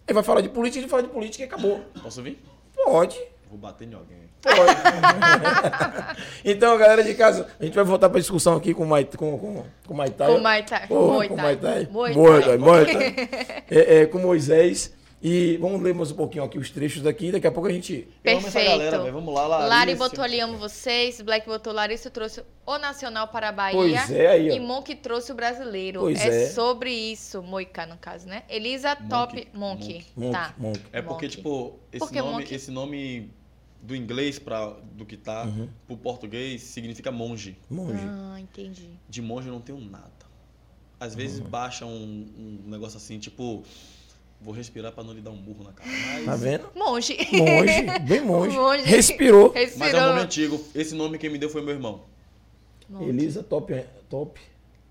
Ele vai falar de política, a gente fala de política e acabou. Posso vir? Pode. Vou bater em alguém. Pode. então, galera de casa, a gente vai voltar para a discussão aqui com o Mai- com, com, com o Maitai. Com Thai. Porra, com. Maitai. É, é, com Moisés. E vamos ler mais um pouquinho aqui os trechos daqui. Daqui a pouco a gente. Perfeito. galera. Vamos lá, Larissa. Lari botou ali Amo Vocês, Black botou Larissa trouxe o Nacional para a Bahia. Pois é, aí, ó. E Monk trouxe o brasileiro. Pois é, é. sobre isso, Moica, no caso, né? Elisa Top Monk. Monk, Tá. Monk. É porque, Monk. tipo, esse Porque nome, monk- esse nome do inglês para do que tá Uhum. pro português significa monge. Monge. Ah, entendi. De monge eu não tenho nada. Às vezes Uhum. baixa um, um negócio assim, tipo, vou respirar pra não lhe dar um murro na cara. Mas, Tá vendo? Monge. Monge, bem monge. Monge. Respirou. Respirou. mas é um nome antigo. Esse nome quem me deu foi meu irmão. Monk. Elisa, top. top.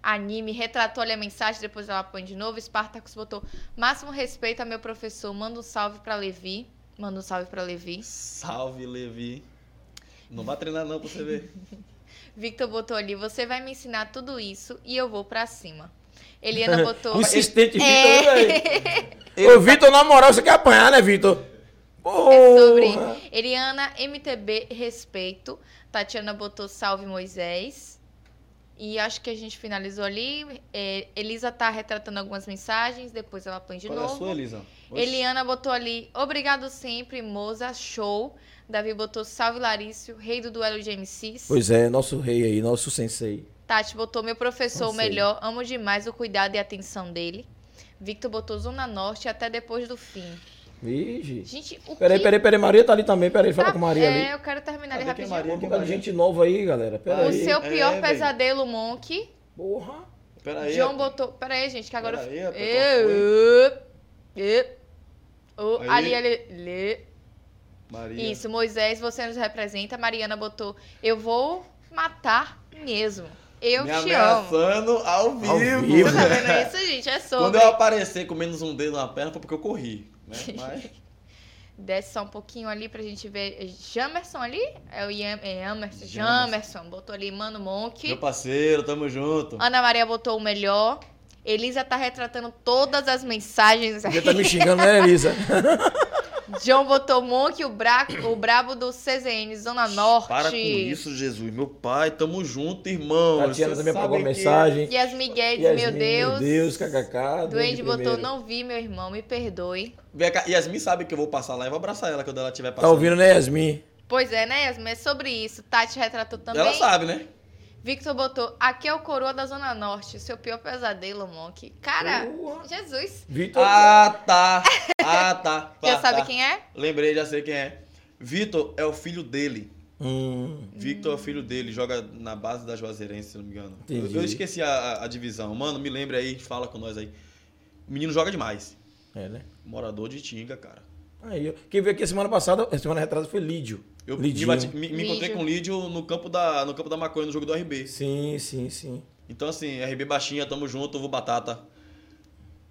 Anime, retratou ali a mensagem, depois ela põe de novo. Spartacus botou máximo respeito a meu professor. Manda um salve pra Levi. Manda um salve pra Levi. Salve, Levi. Não vai treinar não pra você ver. Victor botou ali, você vai me ensinar tudo isso e eu vou pra cima. Eliana botou. Insistente, Vitor, É. velho. Ô, Vitor, na moral, você quer apanhar, né, Vitor? É sobre Porra. Eliana, MTB, respeito. Tatiana botou salve Moisés. E acho que a gente finalizou ali. É, Elisa tá retratando algumas mensagens, depois ela põe de Qual é a novo. sua, Elisa? Eliana botou ali, obrigado sempre, Moza, show. Davi botou salve Larício, rei do duelo de MCs. Pois é, nosso rei aí, nosso sensei. Tati botou meu professor, o melhor, amo demais o cuidado e atenção dele. Victor botou Zona Norte até depois do fim. Vigi. Gente, o Peraí, que peraí, peraí. Maria tá ali também. Peraí, fala tá- com Maria É, ali. eu quero terminar ali Cadê que é rapidinho. Maria? Tem de gente nova aí, galera. O Peraí. seu É, pior velho. pesadelo, Monk. Porra. Pera aí. John botou. Pera aí, gente, que agora. Pera aí, rapaz, Eu- eu- o-. Ali, ali. lê. Maria. Isso, Moisés, você nos representa. Mariana botou. Eu vou matar mesmo. Eu Me te amo. ameaçando ao vivo. Ao vivo. Você tá vendo isso, gente? É Quando sobre. eu aparecer com menos um dedo na perna foi porque eu corri. Né? Mas Desce só um pouquinho ali pra gente ver. Jamerson ali? É o Yam, é Jamerson. Jamerson. Jamerson. Botou ali Mano Monk. meu parceiro, tamo junto. Ana Maria botou o melhor. Elisa tá retratando todas as mensagens. Já tá me xingando, né, Elisa? John botou Monk, o, bra... o brabo do CZN, Zona Norte. Para com isso, Jesus. Meu pai, tamo junto, irmão. Tatiana Você também apagou a mensagem. Yasmin Guedes, Yasmin, meu Deus. Meu Deus, kkk. Duende botou, primeiro. não vi, meu irmão, me perdoe. Vem cá, Yasmin sabe que eu vou passar lá e vou abraçar ela quando ela estiver Tá passando. ouvindo, né, Yasmin? Pois é, né, Yasmin? É sobre isso. Tati retratou também. Ela sabe, né? Victor botou, aqui é o coroa da Zona Norte, seu pior pesadelo, Monk. Cara. Jesus. Vitor. Ah, tá. Ah, tá. Já Tá, sabe tá. quem é? Lembrei, já sei quem é. Vitor é o filho dele. Hum, Victor é o filho dele, joga na base da Juazeirense, se não me engano. Eu, eu esqueci a, a- a divisão. Mano, me lembre aí, fala com nós aí. O menino joga demais. é, né? Morador de Tinga, cara. Aí, quem veio aqui semana passada, semana retrasada foi Lídio. Eu me, Lidinho. bati- me- me encontrei com o Lídio no campo, da, no campo da maconha, no jogo do RB. Sim, sim, sim. Então, assim, RB baixinha, tamo junto, ovo batata.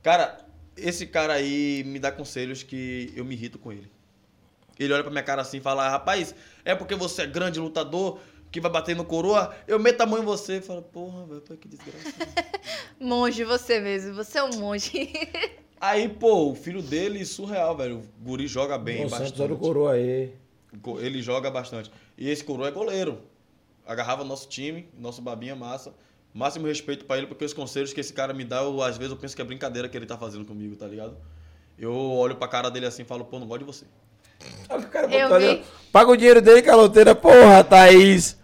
Cara, esse cara aí me dá conselhos que eu me irrito com ele. Ele olha pra minha cara assim e fala, rapaz, é porque você é grande lutador que vai bater no coroa, eu meto a mão em você. Fala, porra, velho, pô, que desgraça. Monge, você mesmo, você é um monge. aí, pô, o filho dele, surreal, velho. O guri joga bem Bom Santos, olha o bastante. coroa aí. Ele joga bastante. E esse coroa é goleiro. Agarrava nosso time, nosso babinha massa. Máximo respeito pra ele, porque os conselhos que esse cara me dá, eu, às vezes eu penso que é brincadeira que ele tá fazendo comigo, tá ligado? Eu olho pra cara dele assim e falo, pô, não gosto de você. Olha o cara botou ali. Paga o dinheiro dele, caloteira. Porra, Thaís.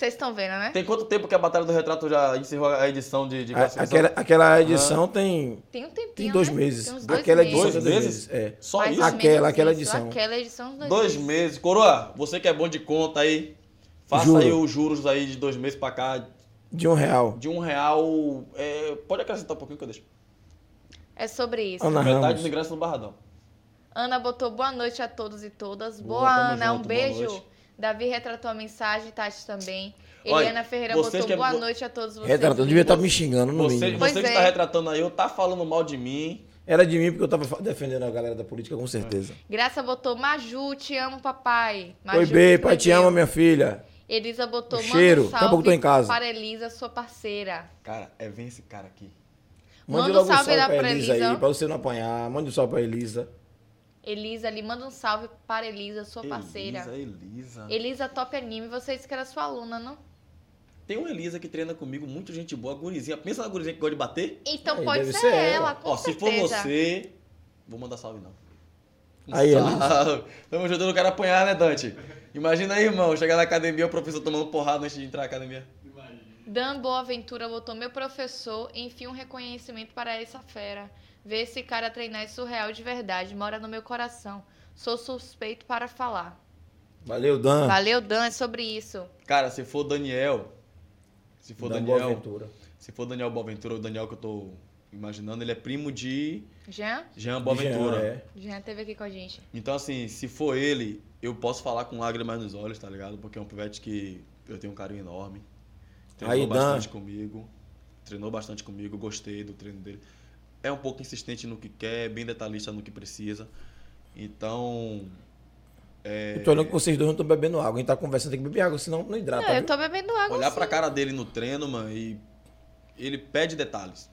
Vocês estão vendo, né? Tem quanto tempo que a Batalha do Retrato já encerrou a edição de, de classificação? Aquela, aquela edição tem, Tem um tempinho, tem dois né? meses. Tem uns dois aquela meses. edição Dois meses? É. Só Mais isso? Aquela- aquela isso. edição. Aquela edição, dois, Dois meses. meses. Coroa, você que é bom de conta aí, faça Juro. aí os juros aí de dois meses pra cá, De um real. de um real. é, pode acrescentar um pouquinho que eu deixo. É sobre isso. Ana Metade Ramos. do ingresso no Barradão. Ana botou boa noite a todos e todas. Boa, Boa, Ana, junto, um boa beijo. Davi retratou a mensagem, Tati também. Olha, Eliana Ferreira botou que é boa bo- noite a todos vocês. Retratando, devia estar lindos. me xingando no Você, mínimo. Pois você que é. está retratando aí, eu tá falando mal de mim. Era de mim porque eu tava defendendo a galera da política, com certeza. Graça botou Maju, te amo, papai. Maju, Oi, B, pai, te amo, Deus. minha filha. Elisa botou O manda cheiro. um Daqui a pouco eu tô em casa. para Elisa, sua parceira. Cara, é vem esse cara aqui. Mande Manda um logo um salve salve lá pra pra Elisa Elisa. aí, pra você não apanhar. Mande um salve pra Elisa. Elisa ali, manda um salve para Elisa, sua parceira. Elisa, Elisa. Elisa Top Anime, você disse que era sua aluna, não? Tem uma Elisa que treina comigo, muito gente boa, gurizinha. Pensa na gurizinha que gosta de bater. Então Aí, pode ser, ser ela, ela. com Ó, se for certeza. você, Vou mandar salve, não. Aí, salve. Tamo ajudando o cara a apanhar, né, Dante? Imagina aí, irmão, chegar na academia, o professor tomando porrada antes de entrar na academia. Dan Boaventura botou meu professor, enfim, um reconhecimento para essa fera. Ver esse cara treinar é surreal de verdade, mora no meu coração. Sou suspeito para falar. Valeu, Dan. Valeu, Dan, é sobre isso. Cara, se for Daniel. Se for Dan Daniel. Boaventura. Se for Daniel Boaventura, o Daniel que eu tô imaginando, ele é primo de Jean? Jean Boaventura. Jean, é. Jean esteve aqui com a gente. Então, assim, se for ele, eu posso falar com lágrimas nos olhos, tá ligado? Porque é um pivete que eu tenho um carinho enorme. Treinou Aí, Dan. bastante comigo. Treinou bastante comigo, gostei do treino dele. É um pouco insistente no que quer, bem detalhista no que precisa. Então. É, Eu tô olhando que vocês dois não estão bebendo água. A gente tá conversando, tem que beber água, senão não hidrata. Não, eu tô bebendo água olhar sim. pra cara dele no treino, mano, e ele pede detalhes.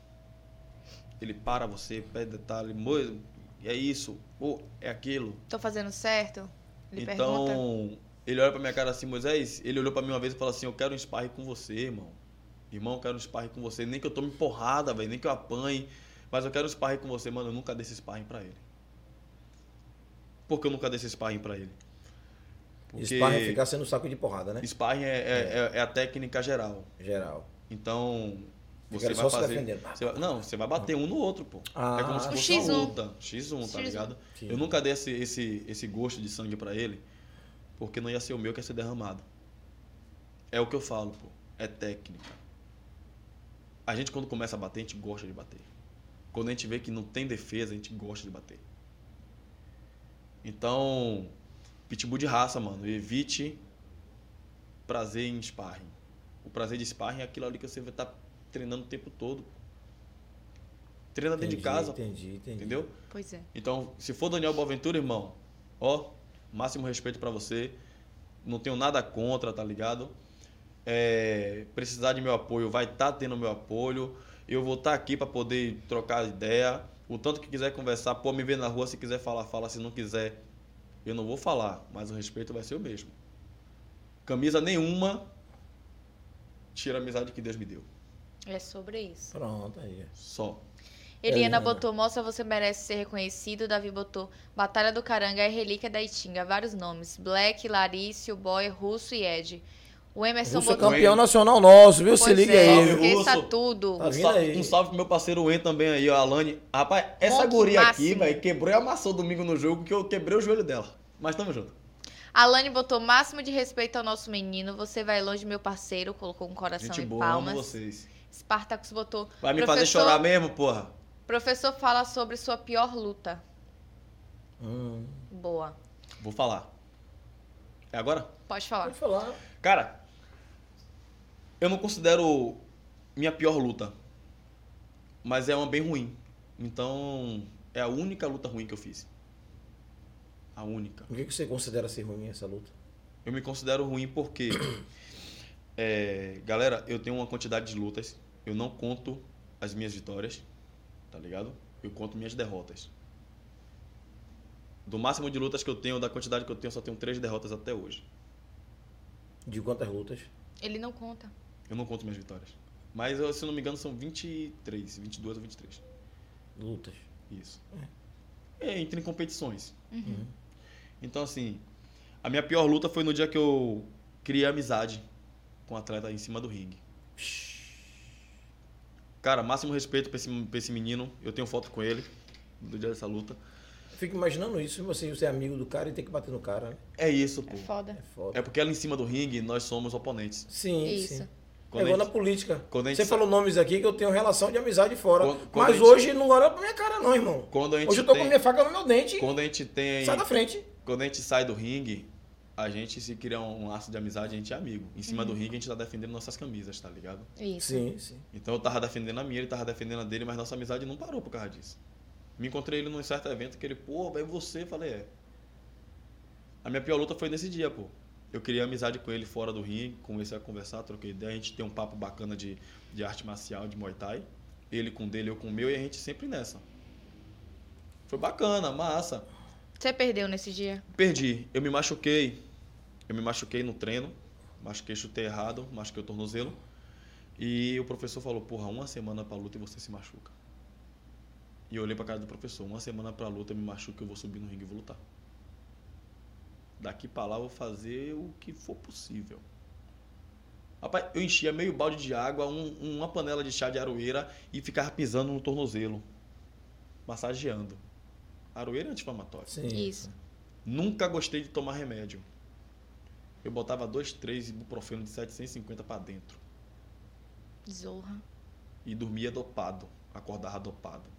Ele para você, pede detalhe, "Mo- é isso, pô, é aquilo. Tô fazendo certo? Ele então, pergunta. ele olha pra minha cara assim, Moisés, ele olhou pra mim uma vez e falou assim, eu quero um sparring com você, irmão. Irmão, eu quero um sparring com você. Nem que eu tome porrada, velho, nem que eu apanhe, mas eu quero sparring com você. Mano, eu nunca dei esse sparring pra ele. Por que eu nunca dei esse sparring pra ele? Sparring ficar sendo saco de porrada, né? Sparring é, é- é- é a técnica geral. Geral. Então, você vai só se fazer. você vai- não, você vai bater um no outro, pô. Ah, é como se fosse uma X1. luta. X1, tá X1. ligado? Sim. Eu nunca dei esse, esse, esse gosto de sangue pra ele, porque não ia ser o meu que ia ser derramado. É o que eu falo, pô. É técnica. A gente, quando começa a bater, a gente gosta de bater. Quando a gente vê que não tem defesa, a gente gosta de bater. Então, pitbull de raça, mano. Evite prazer em sparring. O prazer de sparring é aquilo ali que você vai estar treinando o tempo todo. Treina dentro de Entendi, casa, Entendi, entendi. entendeu? Pois é. Então, se for Daniel Boaventura, irmão, ó, máximo respeito pra você. Não tenho nada contra, tá ligado? É, precisar de meu apoio, vai estar tendo meu apoio. Eu vou estar aqui pra poder trocar ideia. O tanto que quiser conversar, pô, me ver na rua, se quiser falar, fala. Se não quiser, eu não vou falar, mas o respeito vai ser o mesmo. Camisa nenhuma tira a amizade que Deus me deu. É sobre isso. Pronto, aí. Só. Eliana Eliana. botou, mostra você merece ser reconhecido. Davi botou, Batalha do Caranga é relíquia da Itinga. Vários nomes. Black, Larício, Boy, Russo e Ed. O Emerson Russo é botou. campeão nacional nosso, viu? Se Pois liga é, aí. Esqueça tudo. Tá Um salve, aí. um salve pro meu parceiro Wen também aí, ó, a Alane. Rapaz, essa guria aqui, máximo. velho, quebrou e amassou domingo no jogo que eu quebrei o joelho dela. Mas tamo junto. Alane botou máximo de respeito ao nosso menino. Você vai longe, meu parceiro. Colocou um coração Gente e boa, palmas. amo vocês. Spartacus botou. Vai me fazer "Professor- chorar mesmo, porra? Professor fala sobre sua pior luta. Hum, Boa. Vou falar. É agora? Pode falar. pode falar. Cara, eu não considero minha pior luta. Mas é uma bem ruim. Então, é a única luta ruim que eu fiz. A única. O que você considera ser ruim essa luta? Eu me considero ruim porque, é, galera, eu tenho uma quantidade de lutas. Eu não conto as minhas vitórias, tá ligado? Eu conto minhas derrotas. Do máximo de lutas que eu tenho, da quantidade que eu tenho, eu só tenho três derrotas até hoje. De quantas lutas? Ele não conta. Eu não conto minhas vitórias. Mas, se eu não me engano, são 23, 22 ou 23. Lutas. Isso. É, entre em competições. Uhum. Então, assim, a minha pior luta foi no dia que eu criei amizade com o atleta em cima do ringue. Cara, máximo respeito pra esse, pra esse menino. Eu tenho foto com ele do dia dessa luta. Eu fico imaginando isso, você ser amigo do cara e ter que bater no cara, né? É isso, pô. É foda. É foda. É porque ela em cima do ringue, nós somos oponentes. Sim, Isso. sim. Quando é igual a na política. quando a gente Você sa- falou nomes aqui que eu tenho relação de amizade fora. Quando- mas gente- hoje não olha pra minha cara, não, irmão. Quando a gente Hoje eu tô tem- com minha faca no meu dente. Quando a gente tem. Sai da frente. Quando a gente sai do ringue, a gente se cria um laço de amizade, a gente é amigo. Em cima do ringue, a gente tá defendendo nossas camisas, tá ligado? Isso. Sim, sim. Então eu tava defendendo a minha, ele tava defendendo a dele, mas nossa amizade não parou por causa disso. Me encontrei ele num certo evento que ele, pô, vai você, eu falei, é. A minha pior luta foi nesse dia, pô. Eu queria amizade com ele fora do ringue, comecei a conversar, troquei ideia, a gente tem um papo bacana de, de arte marcial, de Muay Thai. Ele com dele, eu com o meu, e a gente sempre nessa. Foi bacana, massa. Você perdeu nesse dia? Perdi. Eu me machuquei. Eu me machuquei no treino. Machuquei, chutei errado, machuquei o tornozelo. E o professor falou, porra, uma semana pra luta e você se machuca. E eu olhei pra cara do professor. Uma semana pra luta, eu me machuco, eu vou subir no ringue e vou lutar. Daqui pra lá, eu vou fazer o que for possível. Rapaz, eu enchia meio balde de água, um- uma panela de chá de aroeira e ficava pisando no tornozelo. Massageando. Aroeira é anti-inflamatório. Sim. Isso. Nunca gostei de tomar remédio. Eu botava dois, três ibuprofeno de 750 pra dentro. Zorra. E dormia dopado. Acordava dopado.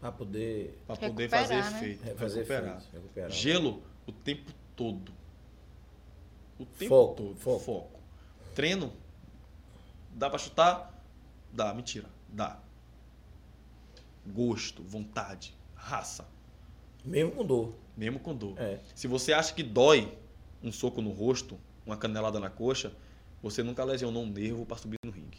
Pra poder Pra poder fazer né? efeito. é, fazer recuperar. efeito, recuperar. Gelo o tempo todo. O tempo Foco, todo. foco. Treino. Dá pra chutar? Dá, mentira. Dá. Gosto, vontade, raça. Mesmo com dor. Mesmo com dor. É. Se você acha que dói um soco no rosto, uma canelada na coxa, você nunca lesionou um nervo pra subir no ringue.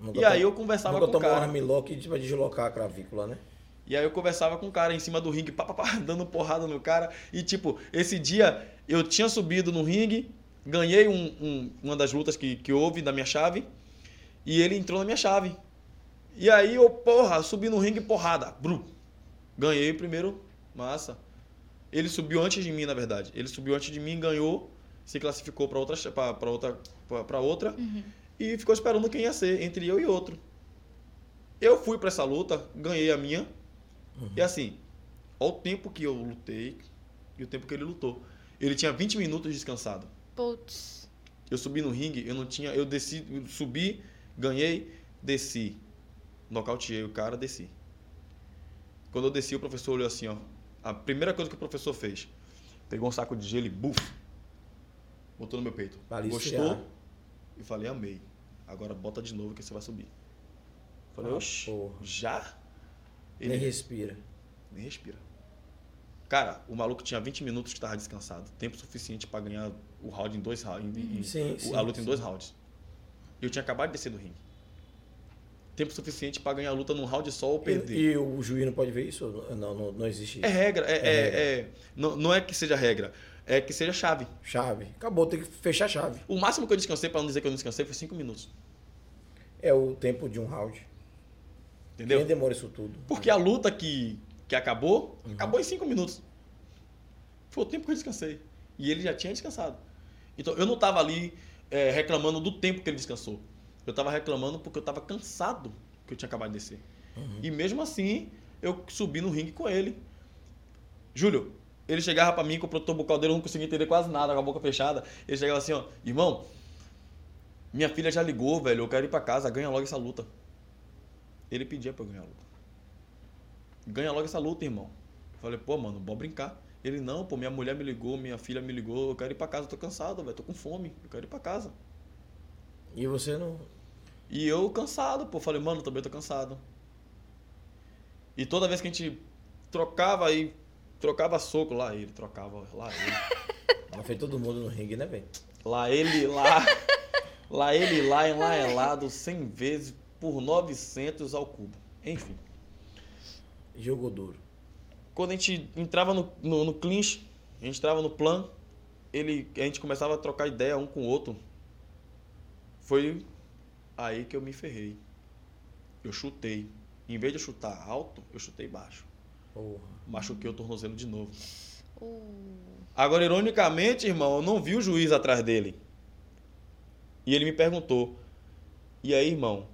Nunca E aí eu conversava nunca com o tomou um cara. armlock pra deslocar a clavícula, né? E aí eu conversava com o cara em cima do ringue, pá, pá, pá, dando porrada no cara. E tipo, esse dia eu tinha subido no ringue, ganhei um- um- uma das lutas que, que houve da minha chave, e ele entrou na minha chave. E aí eu, porra, subi no ringue, porrada, brum. Ganhei o primeiro, massa. Ele subiu antes de mim, na verdade. Ele subiu antes de mim, ganhou, se classificou para outra, pra, pra outra, pra, pra outra e ficou esperando quem ia ser, entre eu e outro. Eu fui para essa luta, ganhei a minha. E assim, olha o tempo que eu lutei e o tempo que ele lutou. Ele tinha 20 minutos descansado. Putz. Eu subi no ringue, eu não tinha. Eu desci, eu subi, ganhei, desci. Nocauteei o cara, desci. Quando eu desci, o professor olhou assim, ó. A primeira coisa que o professor fez, pegou um saco de gelo e buf, botou no meu peito. Gostou? E falei, amei. Agora bota de novo que você vai subir. Falei, Ah, oxi, porra. Já? Nem respira. Nem respira. Cara, o maluco tinha 20 minutos que estava descansado. Tempo suficiente para ganhar o round em dois rounds. em- em- Sim, o- sim, a luta em sim. dois rounds. Eu tinha acabado de descer do ringue. Tempo suficiente para ganhar a luta num round só ou perder. E, e o juiz não pode ver isso? Não, não, não existe isso. É regra. É, É é- regra. é- não, não é que seja regra. É que seja chave. Chave. Acabou, tem que fechar a chave. O máximo que eu descansei, para não dizer que eu não descansei, foi 5 minutos. É o tempo de um round. Entendeu? Quem demora isso tudo? Porque a luta que, que acabou, acabou em cinco minutos. Foi o tempo que eu descansei. E ele já tinha descansado. Então eu não estava ali é, reclamando do tempo que ele descansou. Eu estava reclamando porque eu estava cansado que eu tinha acabado de descer. E mesmo assim, eu subi no ringue com ele. Júlio, ele chegava para mim com o produtor bucal dele, eu não conseguia entender quase nada, com a boca fechada. Ele chegava assim, ó, irmão, minha filha já ligou, velho, eu quero ir para casa, ganha logo essa luta. Ele pedia pra eu ganhar a luta. Ganha logo essa luta, irmão. Eu falei, pô, mano, bora brincar. Ele, não, pô, minha mulher me ligou, minha filha me ligou, eu quero ir pra casa, eu tô cansado, velho, tô com fome, eu quero ir pra casa. E você não. E eu cansado, pô, falei, mano, também tô cansado. E toda vez que a gente trocava aí, trocava soco, lá ele trocava, lá ele. Não fez todo mundo no ringue, né, velho? Lá ele, lá. lá ele, lá, e lá é lado, 100 vezes por 900 ao cubo. Enfim. Jogo duro. quando a gente entrava no, no, no clinch, a gente entrava no plan, ele, a gente começava a trocar ideia um com o outro. Foi aí que eu me ferrei. Eu chutei. Em vez de eu chutar alto, eu chutei baixo. Porra. Machuquei o tornozelo de novo. Uh. Agora, ironicamente, irmão, eu não vi o juiz atrás dele. E ele me perguntou: E aí, irmão,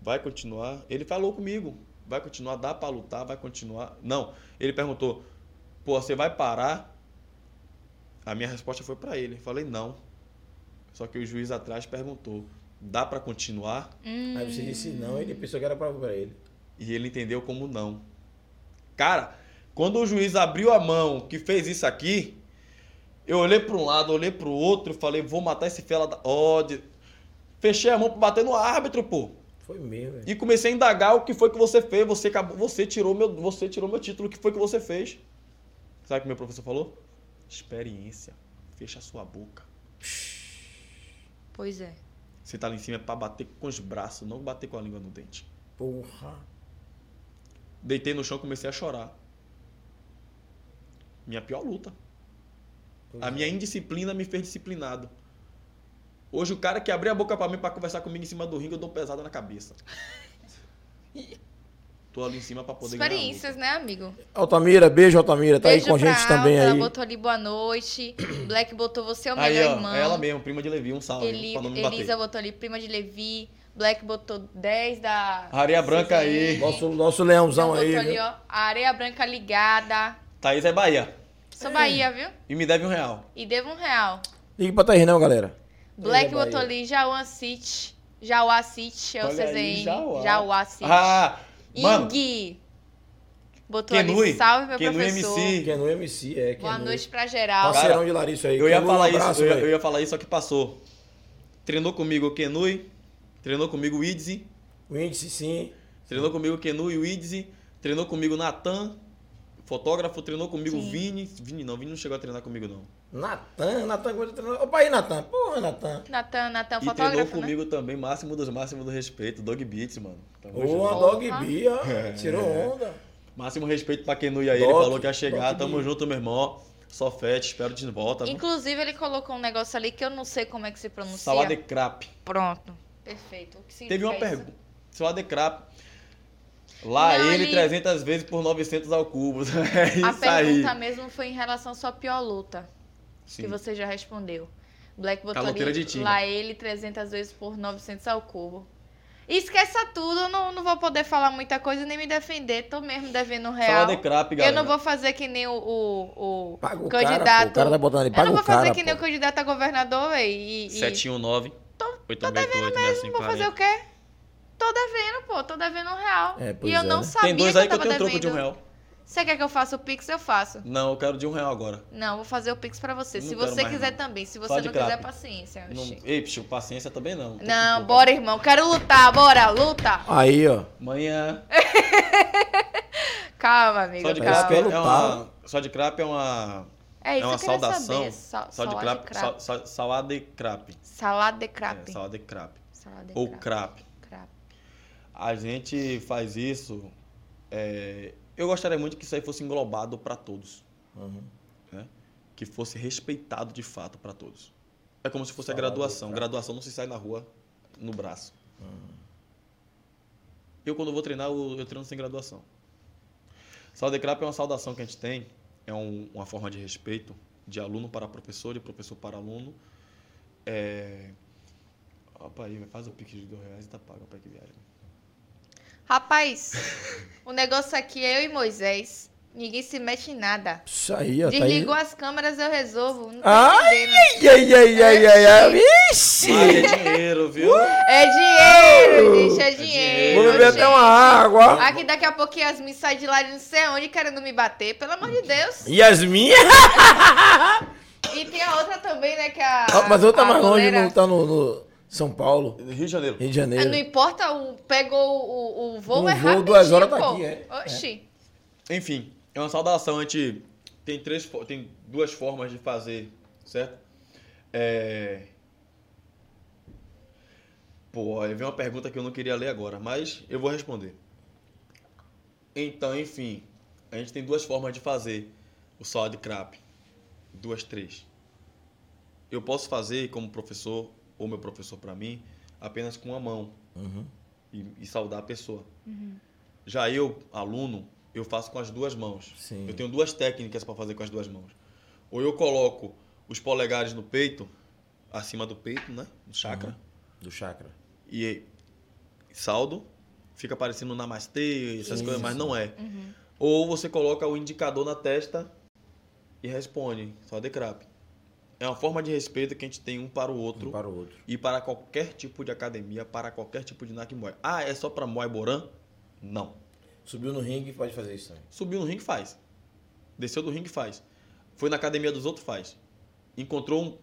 vai continuar? Ele falou comigo: Vai continuar? Dá pra lutar? Vai continuar? Não. Ele perguntou: Pô, você vai parar? A minha resposta foi pra ele. Eu falei: Não. Só que o juiz atrás perguntou: Dá pra continuar? Hum. Aí você disse não, ele pensou que era pra, pra ele. E ele entendeu como não. Cara, quando o juiz abriu a mão que fez isso aqui, eu olhei para um lado, olhei para o outro falei, vou matar esse fela da. Ó, de- Fechei a mão para bater no árbitro, pô. Foi mesmo. E comecei a indagar o que foi que você fez. Você acabou, você tirou meu, você tirou meu título. O que foi que você fez? Sabe o que meu professor falou? Experiência. Fecha a sua boca. Pois é. Você tá lá em cima é para bater com os braços, não bater com a língua no dente. Porra. Deitei no chão e comecei a chorar. Minha pior luta. Pois A é. minha indisciplina me fez disciplinado. Hoje o cara que abrir a boca pra mim pra conversar comigo em cima do ringue, eu dou pesada na cabeça. Tô ali em cima pra poder. Experiências, né, amigo? Altamira, beijo, Altamira. Tá Beijo aí com a pra gente também Alta, aí. botou ali boa noite. Black botou você é o Aí, melhor ó, irmão. é ela mesmo, prima de Levi, um salve Eli- pra não me Elisa bater. botou ali prima de Levi. Black botou 10 da. Areia branca aí. Nosso, nosso leãozão botou aí. ali, ó. Areia branca ligada. Thaís é Bahia. Sou Bahia, viu? E me deve um real. E devo um real. Ligue pra Thaís, não, galera. Black ali Jauan City. Jauá City é o Olha aí, CZN. Jauá. Jauá City. Ah, mano, Ing. Botou Kenui. ali, salve meu Kenui professor. MC. Que no MC, é. Que Boa no... noite pra geral. Parceirão de Larissa aí. eu ia Kenui, um falar abraço, isso, eu ia, eu ia falar isso, só que passou. Treinou comigo o Kenui, treinou comigo o Idzi, O índice, sim. treinou comigo o Kenui e o Idzi, treinou comigo o Natan, fotógrafo, treinou comigo o Sim. Vini. Vini não, Vini não chegou a treinar comigo não. Natan, Natan, coisa treinador. Opa aí, Natan. Porra, Natan. Natan, Natan, E treinou fotógrafo, né? comigo também, máximo dos máximos do respeito, Dog Beats, mano. Tamo Ô, junto. Dog Porra. B, ó. Tirou onda. Máximo respeito pra Kenui aí, ele Doc, falou que ia chegar, Doc tamo B. junto, meu irmão. Só fete, espero de volta. viu? Inclusive, ele colocou um negócio ali que eu não sei como é que se pronuncia. Salada de crap. Pronto. Perfeito. O que significa Teve uma pergunta. Salada de crap. Lá Não, ele ele- 300 vezes por 900 ao cubo. É isso A pergunta aí. mesmo foi em relação à sua pior luta, Sim. que você já respondeu. Black botou ali, lá ele 300 vezes por 900 ao cubo. E esqueça tudo, eu não, não vou poder falar muita coisa nem me defender. Tô mesmo devendo um real. Salada de crap, galera. Eu não vou fazer que nem o, o, o Paga o cara, candidato. pô. O cara tá botando ali, eu paga não vou o cara, fazer que nem pô. o candidato a governador, véi. E, e 719 898 mesmo, vou fazer o quê? Tô devendo, pô. Tô devendo um real. É, pois e eu é, não né? sabia Tem dois que aí que eu tava tenho troco de um devendo. real. Você quer que eu faça o Pix? Eu faço. Não, eu quero de um real agora. Não, vou fazer o Pix pra você. Não Se você quiser não. também. Se você não quiser, paciência. Não, ei, pichu, paciência também não. Não, bora, irmão. Quero lutar. Bora, luta. Aí, ó. Amanhã. Calma, amigo. Só de calma. que crap é é uma. Só de crap é uma. É isso é uma que eu queria saudação. Sa Só de salada crap. Salada de crap. Salada de É, crap. salada de crap. De Ou crap. A gente faz isso. é, eu gostaria muito que isso aí fosse englobado para todos. Uhum. né? Que fosse respeitado de fato para todos. É como se fosse a graduação. crap. Graduação não se sai na rua no braço. Eu, quando vou treinar, eu, eu treino sem graduação. Salada de crap é uma saudação que a gente tem. É um- uma forma de respeito de aluno para professor, de professor para aluno. É... Opa aí, faz o pique de dois reais e tá pago. Opa, que viagem. Rapaz, o negócio aqui é eu e Moisés. Ninguém se mete em nada. Isso aí, ó. Tá aí. Desligou as câmeras, eu resolvo. Não Ai, ai, ai, ai, ai, ai. Vixe! Ah, é dinheiro, viu? É dinheiro, gente, é dinheiro. Vou beber até uma água. Aqui daqui a pouco Yasmin sai de lá de não sei onde querendo me bater, pelo amor de Deus. Yasmin? E tem a outra também, né, que a. Ah, Mas eu tá a mais longe, não tá no, no São Paulo, Rio de Janeiro. Rio de Ah, Não Janeiro. importa, o, pegou o, o voo, Um é voo, rapidinho, duas horas tá pô. aqui, é. Oxi. Enfim, é uma saudação. A gente tem, três, tem duas formas de fazer, certo? É... Pô, aí vem uma pergunta que eu não queria ler agora, mas eu vou responder. Então, enfim, a gente tem duas formas de fazer o salad crap. Duas, três. Eu posso fazer como professor, ou meu professor para mim, apenas com uma mão Uhum. e, e saudar a pessoa. Já eu, aluno, eu faço com as duas mãos. Sim. Eu tenho duas técnicas para fazer com as duas mãos. Ou eu coloco os polegares no peito, acima do peito, né? No chakra, Do chakra. e saldo, fica parecendo um namastê, essas Sim, coisas, mas não é. Ou você coloca o indicador na testa e responde, só de crap. É uma forma de respeito que a gente tem um para o outro Um para o outro. e para qualquer tipo de academia, para qualquer tipo de Nakimoy. Ah, é só para Muay Boran? Não. Subiu no ringue, pode fazer isso também. Subiu no ringue, faz. Desceu do ringue, faz. Foi na academia dos outros, faz. Encontrou um.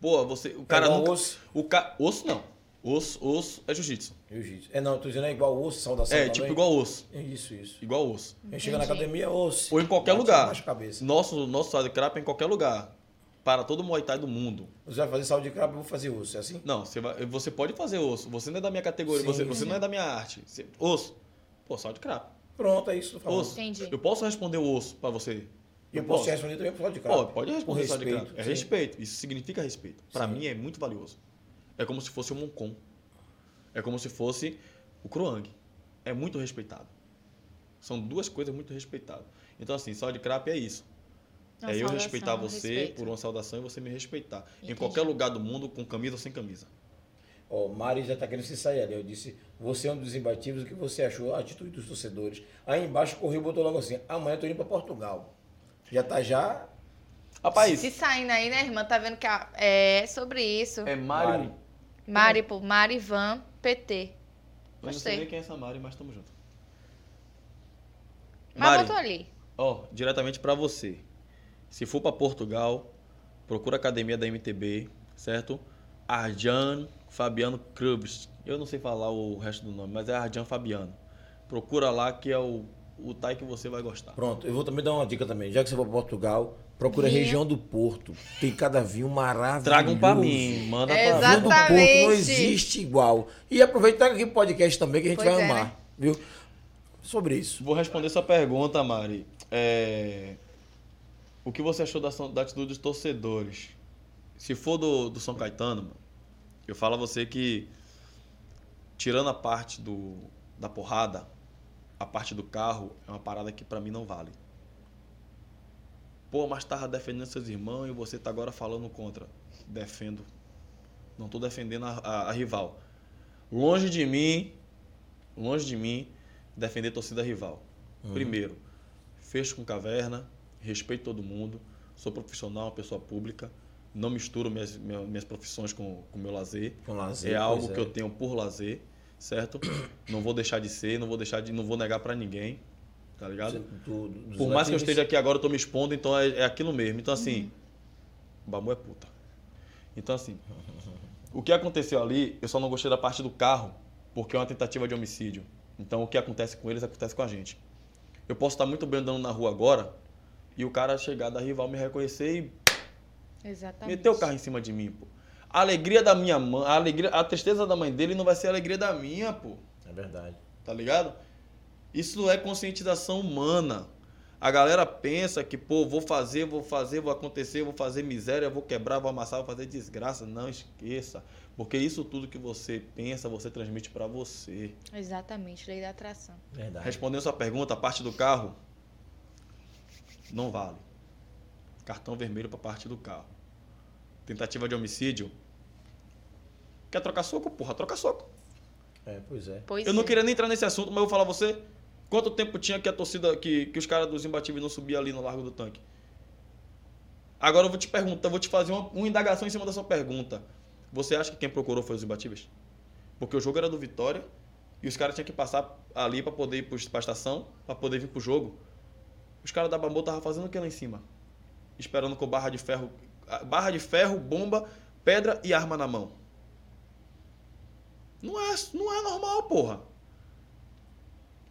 Pô, você. O cara igual nunca. osso. O ca... Osso não. Osso, osso é jiu-jitsu. Jiu-jitsu. É, não, tô dizendo é igual osso, saudação É, também. tipo igual osso. É Isso, isso. Igual osso. A gente chega na Entendi. academia, osso. Ou em qualquer Bate lugar. Nosso, nosso side crap é em qualquer lugar. Para todo Muay Thai do mundo. Você vai fazer saúde de crabo, eu vou fazer osso, é assim? Não, você, vai, você pode fazer osso. Você não é da minha categoria. Sim, você você sim. não é da minha arte. Você- osso. Pô, side crap. Pronto, é isso que eu. Osso. Entendi. Eu posso responder o osso para você? E eu Não posso responder também saúde de crabo. Pode, pode responder só de respeito, crap. É sim. respeito. Isso significa respeito. Para mim é muito valioso. É como se fosse o Moncon. É como se fosse o Kruang. é muito respeitado. São duas coisas muito respeitadas. Então, assim, só de crap é isso. Uma é eu saudação, respeitar você respeito. por uma saudação e você me respeitar. Entendi. Em qualquer lugar do mundo, com camisa ou sem camisa. Ó, Mari já tá querendo se sair ali. Eu disse, você é um dos imbatíveis, o que você achou? A atitude dos torcedores. Aí embaixo correu e botou logo assim, amanhã eu tô indo pra Portugal. Já tá já... Rapaz, Se saindo aí, né, irmã? Tá vendo que a- é sobre isso. é Mário. Mari. Mari, pô, Marivan PT. Eu não sei Gostei. nem quem é essa Mari, mas tamo junto. Mas Mari. botou ali. Ó, diretamente pra você. Se for pra Portugal, procura a academia da MTB, certo? Arjan Fabiano Krubs. Eu não sei falar o resto do nome, mas é Arjan Fabiano. Procura lá que é o, o Thai que você vai gostar. Pronto, eu vou também dar uma dica também. Já que você for pra Portugal, procura a Vinho. região do Porto. Tem cada vinho maravilhoso. Tragam pra mim, manda pra Vinho mim. do Porto não existe igual. E aproveita e traga aqui o podcast também que a gente Pois vai é, amar. né? Viu? Sobre isso. Vou responder sua pergunta, Mari. É, O que você achou da, da atitude dos torcedores? Se for do, do São Caetano, mano, eu falo a você que, tirando a parte do, da porrada, a parte do carro é uma parada que pra mim não vale. Pô, mas tava defendendo seus irmãos e você tá agora falando contra. Defendo. Não tô defendendo a, a- a rival. Longe de mim, longe de mim, defender torcida rival. Primeiro, fecho com caverna, respeito todo mundo, sou profissional, uma pessoa pública, não misturo minhas, minhas, profissões com o meu lazer. Com lazer, é algo pois que é. eu tenho por lazer, certo? não vou deixar de ser, não vou deixar de, não vou negar pra ninguém, tá ligado? Do- dos Por mais que eu esteja aqui agora, eu tô me expondo, então é, é aquilo mesmo. Então, assim, Bamu é puta. Então, assim, o que aconteceu ali, eu só não gostei da parte do carro, porque é uma tentativa de homicídio. Então, o que acontece com eles, acontece com a gente. Eu posso estar muito bem andando na rua agora, e o cara chegar da rival me reconhecer e Exatamente. meter o carro em cima de mim, pô. A alegria da minha mãe, a, alegria, a tristeza da mãe dele não vai ser a alegria da minha, pô É verdade. tá ligado? Isso é conscientização humana. A galera pensa que, pô, vou fazer, vou fazer, vou acontecer, vou fazer miséria, vou quebrar, vou amassar, vou fazer desgraça. Não esqueça. Porque isso tudo que você pensa, você transmite pra você. Exatamente, lei da atração. Verdade. Respondendo sua pergunta, a parte do carro, não vale. Cartão vermelho pra parte do carro. Tentativa de homicídio. Quer trocar soco? Porra, troca soco. É, pois é. Pois Eu não é. queria nem entrar nesse assunto, mas eu vou falar a você. Quanto tempo tinha que a torcida, que, que os caras dos imbatíveis não subiam ali no Largo do Tanque? Agora eu vou te perguntar, vou te fazer uma, uma indagação em cima da sua pergunta. Você acha que quem procurou foi os imbatíveis? Porque o jogo era do Vitória e os caras tinham que passar ali pra poder ir pro- pra estação, pra poder vir pro jogo. Os caras da Bambu estavam fazendo o que lá em cima? Esperando com barra de ferro, ah, barra de ferro, bomba, pedra e arma na mão. Não é, não é normal, porra.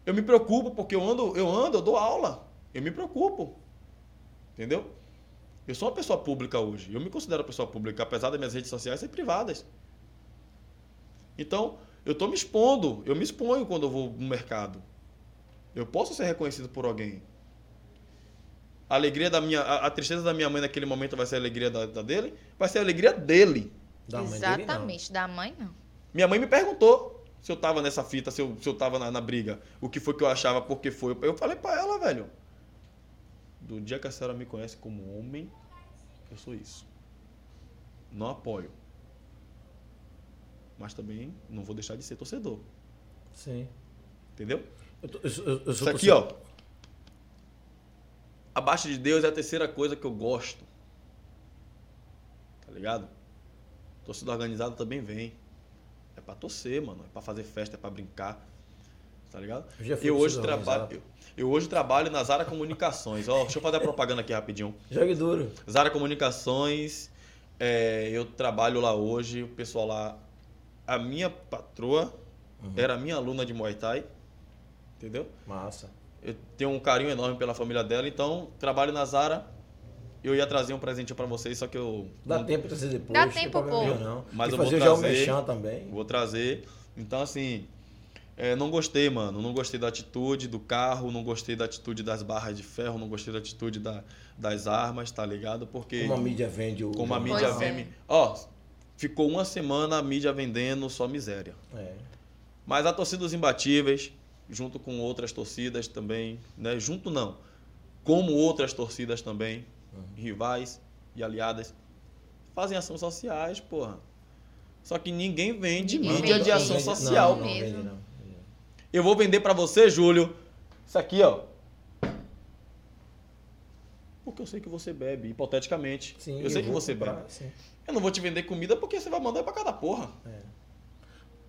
Eu me preocupo porque eu ando, eu ando, eu dou aula. Eu me preocupo. Entendeu? Eu sou uma pessoa pública hoje. Eu me considero pessoa pública, apesar das minhas redes sociais serem privadas. Então, eu estou me expondo. Eu me exponho quando eu vou no mercado. Eu posso ser reconhecido por alguém. A alegria da minha, a, a tristeza da minha mãe naquele momento vai ser a alegria da, da dele, vai ser a alegria dele. Da mãe dele, não. Exatamente, da mãe não. Minha mãe me perguntou se eu tava nessa fita, se eu, se eu tava na, na briga, o que foi que eu achava, por que foi. Eu falei pra ela, velho. Do dia que a senhora me conhece como homem, eu sou isso. Não apoio. Mas também não vou deixar de ser torcedor. Sim. Entendeu? Eu, eu, eu, eu Isso aqui, ó. Abaixo de Deus é a terceira coisa que eu gosto. Tá ligado? Torcida organizada também vem. É pra torcer, mano. É pra fazer festa, é pra brincar. Tá ligado? Eu Eu hoje, trabalho, eu, eu hoje trabalho na Zara Comunicações. Ó, deixa eu fazer a propaganda aqui rapidinho. Jogue duro. Zara Comunicações, é, eu trabalho lá hoje, o pessoal lá. A minha patroa Uhum. era minha aluna de Muay Thai. Entendeu? Massa. Eu tenho um carinho enorme pela família dela, então trabalho na Zara. Eu ia trazer um presentinho pra vocês, só que eu Dá não- tempo de trazer depois. Dá tempo, pô. não. Mas e eu vou fazer já o trazer. mexão também. vou trazer. Então assim, é, não gostei, mano. Não gostei da atitude do carro, não gostei da atitude das barras de ferro, não gostei da atitude da- das armas, tá ligado? Porque Como a mídia vende o. como a mídia Pois é. vende. Ó, ficou uma semana a mídia vendendo só miséria. É. Mas a torcida dos imbatíveis, junto com outras torcidas também, né? Junto não, como outras torcidas também, rivais e aliadas, fazem ações sociais, porra. Só que ninguém vende Ninguém mídia vende de ação isso. social. Não, não, mesmo. vende não. Eu vou vender pra você, Júlio, isso aqui, ó. Porque eu sei que você bebe, hipoteticamente. Sim, eu sei que você comprar, bebe. sim. Eu não vou te vender comida porque você vai mandar pra cada porra.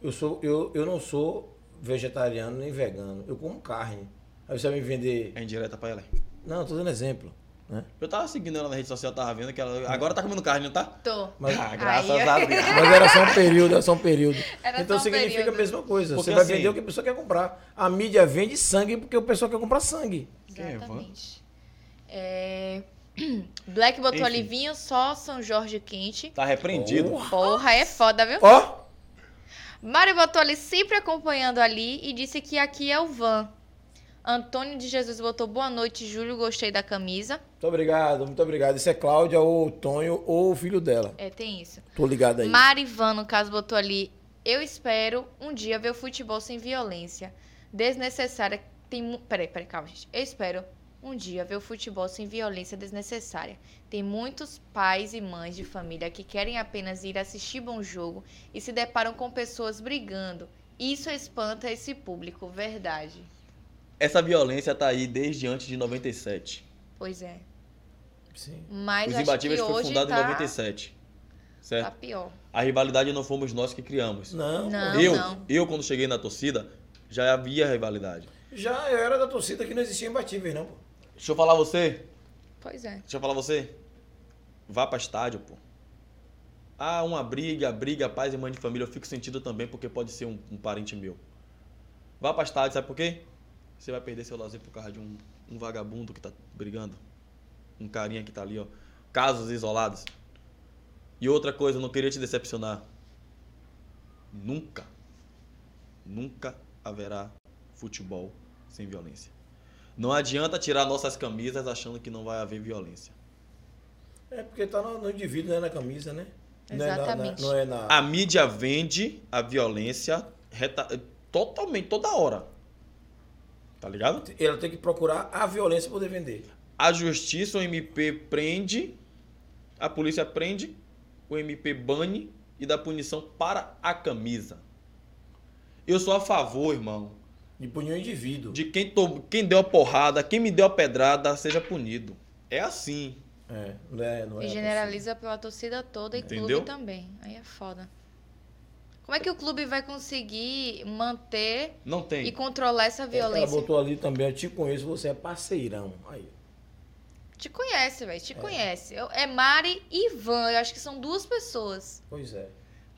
Eu, sou, eu, eu não sou vegetariano nem vegano. Eu como carne. Aí você vai me vender. É indireta pra ela. Não, tô dando exemplo. Né? Eu tava seguindo ela na rede social, tava vendo que ela agora tá comendo carne, não tá? Tô. Mas, Ah, graças Aí, a Deus. mas era só um período, era só um período. Era então só um significa período. a mesma coisa. Porque você vai assim- vender o que a pessoa quer comprar. A mídia vende sangue porque o pessoal quer comprar sangue. É, Exatamente. É... Black botou Enfim. ali vinho, só São Jorge quente. Tá repreendido. Porra. Porra, é foda, viu? Ó, Mário botou ali sempre acompanhando ali e disse que aqui é o van. Antônio de Jesus botou boa noite, Júlio, gostei da camisa. muito obrigado, muito obrigado. Isso é Cláudia ou o Tonho ou o filho dela. É, tem isso. Tô ligado aí. Marivan, no caso, botou ali. Eu espero um dia ver o futebol sem violência. Desnecessária. Tem. Peraí, peraí, calma, gente. Eu espero um dia ver o futebol sem violência desnecessária. Tem muitos pais e mães de família que querem apenas ir assistir bom jogo e se deparam com pessoas brigando. Isso espanta esse público, verdade. Essa violência tá aí desde antes de 97. Pois é. Sim. Mas Os imbatíveis que foi hoje fundado tá, em 97. Certo? tá pior. A rivalidade não fomos nós que criamos. Não, Não. eu, não. eu, quando cheguei na torcida, já havia rivalidade. já eu era da torcida que não existia imbatíveis, não, pô. Deixa eu falar você. Pois é. Deixa eu falar você. Vá pra estádio, pô. Ah, uma briga, briga, pais e mãe de família, eu fico sentido também porque pode ser um, um parente meu. Vá pra estádio, sabe por quê? Você vai perder seu lazer por causa de um, um vagabundo que tá brigando. Um carinha que tá ali, ó. Casos isolados. E outra coisa, eu não queria te decepcionar. Nunca, nunca haverá futebol sem violência. Não adianta tirar nossas camisas achando que não vai haver violência. É porque tá no, no indivíduo, não é na camisa, né? Não é na- na- Exatamente. não é na. A mídia vende a violência reta- totalmente, toda hora. Tá ligado? Ela tem que procurar a violência para poder vender. A justiça, o MP prende, a polícia prende, o MP bane e dá punição para a camisa. Eu sou a favor, irmão, De punir o indivíduo. de quem, to- quem deu a porrada, quem me deu a pedrada, seja punido. É assim. É, não é, não é E generaliza pela torcida toda e Entendeu? clube também. Aí é foda. Como é que o clube vai conseguir manter Não tem. e controlar essa Ela violência? botou ali também, eu te conheço, você é parceirão. Aí. Te conhece, velho. Te conhece. Eu- É Mari e Ivan. Eu acho que são duas pessoas. Pois é.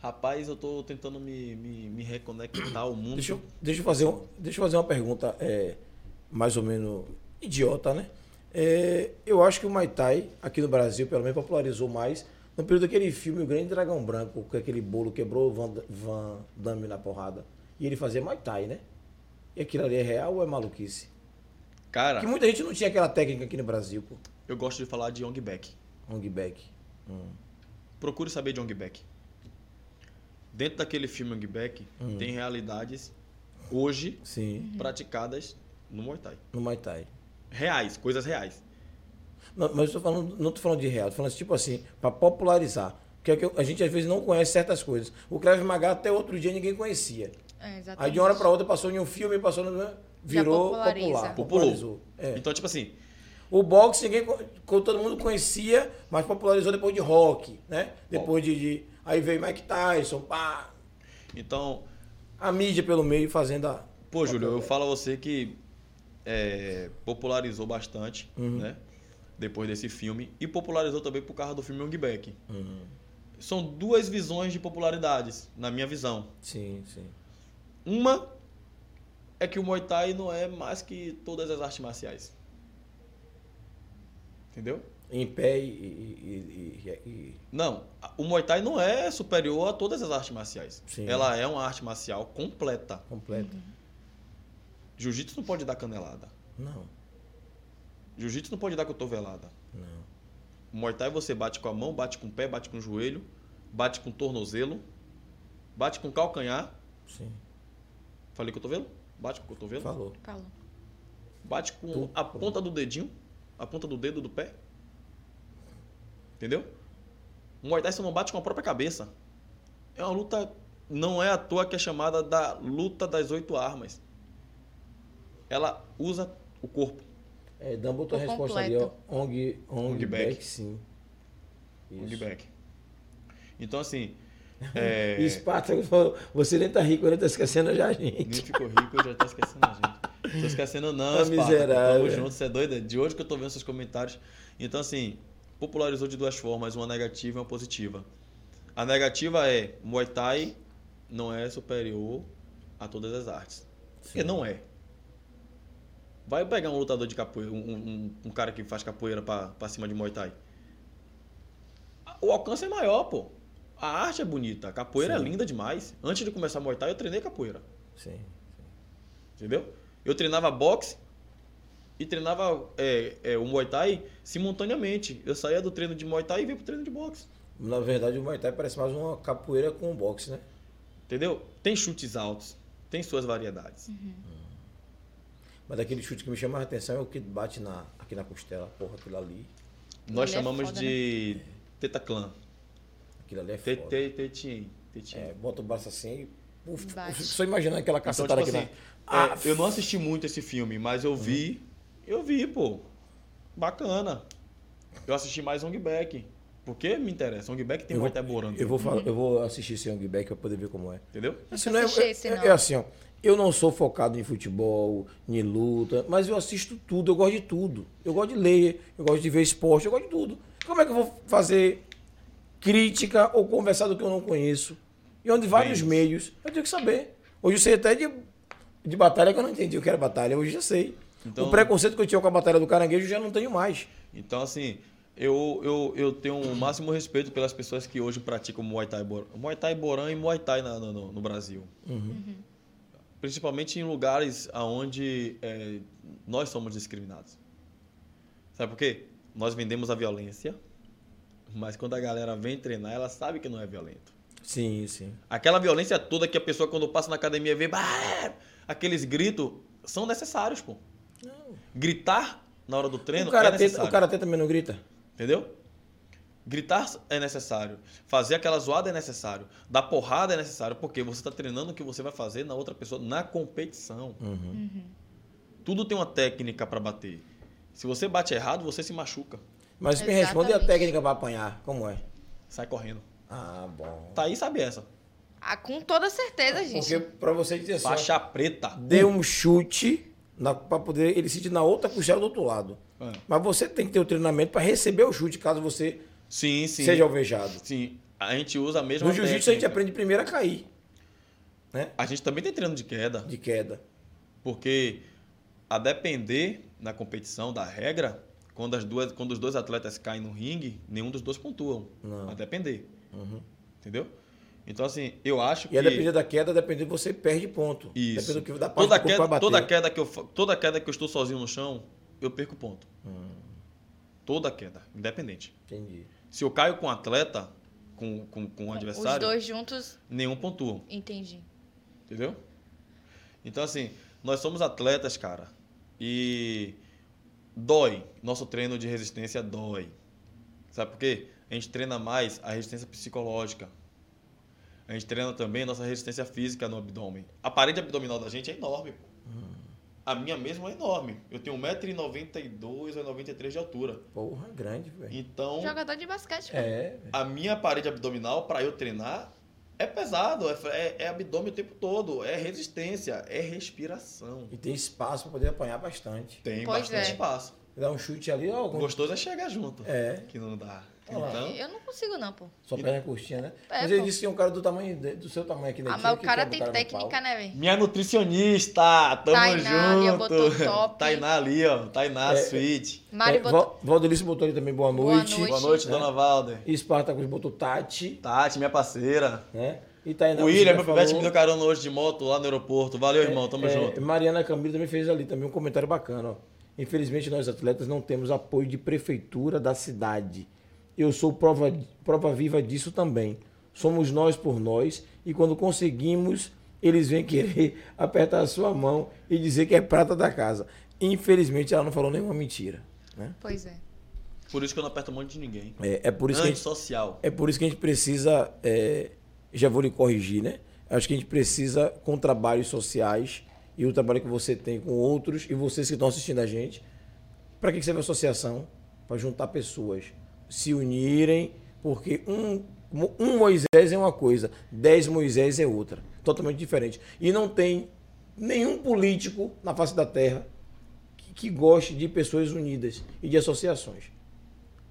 Rapaz, eu tô tentando me, me, me reconectar ao mundo. Deixa eu, deixa eu, fazer, um, deixa eu fazer uma pergunta é, mais ou menos idiota, né? É, eu acho que o Muay Thai, aqui no Brasil, pelo menos, popularizou mais no período daquele filme O Grande Dragão Branco, que aquele bolo quebrou o Van, Van Damme na porrada. E ele fazia Muay Thai, né? E aquilo ali é real ou é maluquice? Cara, Que muita gente não tinha aquela técnica aqui no Brasil, pô. eu gosto de falar de Young Beck. Hong Back. Hum. Procure saber de Young Beck. Dentro daquele filme Young Beck, Hum. tem realidades hoje Sim, praticadas no Muay Thai. no Muay Thai. Reais, coisas reais. Não, mas eu tô falando, não tô falando de real, tô falando assim, tipo assim, para popularizar. Porque é a gente às vezes não conhece certas coisas. O Krav Maga até outro dia ninguém conhecia. É. Aí de uma hora para outra passou em um filme, passou no virou populariza. popular, popularizou. É. Então, tipo assim, O boxe ninguém todo mundo conhecia, mas popularizou depois de rock, né? Depois de, de- aí veio Mike Tyson, pá, então, a mídia pelo meio fazendo a pô, Júlio, eu falo a você que é, popularizou bastante, Uhum. né? Depois desse filme. E popularizou também por causa do filme Young Beck. Uhum. São duas visões de popularidades, na minha visão. Sim, sim. Uma é que o Muay Thai não é mais que todas as artes marciais. Entendeu? Em pé e, e- e- e- Não, o Muay Thai não é superior a todas as artes marciais. Sim. Ela é uma arte marcial completa. completo. Jiu-jitsu não pode dar canelada. Não, Jiu-jitsu não pode dar cotovelada. não. O Muay Thai você bate com a mão, bate com o pé, bate com o joelho, bate com o tornozelo, bate com o calcanhar. Sim. Falei cotovelo? Bate com o cotovelo. Falou. Falou. Bate com a ponta do dedinho, a ponta do dedo do pé. Entendeu? O Muay Thai você não bate com a própria cabeça. É uma luta, não é à toa que é chamada da luta das oito armas. Ela usa o corpo. É, Dan botou a resposta ali, ó. Ong, Ong, Ong back. back. sim. Ong Isso. back. Então assim, é, E Espartaco falou, você nem tá rico, ele tá esquecendo já a nem gente. ficou rico, eu já tô esquecendo a gente. Tô esquecendo não, Tá Espartaco. miserável. Tamo junto, você é doido? De hoje que eu tô vendo seus comentários. Então assim, popularizou de duas formas, uma negativa e uma positiva. A negativa é Muay Thai não é superior a todas as artes. Porque não é. Vai pegar um lutador de capoeira, um, um- um cara que faz capoeira pra, pra cima de Muay Thai. O alcance é maior, pô. A arte é bonita, a capoeira Sim. é linda demais. Antes de começar Muay Thai, eu treinei capoeira. Sim. Entendeu? Eu treinava boxe e treinava é, é, o Muay Thai simultaneamente. Eu saía do treino de Muay Thai e vinha pro treino de boxe. Na verdade, o Muay Thai parece mais uma capoeira com boxe, né? Entendeu? Tem chutes altos, tem suas variedades. Mas aquele chute que me chama a atenção é o que bate na, aqui na costela. Porra, aquilo ali. Nós Ele é chamamos foda, de Teta Clã. Aquilo ali é foda. Tetinho. Tetinho. É, bota o braço assim e. Uf, só imaginando aquela Então, cacetada tipo aqui assim, na. é, eu não assisti muito esse filme, mas eu vi. Eu vi, pô. Bacana. Eu assisti mais Ong Back. Porque me interessa. Ong Back tem eu vou, Thai Borando. eu vou, falar, eu vou assistir esse Back pra poder ver como é. Entendeu? Assim, Não é, esse, é- não. é assim, ó. Eu não sou focado em futebol, em luta, mas eu assisto tudo, eu gosto de tudo. Eu gosto de ler, eu gosto de ver esporte, eu gosto de tudo. Como é que eu vou fazer crítica ou conversar do que eu não conheço? E onde vários meios, eu tenho que saber. Hoje eu sei até de, de batalha que eu não entendi o que era batalha, hoje eu já sei. Então- o preconceito que eu tinha com a batalha do caranguejo eu já não tenho mais. Então, assim, eu, eu, eu tenho o máximo respeito pelas pessoas que hoje praticam Muay Thai, Muay Thai Boran e Muay Thai na- no, no- Brasil. Principalmente em lugares onde nós somos discriminados. Sabe por quê? Nós vendemos a violência, mas quando a galera vem treinar, ela sabe que não é violento. Sim, sim. Aquela violência toda que a pessoa, quando passa na academia, vê "Bah!", aqueles gritos, são necessários, pô. Gritar na hora do treino O é necessário. o karatê também não grita? Entendeu? Gritar é necessário. Fazer aquela zoada é necessário. Dar porrada é necessário. Porque você está treinando o que você vai fazer na outra pessoa na competição. Tudo tem uma técnica para bater. Se você bate errado, você se machuca. Mas me responde a técnica para apanhar, como é? Sai correndo. Ah, bom. Tá aí, sabe essa. Ah, com toda certeza, gente. Porque pra você dizer assim, Faixa preta. dê um chute na, pra poder ele sentir na outra costela do outro lado. É. Mas você tem que ter o treinamento para receber o chute, caso você Sim, sim. seja alvejado. Sim. A gente usa a mesma No jiu-jitsu a gente aprende primeiro a cair, né? A gente também tem treino de queda. De queda. Porque a depender na competição da regra, quando, as duas, quando os dois atletas caem no ringue, nenhum dos dois pontuam. Não. A depender. Entendeu? Então, assim, eu acho E a que. depender da queda, dependendo você perde ponto. Isso. Depende do que da parte Toda queda, bater. toda, queda que eu, toda queda que eu estou sozinho no chão, eu perco ponto. Hum. Toda queda, independente. Entendi. Se eu caio com um atleta, com, com, com um Os adversário, dois juntos, nenhum pontua. entendi. Entendeu? Então, assim, nós somos atletas, cara. E dói. Nosso treino de resistência dói. Sabe por quê? A gente treina mais a resistência psicológica. A gente treina também nossa resistência física no abdômen. A parede abdominal da gente é enorme. pô. A minha mesmo é enorme. Eu tenho 1,92m ou 93 de altura. Porra, grande, velho. Então, Jogador de basquete, pô. É, a minha parede abdominal, para eu treinar, é pesado. É, é, é abdômen o tempo todo. É resistência. É respiração. e tem espaço para poder apanhar bastante. Tem Pois bastante é. espaço. Dá um chute ali, ó, O gostoso é chegar junto. É. Que não dá. Então, Eu não consigo, não, pô. sua perna curtinha, né? É, mas ele pô. disse que é um cara do tamanho do seu tamanho aqui na Ah, mas o cara tem técnica, né, velho? minha nutricionista, tamo Tainá botou junto. top. Tainá ali, ó. Tainá É, Sweet. Mari é, botou. Val- Valdelice botou ali também boa Boa noite. noite. Boa noite, dona Valder. E Spartacus botou Tati, Tati, minha parceira. né? E Tainá o William, meu pivete, me deu carona hoje de moto lá no aeroporto. Valeu, irmão. Tamo É, junto. Mariana Camilo também fez ali também um comentário bacana. Ó. Infelizmente, nós atletas não temos apoio de prefeitura da cidade. Eu sou prova, prova viva disso também. Somos nós por nós e quando conseguimos eles vêm querer apertar a sua mão e dizer que é prata da casa. Infelizmente, ela não falou nenhuma mentira. Né? Pois é. Por isso que eu não aperto a mão de ninguém. É, é por isso que a gente, Antissocial. é por isso que a gente precisa, é, já vou lhe corrigir, né? Acho que a gente precisa, com trabalhos sociais e o trabalho que você tem com outros e vocês que estão assistindo a gente, para que que serve a associação? Para juntar pessoas, se unirem, porque um, um Moisés é uma coisa, dez Moisés é outra, totalmente diferente. E não tem nenhum político na face da terra que, que goste de pessoas unidas e de associações.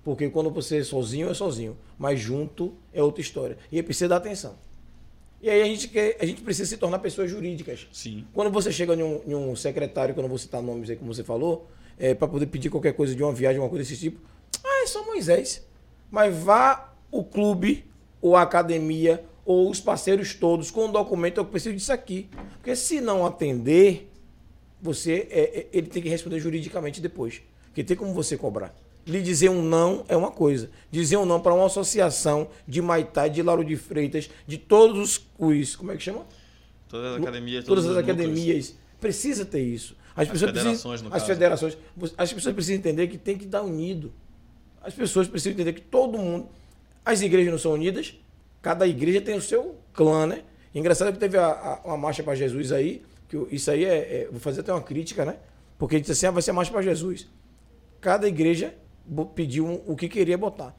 Porque quando você é sozinho, é sozinho. Mas junto é outra história. E precisa dar atenção. E aí a gente, quer, a gente precisa se tornar pessoas jurídicas. Sim. Quando você chega em um, em um secretário, que eu não vou citar nomes aí, como você falou, é, para poder pedir qualquer coisa de uma viagem, uma coisa desse tipo, é só Moisés. Mas vá o clube, ou a academia, ou os parceiros todos com o documento, eu preciso disso aqui. Porque se não atender, você é, é, ele tem que responder juridicamente depois. Porque tem como você cobrar. Lhe dizer um não é uma coisa. Dizer um não para uma associação de Maitai, de Lauro de Freitas, de todos os, como é que chama? Todas as academias, todas as os núcleos. academias. Precisa ter isso. As, pessoas federações, precisam, no as caso. federações. As pessoas precisam entender que tem que estar unido. As pessoas precisam entender que todo mundo. As igrejas não são unidas. Cada igreja tem o seu clã, né? Engraçado que teve a, a- uma marcha para Jesus aí. Que eu- isso aí é, é- Vou fazer até uma crítica, né? Porque ele disse assim: ah, vai ser a marcha para Jesus. Cada igreja pediu um- o que queria botar.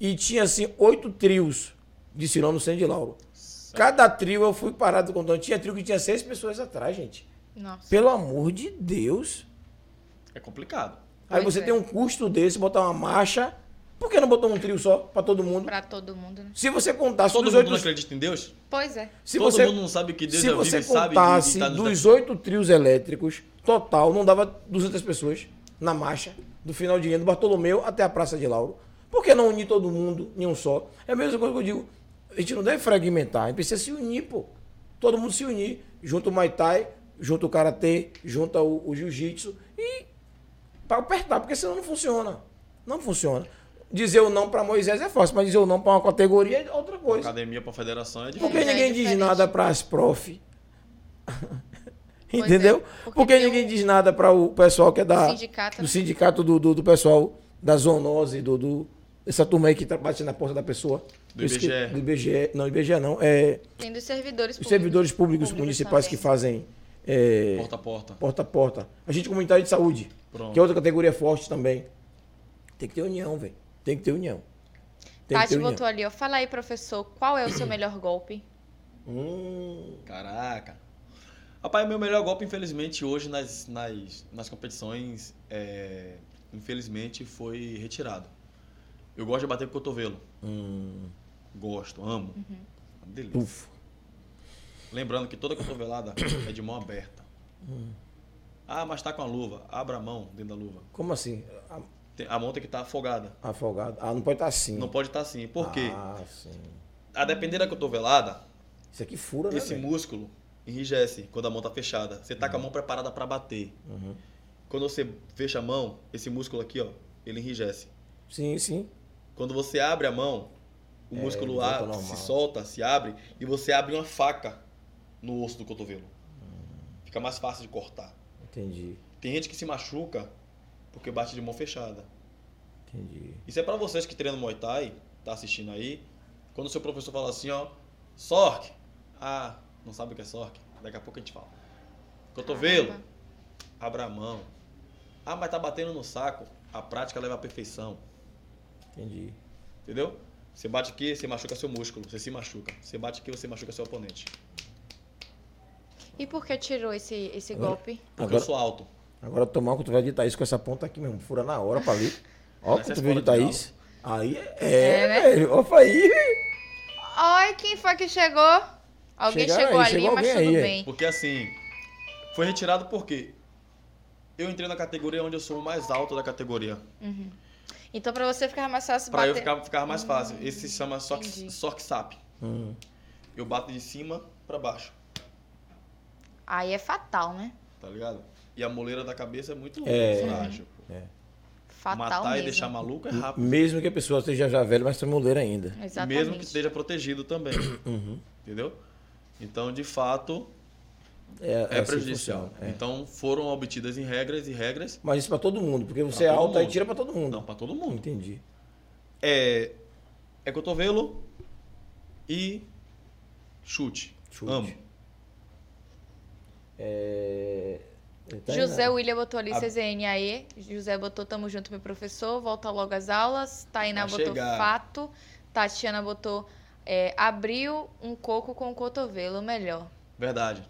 E tinha assim oito trios de centro de Lauro. Cada trio eu fui parado contando. Tinha trio que tinha seis pessoas atrás, gente. Nossa. Pelo amor de Deus. É complicado. Aí Pois você é. tem um custo desse, botar uma marcha. Por que não botou um trio só para todo mundo? Pra todo mundo, né? Se você contasse Todo dos mundo oito, não acredita em Deus? Pois é. se Todo você, mundo não sabe que Deus se é você vivo e sabe de- de contasse nos dos oito trios elétricos, total, não dava 200 pessoas na marcha do final de ano do Bartolomeu até a Praça de Lauro. Por que não unir todo mundo em um só? É a mesma coisa que eu digo. A gente não deve fragmentar, a gente precisa se unir, pô. Todo mundo se unir. Junta o Muay Thai, junta o Karatê, junta o, o Jiu-Jitsu e para apertar, porque senão não funciona. Não funciona. Dizer o não para Moisés é fácil, mas dizer o não para uma categoria é outra coisa. Academia para federação é Por difícil. que É, já é ninguém diz nada para as prof? Pois Entendeu? é, porque Por que tem ninguém um- diz nada para o pessoal que é da, Sindicato, do né? sindicato do, do, do pessoal da zoonose, do, do, essa turma aí que tá- bate na porta da pessoa? Do IBGE. Do IBGE. Não, IBGE não. É Tem dos servidores os públicos. servidores públicos, municipais que também. fazem é, Porta a porta. porta a porta. Agente comunitário de saúde, Pronto. que é outra categoria forte também. Tem que ter união, velho. Tem que ter união. Tem Tati botou ali, ó. Fala aí, professor, qual é o seu melhor golpe? Hum, Caraca. Rapaz, meu melhor golpe, infelizmente, hoje nas, nas, nas competições, é, infelizmente, foi retirado. Eu gosto de bater com o cotovelo. hum, Gosto, amo. Uhum. Uma delícia. ufa. Lembrando que toda cotovelada é de mão aberta. Hum. Ah, mas tá com a luva. Abra a mão dentro da luva. Como assim? A- A mão tem que estar afogada. Afogado. Ah, não pode estar assim. Não pode estar assim. Por quê? Ah, sim. A depender da cotovelada, Isso aqui fura, né? esse velho? músculo enrijece quando a mão tá fechada. Você tá com a mão preparada para bater. Uhum. Quando você fecha a mão, esse músculo aqui, ó, ele enrijece. Sim, sim. Quando você abre a mão, o É, músculo se solta, se abre e você abre uma faca no osso do cotovelo. Fica mais fácil de cortar. Entendi. Tem gente que se machuca porque bate de mão fechada. Entendi. Isso é pra vocês que treinam Muay Thai, tá assistindo aí. Quando o seu professor fala assim, ó, Sork. Ah, não sabe o que é Sork? Daqui a pouco a gente fala. Cotovelo. Caramba. Abra a mão. Ah, mas tá batendo no saco. A prática leva à perfeição. Entendi. Entendeu? Você bate aqui, você machuca seu músculo. Você se machuca. Você bate aqui, você machuca seu oponente. E por que tirou esse, esse Agora- golpe? Porque Agora- eu sou alto. Agora tomar o cotovelo de Thaís com essa ponta aqui mesmo. Fura na hora pra ali. Ó o é cotovelo de Thaís. Aí é, É, né? velho. Opa aí. Oi, quem foi que chegou? Alguém Chegaram chegou aí, ali, chegou mas tudo aí, é. bem. Porque assim, foi retirado porque eu entrei na categoria onde eu sou o mais alto da categoria. Então, pra você ficar mais fácil Pra eu bater... ficar, ficar mais fácil. Esse se chama. Sork Sap. Hum. Eu bato de cima pra baixo, Aí é fatal, né? tá ligado? E a moleira da cabeça é muito É. frágil. pô. Fatal Matar mesmo. e deixar maluco é rápido. Mesmo que a pessoa esteja já velha, mas tem mulher ainda. Exatamente. Mesmo que esteja protegido também. Uhum. Entendeu? Então, de fato, É, é, assim prejudicial. funciona, é. Então, foram obtidas em regras e regras. Mas isso pra todo mundo, porque você é alto aí mundo. tira pra todo mundo. Não, para todo mundo. Entendi. É, é cotovelo e chute. Chute. Amo. É... tá aí, José né? William botou ali A-. José botou tamo junto, meu professor. Volta logo às aulas. Tainá botou chegar. fato. Tatiana botou é, abriu um coco com o cotovelo, melhor. Verdade.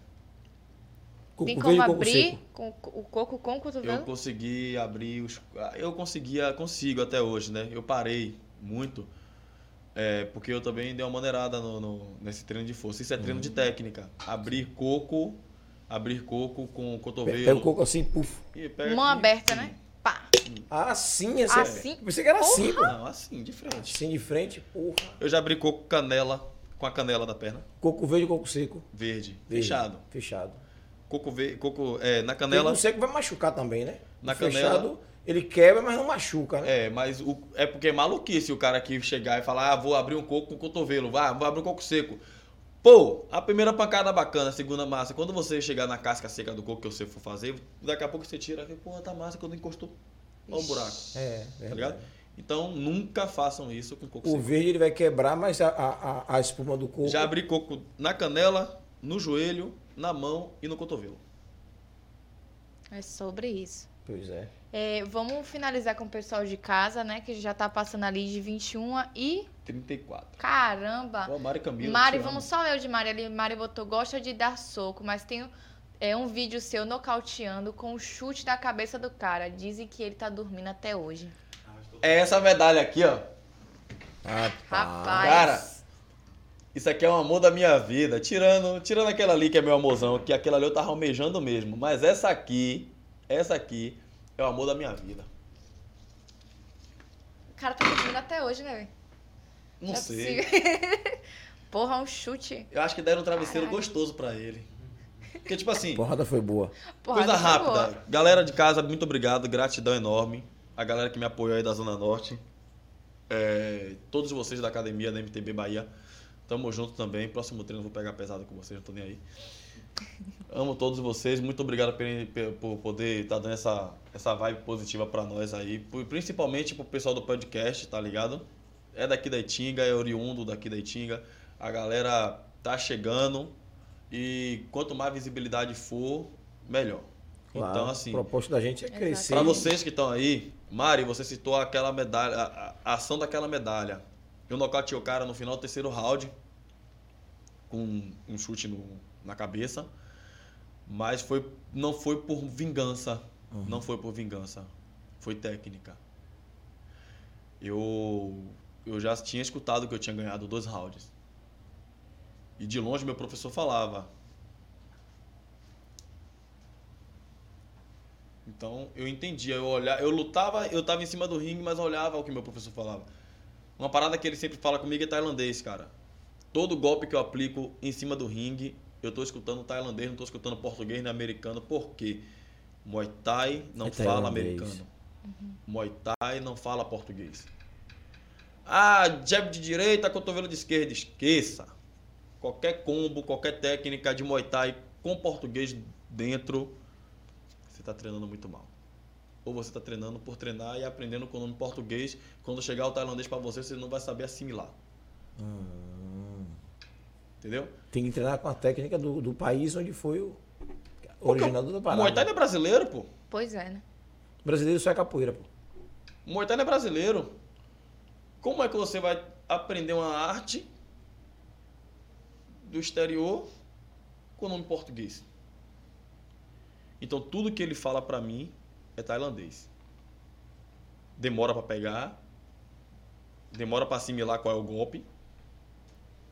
Tem como coco abrir com, o coco com o Eu cotovelo? consegui abrir os. Eu conseguia, consigo até hoje, né? Eu parei muito. é, porque eu também dei uma maneirada no, no- nesse treino de força. Isso é treino de técnica. Abrir coco, abrir coco com o cotovelo. Pega o coco assim, puf. e pega Mão aqui. aberta, né? Pá. Assim, esse Assim? Eu pensei que era assim, pô. Não, assim, de frente. Assim de frente, porra. Eu já abri coco canela, com a canela da perna. Coco verde e coco seco. Verde. Verde. Fechado. Fechado. Coco, ve... coco é, na canela. Coco seco vai machucar também, né? Na O canela- Fechado, ele quebra, mas não machuca, né? É, mas o, é porque é maluquice o cara aqui chegar e falar, ah, vou abrir um coco com o cotovelo, ah, vou abrir um coco seco. Pô, a primeira pancada bacana, a segunda massa. Quando você chegar na casca seca do coco que você for fazer, daqui a pouco você tira, pô, tá massa quando encostou. Olha o buraco, É, tá verdade. ligado? Então nunca façam isso com coco O seco. verde ele vai quebrar, mas a, a, a- a espuma do coco. Já abri coco na canela, no joelho, na mão e no cotovelo. É sobre isso. Pois é. É, vamos finalizar com o pessoal de casa, né? Que já tá passando ali de 21 e. 34. Caramba! Ó, Mari Camilo. Mari, vamos só eu de Mari ali. Mari botou, gosta de dar soco, mas tem é, um vídeo seu nocauteando com o chute da cabeça do cara. Dizem que ele tá dormindo até hoje. É essa medalha aqui, ó. Rapaz. Cara, Isso aqui é um amor da minha vida. Tirando, tirando aquela ali que é meu amorzão, que aquela ali eu tava almejando mesmo. Mas essa aqui, essa aqui é o amor da minha vida. O cara tá dormindo até hoje, né, velho? Não é sei. Porra, um chute. Eu acho que deram um travesseiro Caralho. gostoso pra ele. Porque, tipo assim, porrada foi boa. Porrada coisa foi rápida. boa. Galera de casa, muito obrigado. Gratidão enorme. A galera que me apoiou aí da Zona Norte. É, todos vocês da academia da MTB Bahia. Tamo junto também. Próximo treino eu vou pegar pesado com vocês, não tô nem aí. Amo todos vocês. Muito obrigado por, por poder estar dando essa, essa vibe positiva pra nós aí. Principalmente pro pessoal do podcast, tá ligado? É daqui da Itinga, é oriundo daqui da Itinga. A galera tá chegando e quanto mais visibilidade for, melhor. Claro, Então, assim, O propósito da gente é crescer. Pra vocês que estão aí, Mari, você citou aquela medalha, a, a ação daquela medalha. Eu nocauteei o cara no final do terceiro round, com um chute no- na cabeça, mas foi, não foi por vingança. Não foi por vingança. Foi técnica. Eu, eu já tinha escutado que eu tinha ganhado dois rounds. E de longe meu professor falava, Então eu entendia, eu olhava, eu lutava, eu tava em cima do ringue, mas olhava o que meu professor falava. Uma parada que ele sempre fala comigo é tailandês, cara. Todo golpe que eu aplico em cima do ringue, eu tô escutando tailandês, não tô escutando português nem americano, por quê? Muay Thai não É fala americano. Muay Thai não fala português. Ah, jab de direita, cotovelo de esquerda, esqueça. Qualquer combo, qualquer técnica de Muay Thai com português dentro, você está treinando muito mal. Ou você está treinando por treinar e aprendendo com o nome português. Quando chegar o tailandês para você, você não vai saber assimilar. Hum. Entendeu? Tem que treinar com a técnica do, do país onde foi o originador da O parada. Muay Thai é brasileiro, pô. Pois é, né? O brasileiro só é capoeira, pô. O Muay Thai não é brasileiro. Como é que você vai aprender uma arte do exterior com nome português? Então tudo que ele fala pra mim é tailandês. Demora pra pegar, demora pra assimilar qual é o golpe,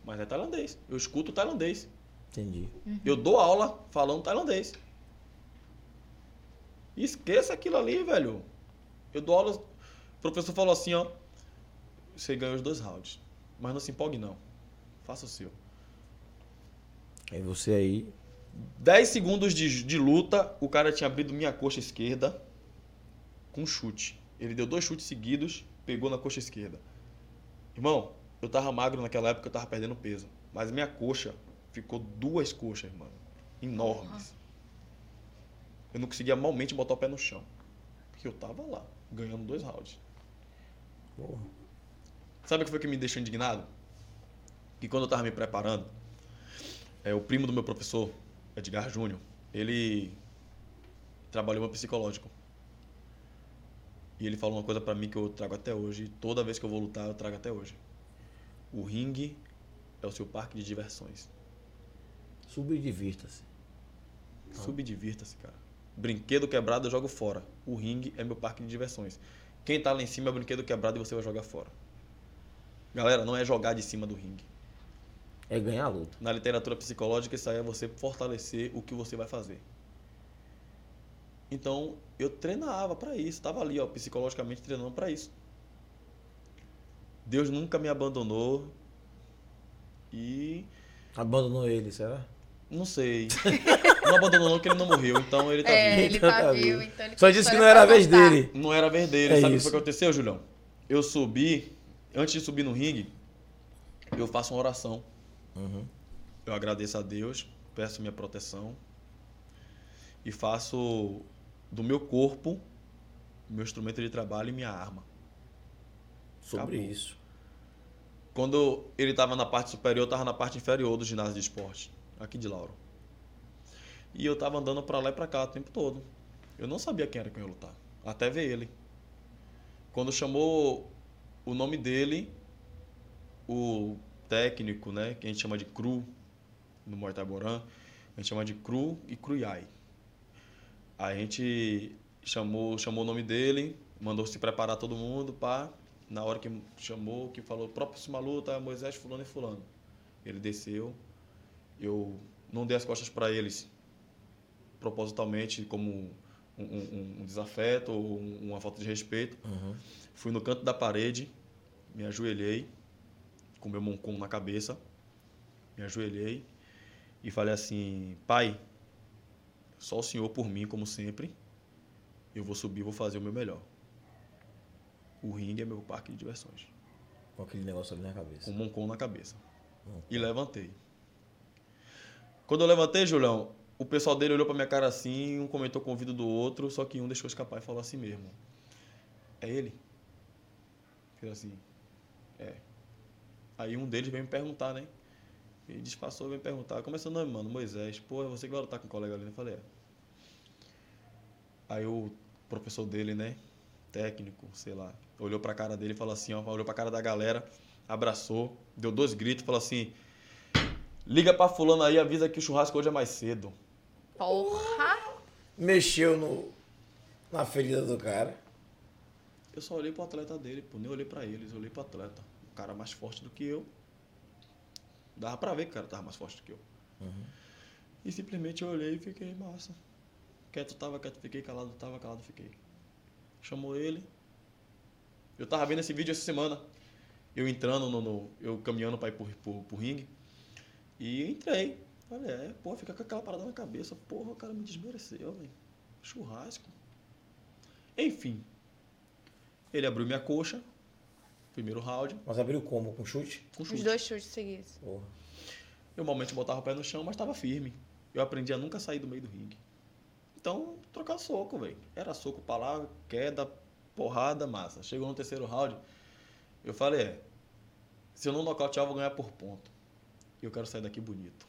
mas é tailandês. Eu escuto tailandês. Entendi. Eu dou aula falando tailandês. Esqueça aquilo ali, velho. Eu dou aula. O professor falou assim, ó. Você ganha os dois rounds. Mas não se empolgue, não. Faça o seu. Aí você aí. 10 segundos de, de luta, o cara tinha abrido minha coxa esquerda com chute. Ele deu dois chutes seguidos, pegou na coxa esquerda. Irmão, eu tava magro naquela época, eu tava perdendo peso. Mas minha coxa ficou duas coxas, mano. Enormes. Eu não conseguia malmente botar o pé no chão. Porque eu tava lá, ganhando dois rounds. Porra. Sabe o que foi que me deixou indignado? Que quando eu tava me preparando, é, o primo do meu professor, Edgar Júnior, ele trabalhou no psicológico. E ele falou uma coisa pra mim que eu trago até hoje. Toda vez que eu vou lutar, eu trago até hoje. O ringue é o seu parque de diversões. Suba e divirta-se. Subdivirta-se, cara. Brinquedo quebrado eu jogo fora. O ringue é meu parque de diversões. Quem tá lá em cima é brinquedo quebrado e você vai jogar fora. Galera, não é jogar de cima do ringue. É ganhar a luta. Na literatura psicológica, isso aí é você fortalecer o que você vai fazer. Então, eu treinava pra isso. Tava ali, ó, psicologicamente treinando pra isso. Deus nunca me abandonou. E Abandonou ele, será? não sei. Não abandonou não, porque ele não morreu. Então ele tá É, vivo. ele Então tá tá vivo, vivo. então ele Só disse que não era a vez contar. dele. Não era a vez dele. É Sabe o que aconteceu, Julião? Eu subi, antes de subir no ringue, eu faço uma oração. Uhum. Eu agradeço a Deus, peço minha proteção e faço do meu corpo meu instrumento de trabalho e minha arma. Sobre Acabou. isso. Quando ele estava na parte superior, eu estava na parte inferior do ginásio de esporte, aqui de Lauro. E eu estava andando para lá e para cá o tempo todo. Eu não sabia quem era que eu ia lutar, até ver ele. Quando chamou o nome dele, o técnico, né, que a gente chama de cru no Muay Thai Boran, a gente chama de cru e cruiai. A gente chamou, chamou o nome dele, mandou se preparar todo mundo, pá. Na hora que chamou, que falou, próxima luta, Moisés, fulano e fulano. Ele desceu, eu não dei as costas para eles propositalmente como um, um- um- desafeto ou um- uma falta de respeito. Uhum. Fui no canto da parede, me ajoelhei, com meu moncom na cabeça, me ajoelhei e falei assim, pai, só o senhor por mim, como sempre, eu vou subir, vou fazer o meu melhor. O ringue é meu parque de diversões. Com aquele negócio ali na cabeça. com o moncom na cabeça. Hum. E levantei. Quando eu levantei, Julião, o pessoal dele olhou pra minha cara assim, um comentou com o ouvido do outro, só que um deixou escapar e falou assim mesmo. É ele? Fez assim. É. Aí um deles veio me perguntar, né? Ele disfarçou e veio me perguntar. Como é seu nome, mano? Moisés. Pô, é você que vai lutar com o colega ali? Eu falei, é. Aí o professor dele, né? Técnico, sei lá, olhou pra cara dele e falou assim, ó, olhou pra cara da galera, abraçou, deu dois gritos, falou assim: Liga pra fulano aí, avisa que o churrasco hoje é mais cedo. Porra! Mexeu no, na ferida do cara. Eu só olhei pro atleta dele, pô, nem olhei pra eles, eu olhei pro atleta. O cara mais forte do que eu. Dava pra ver que o cara tava mais forte do que eu. E simplesmente eu olhei e fiquei, massa. Quieto tava, quieto fiquei, calado tava, calado fiquei. Chamou ele. Eu tava vendo esse vídeo essa semana. Eu entrando no. no- eu caminhando pra ir pro, pro, pro ringue. E entrei. Falei, é, pô, fica com aquela parada na cabeça. Porra, o cara me desmereceu, velho. Churrasco. Enfim. Ele abriu minha coxa. Primeiro round. Mas abriu como? Com chute? Com Os chute. dois chutes seguidos. Porra. Eu normalmente botava o pé no chão, mas estava firme. Eu aprendi a nunca sair do meio do ringue. Então, trocar soco, velho. Era soco pra lá, queda, porrada, massa. Chegou no terceiro round, eu falei, é, se eu não nocautear, eu vou ganhar por ponto. E eu quero sair daqui bonito.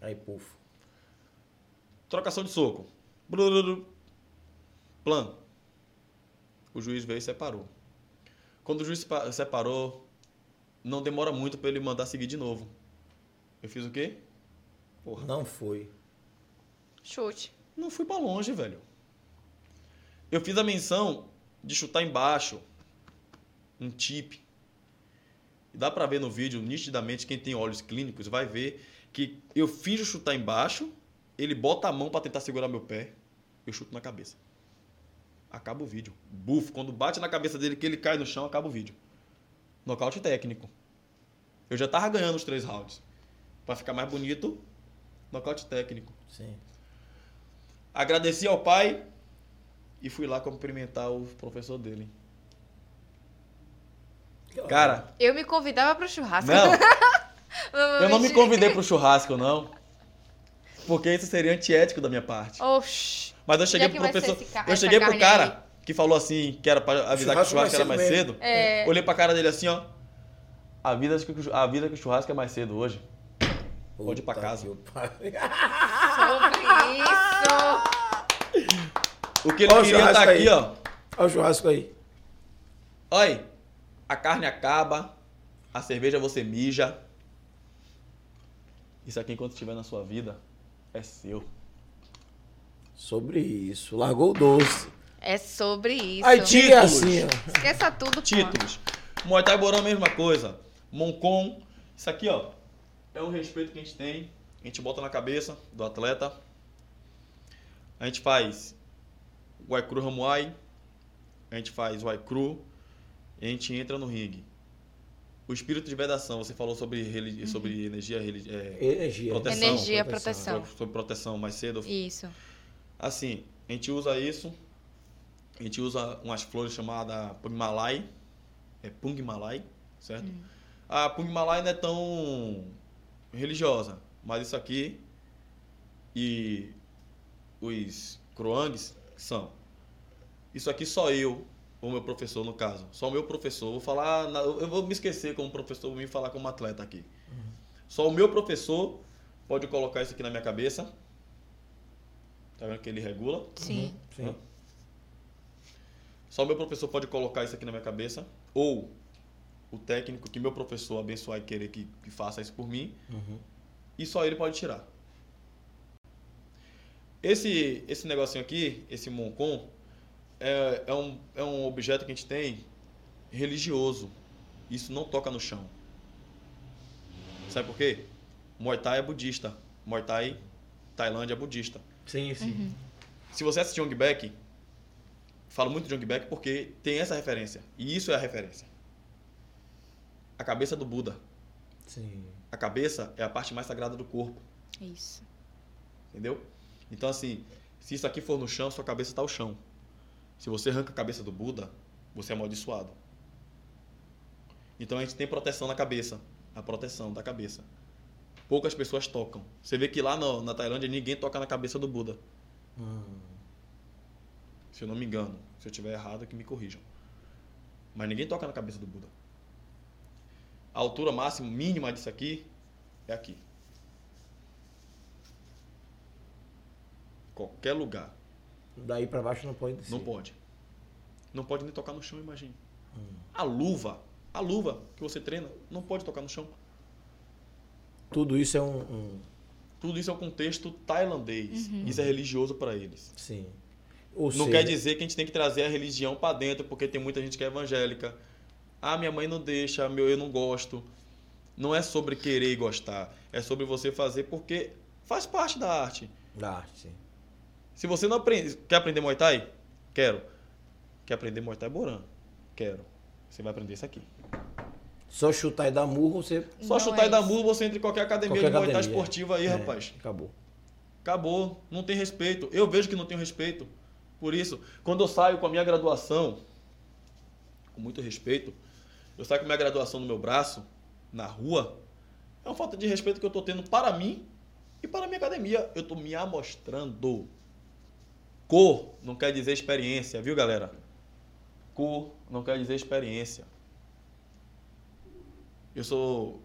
Aí, pufo. Trocação de soco. Brululu. Plan. O juiz veio e separou. Quando o juiz sepa- separou, não demora muito pra ele mandar seguir de novo. Eu fiz o quê? Porra. Não foi. Chute. Não fui pra longe, velho. Eu fiz a menção de chutar embaixo. Um tip. E dá pra ver no vídeo, nitidamente, quem tem olhos clínicos vai ver que eu finjo chutar embaixo, ele bota a mão pra tentar segurar meu pé, eu chuto na cabeça. Acaba o vídeo. Bufo. Quando bate na cabeça dele que ele cai no chão, acaba o vídeo. Nocaute técnico. Eu já tava ganhando os três rounds. Pra ficar mais bonito, nocaute técnico. Sim. Agradeci ao pai e fui lá cumprimentar o professor dele. Cara, Eu me convidava pro churrasco. não. Eu não me convidei pro churrasco, não. Porque isso seria antiético da minha parte. Oxi. Mas eu cheguei Já que pro professor. ca- Eu cheguei pro cara que falou assim, que era pra avisar que o Churrasco era mais cedo. É. Olhei pra cara dele assim, ó. Avisa que, o- avisa que o churrasco é mais cedo hoje. Pode ir pra casa. o. Sobre isso. O que ele Ó o queria tá aí. aqui, ó. Olha o churrasco aí. Olha, a carne acaba, a cerveja você mija. Isso aqui, enquanto estiver na sua vida, é seu. Sobre isso. Largou o doce. É sobre isso. Aí é Títulos. assim, ó. Esqueça tudo. Títulos. Muay Thai Borão, mesma coisa. Moncon. Isso aqui, ó, é um respeito que a gente tem. A gente bota na cabeça do atleta. A gente faz Waikru Ramuai. A gente faz Waikru. E a gente entra no ringue. O espírito de vedação, você falou sobre, religi- sobre energia, religi- é, Energia. Proteção. Energia, proteção. sobre proteção mais cedo. Isso. Assim, a gente usa isso. A gente usa umas flores chamadas Pung Malai. É Pung Malai, certo? A Pung Malai não é tão religiosa, mas isso aqui e os Kroangs são. Isso aqui só eu, ou meu professor no caso, só o meu professor. Vou falar, eu vou me esquecer como professor, vou me falar como atleta aqui. Só o meu professor pode colocar isso aqui na minha cabeça. Tá vendo que ele regula? Sim. Sim. Só o meu professor pode colocar isso aqui na minha cabeça. Ou o técnico que meu professor abençoar e querer que, que faça isso por mim. Uhum. E só ele pode tirar. Esse, esse negocinho aqui, esse Moncon, é, é, um, é um objeto que a gente tem religioso. Isso não toca no chão. Sabe por quê? Muay Thai é budista. Muay Thai, Tailândia é budista. Sim, sim. Se você assistir Young Back, falo muito de Young Back porque tem essa referência. E isso é a referência. A cabeça do Buda. Sim. A cabeça é a parte mais sagrada do corpo. Isso. Entendeu? Então, assim, se isso aqui for no chão, sua cabeça está ao chão. Se você arranca a cabeça do Buda, você é amaldiçoado. Então a gente tem proteção na cabeça. A proteção da cabeça. Poucas pessoas tocam. Você vê que lá no- na Tailândia ninguém toca na cabeça do Buda. Hum. Se eu não me engano. Se eu estiver errado, que me corrijam. Mas ninguém toca na cabeça do Buda. A altura máxima, mínima disso aqui, é aqui. Qualquer lugar. Daí pra baixo não pode descer. Não pode. Não pode nem tocar no chão, imagine. A luva, a luva que você treina, não pode tocar no chão. Tudo isso é um. um- Tudo isso é um contexto tailandês. Isso é religioso para eles. sim. Ou Não seja, quer dizer que a gente tem que trazer a religião para dentro, porque tem muita gente que é evangélica. Ah, minha mãe não deixa, meu eu não gosto. Não é sobre querer e gostar, é sobre você fazer porque faz parte da arte. Da arte, sim. Se você não aprende, quer aprender Muay Thai? Quero. Quer aprender Muay Thai Boran? Quero. Você vai aprender isso aqui. Só chutar e dar murro, você. Só Não chutar é e dar murro, você entra em qualquer academia Qualquer de Muay Thai esportiva aí, É, rapaz. Acabou. Acabou. Não tem respeito. Eu vejo que não tem respeito. Por isso, quando eu saio com a minha graduação, com muito respeito, eu saio com minha graduação no meu braço, na rua, é uma falta de respeito que eu tô tendo para mim e para a minha academia. Eu tô me amostrando. Cor não quer dizer experiência, viu, galera? Cor não quer dizer experiência. Eu sou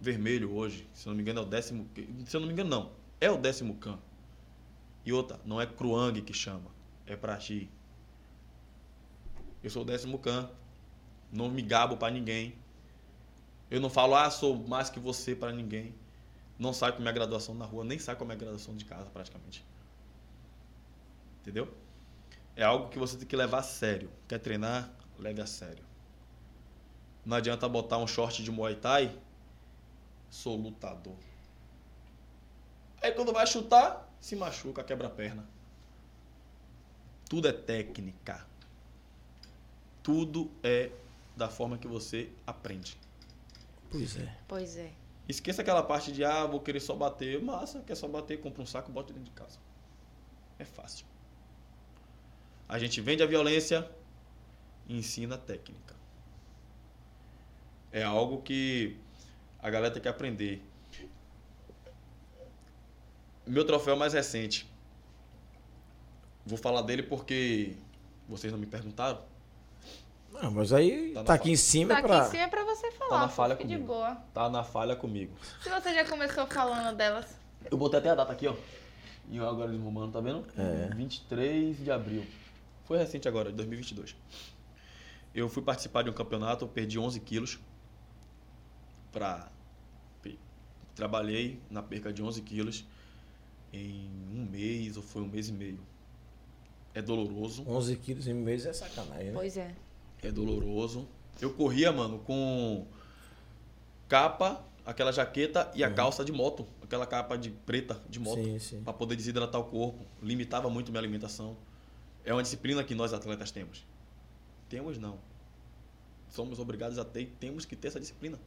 vermelho hoje, se não me engano é o décimo, se eu não me engano não, é o décimo can. E outra, não é Kruang que chama, é Prati. Eu sou o décimo can, não me gabo para ninguém. Eu não falo, ah, sou mais que você para ninguém. Não saio com minha graduação na rua, nem saio com a minha graduação de casa praticamente. Entendeu? É algo que você tem que levar a sério. Quer treinar? Leve a sério. Não adianta botar um short de Muay Thai. Sou lutador. Aí quando vai chutar, se machuca, quebra a perna. Tudo é técnica. Tudo é da forma que você aprende. Pois é. Pois é. Esqueça aquela parte de, ah, vou querer só bater. Massa, quer só bater, compra um saco e bota dentro de casa. É fácil. A gente vende a violência e ensina a técnica. É algo que A galera tem que aprender. Meu troféu mais recente. Vou falar dele porque vocês não me perguntaram. Não, mas aí Tá tá, na aqui em cima Tá pra. aqui em cima é pra você falar, na pô, falha fique de comigo. boa. Tá na falha comigo. Se você já começou falando delas, Eu botei até a data aqui, ó. E o algoritmo humano, tá vendo? É. 23 de abril. Foi recente agora, de 2022. Eu fui participar de um campeonato, eu perdi 11 quilos. Pra... Trabalhei na perca de 11 quilos em um mês, ou foi um mês e meio. É doloroso, 11 quilos em um mês é sacanagem, né? pois é. É doloroso. Eu corria, mano, com capa, aquela jaqueta e a calça de moto. Aquela capa de preta de moto. Sim, sim. para poder desidratar o corpo, limitava muito minha alimentação. É uma disciplina que nós atletas temos. Temos não. Somos obrigados a ter e temos que ter essa disciplina.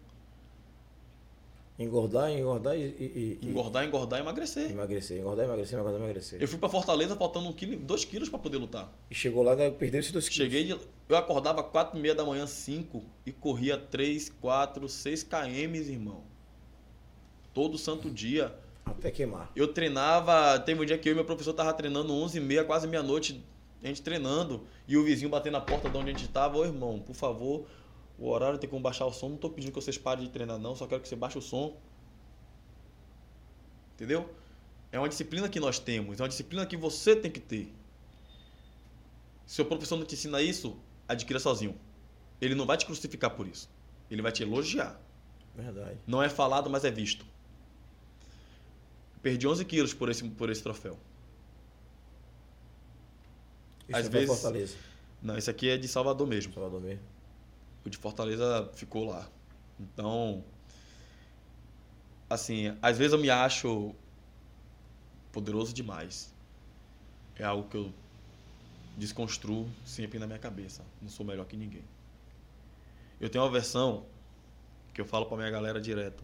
Engordar, engordar e, e- e- Engordar, engordar e emagrecer. emagrecer. Engordar, emagrecer, engordar, emagrecer. Eu fui para Fortaleza faltando um quilo, quilos para poder lutar. E chegou lá, né, perdeu esses dois quilos. Cheguei, eu acordava quatro e meia da manhã, 5 e corria 3, 4, 6 km, irmão. Todo santo dia. Até queimar. Eu treinava, teve um dia que eu e meu professor tava treinando 11 e meia, quase meia-noite, a gente treinando, e o vizinho batendo na porta de onde a gente tava, ô irmão, por favor, o horário tem como baixar o som, não tô pedindo que vocês parem de treinar não, só quero que você baixe o som. Entendeu? É uma disciplina que nós temos, é uma disciplina que você tem que ter. Se o professor não te ensina isso, adquira sozinho. Ele não vai te crucificar por isso. Ele vai te elogiar. Verdade. Não é falado, mas é visto. Perdi 11 quilos por esse, por esse troféu. Isso Às é vezes- Fortaleza. Não, esse aqui é de Salvador mesmo. Salvador mesmo. O de Fortaleza ficou lá. Então, assim, às vezes eu me acho poderoso demais. É algo que eu desconstruo sempre na minha cabeça. Não sou melhor que ninguém. Eu tenho uma versão que eu falo pra minha galera direto.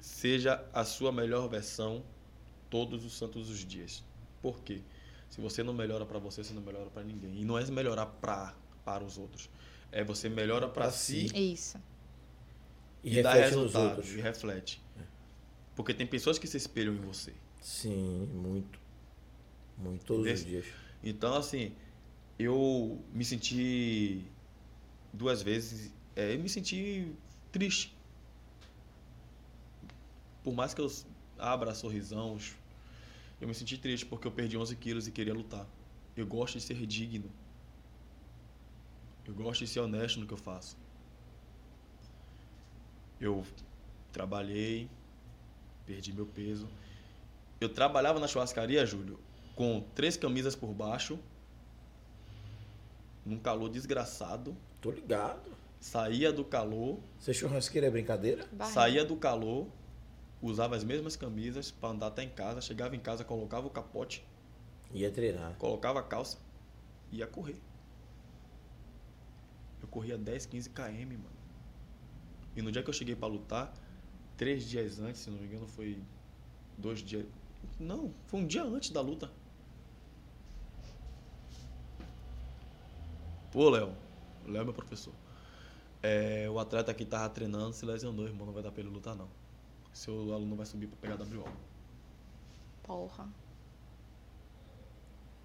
Seja a sua melhor versão todos os santos os dias. Por quê? Se você não melhora pra você, você não melhora pra ninguém. E não é melhorar pra, para os outros. É você melhora pra Pra si. Isso. E, e, dá reflete nos resultado. outros. E reflete. Porque tem pessoas que se espelham em você. Sim, muito. Muito, todos Desse- os dias. Então, assim, eu me senti duas vezes. É, eu me senti triste. Por mais que eu abra sorrisão, eu me senti triste porque eu perdi 11 quilos e queria lutar. Eu gosto de ser digno. Eu gosto de ser honesto no que eu faço. Eu trabalhei, perdi meu peso. Eu trabalhava na churrascaria, Júlio, com três camisas por baixo, num calor desgraçado. Tô ligado. Saía do calor, Você churrasqueira é brincadeira? Barriga. saía do calor, usava as mesmas camisas para andar até em casa, chegava em casa, colocava o capote, Ia treinar. colocava a calça e ia correr. Eu corria 10, 15 km, mano. E no dia que eu cheguei para lutar, três dias antes, se não me engano, foi dois dias. Não, foi um dia antes da luta. Pô, Léo. O Léo é meu professor. É, o atleta que tava treinando se lesionou, irmão. Não vai dar pra ele lutar, não. Seu aluno vai subir pra pegar WO. Porra.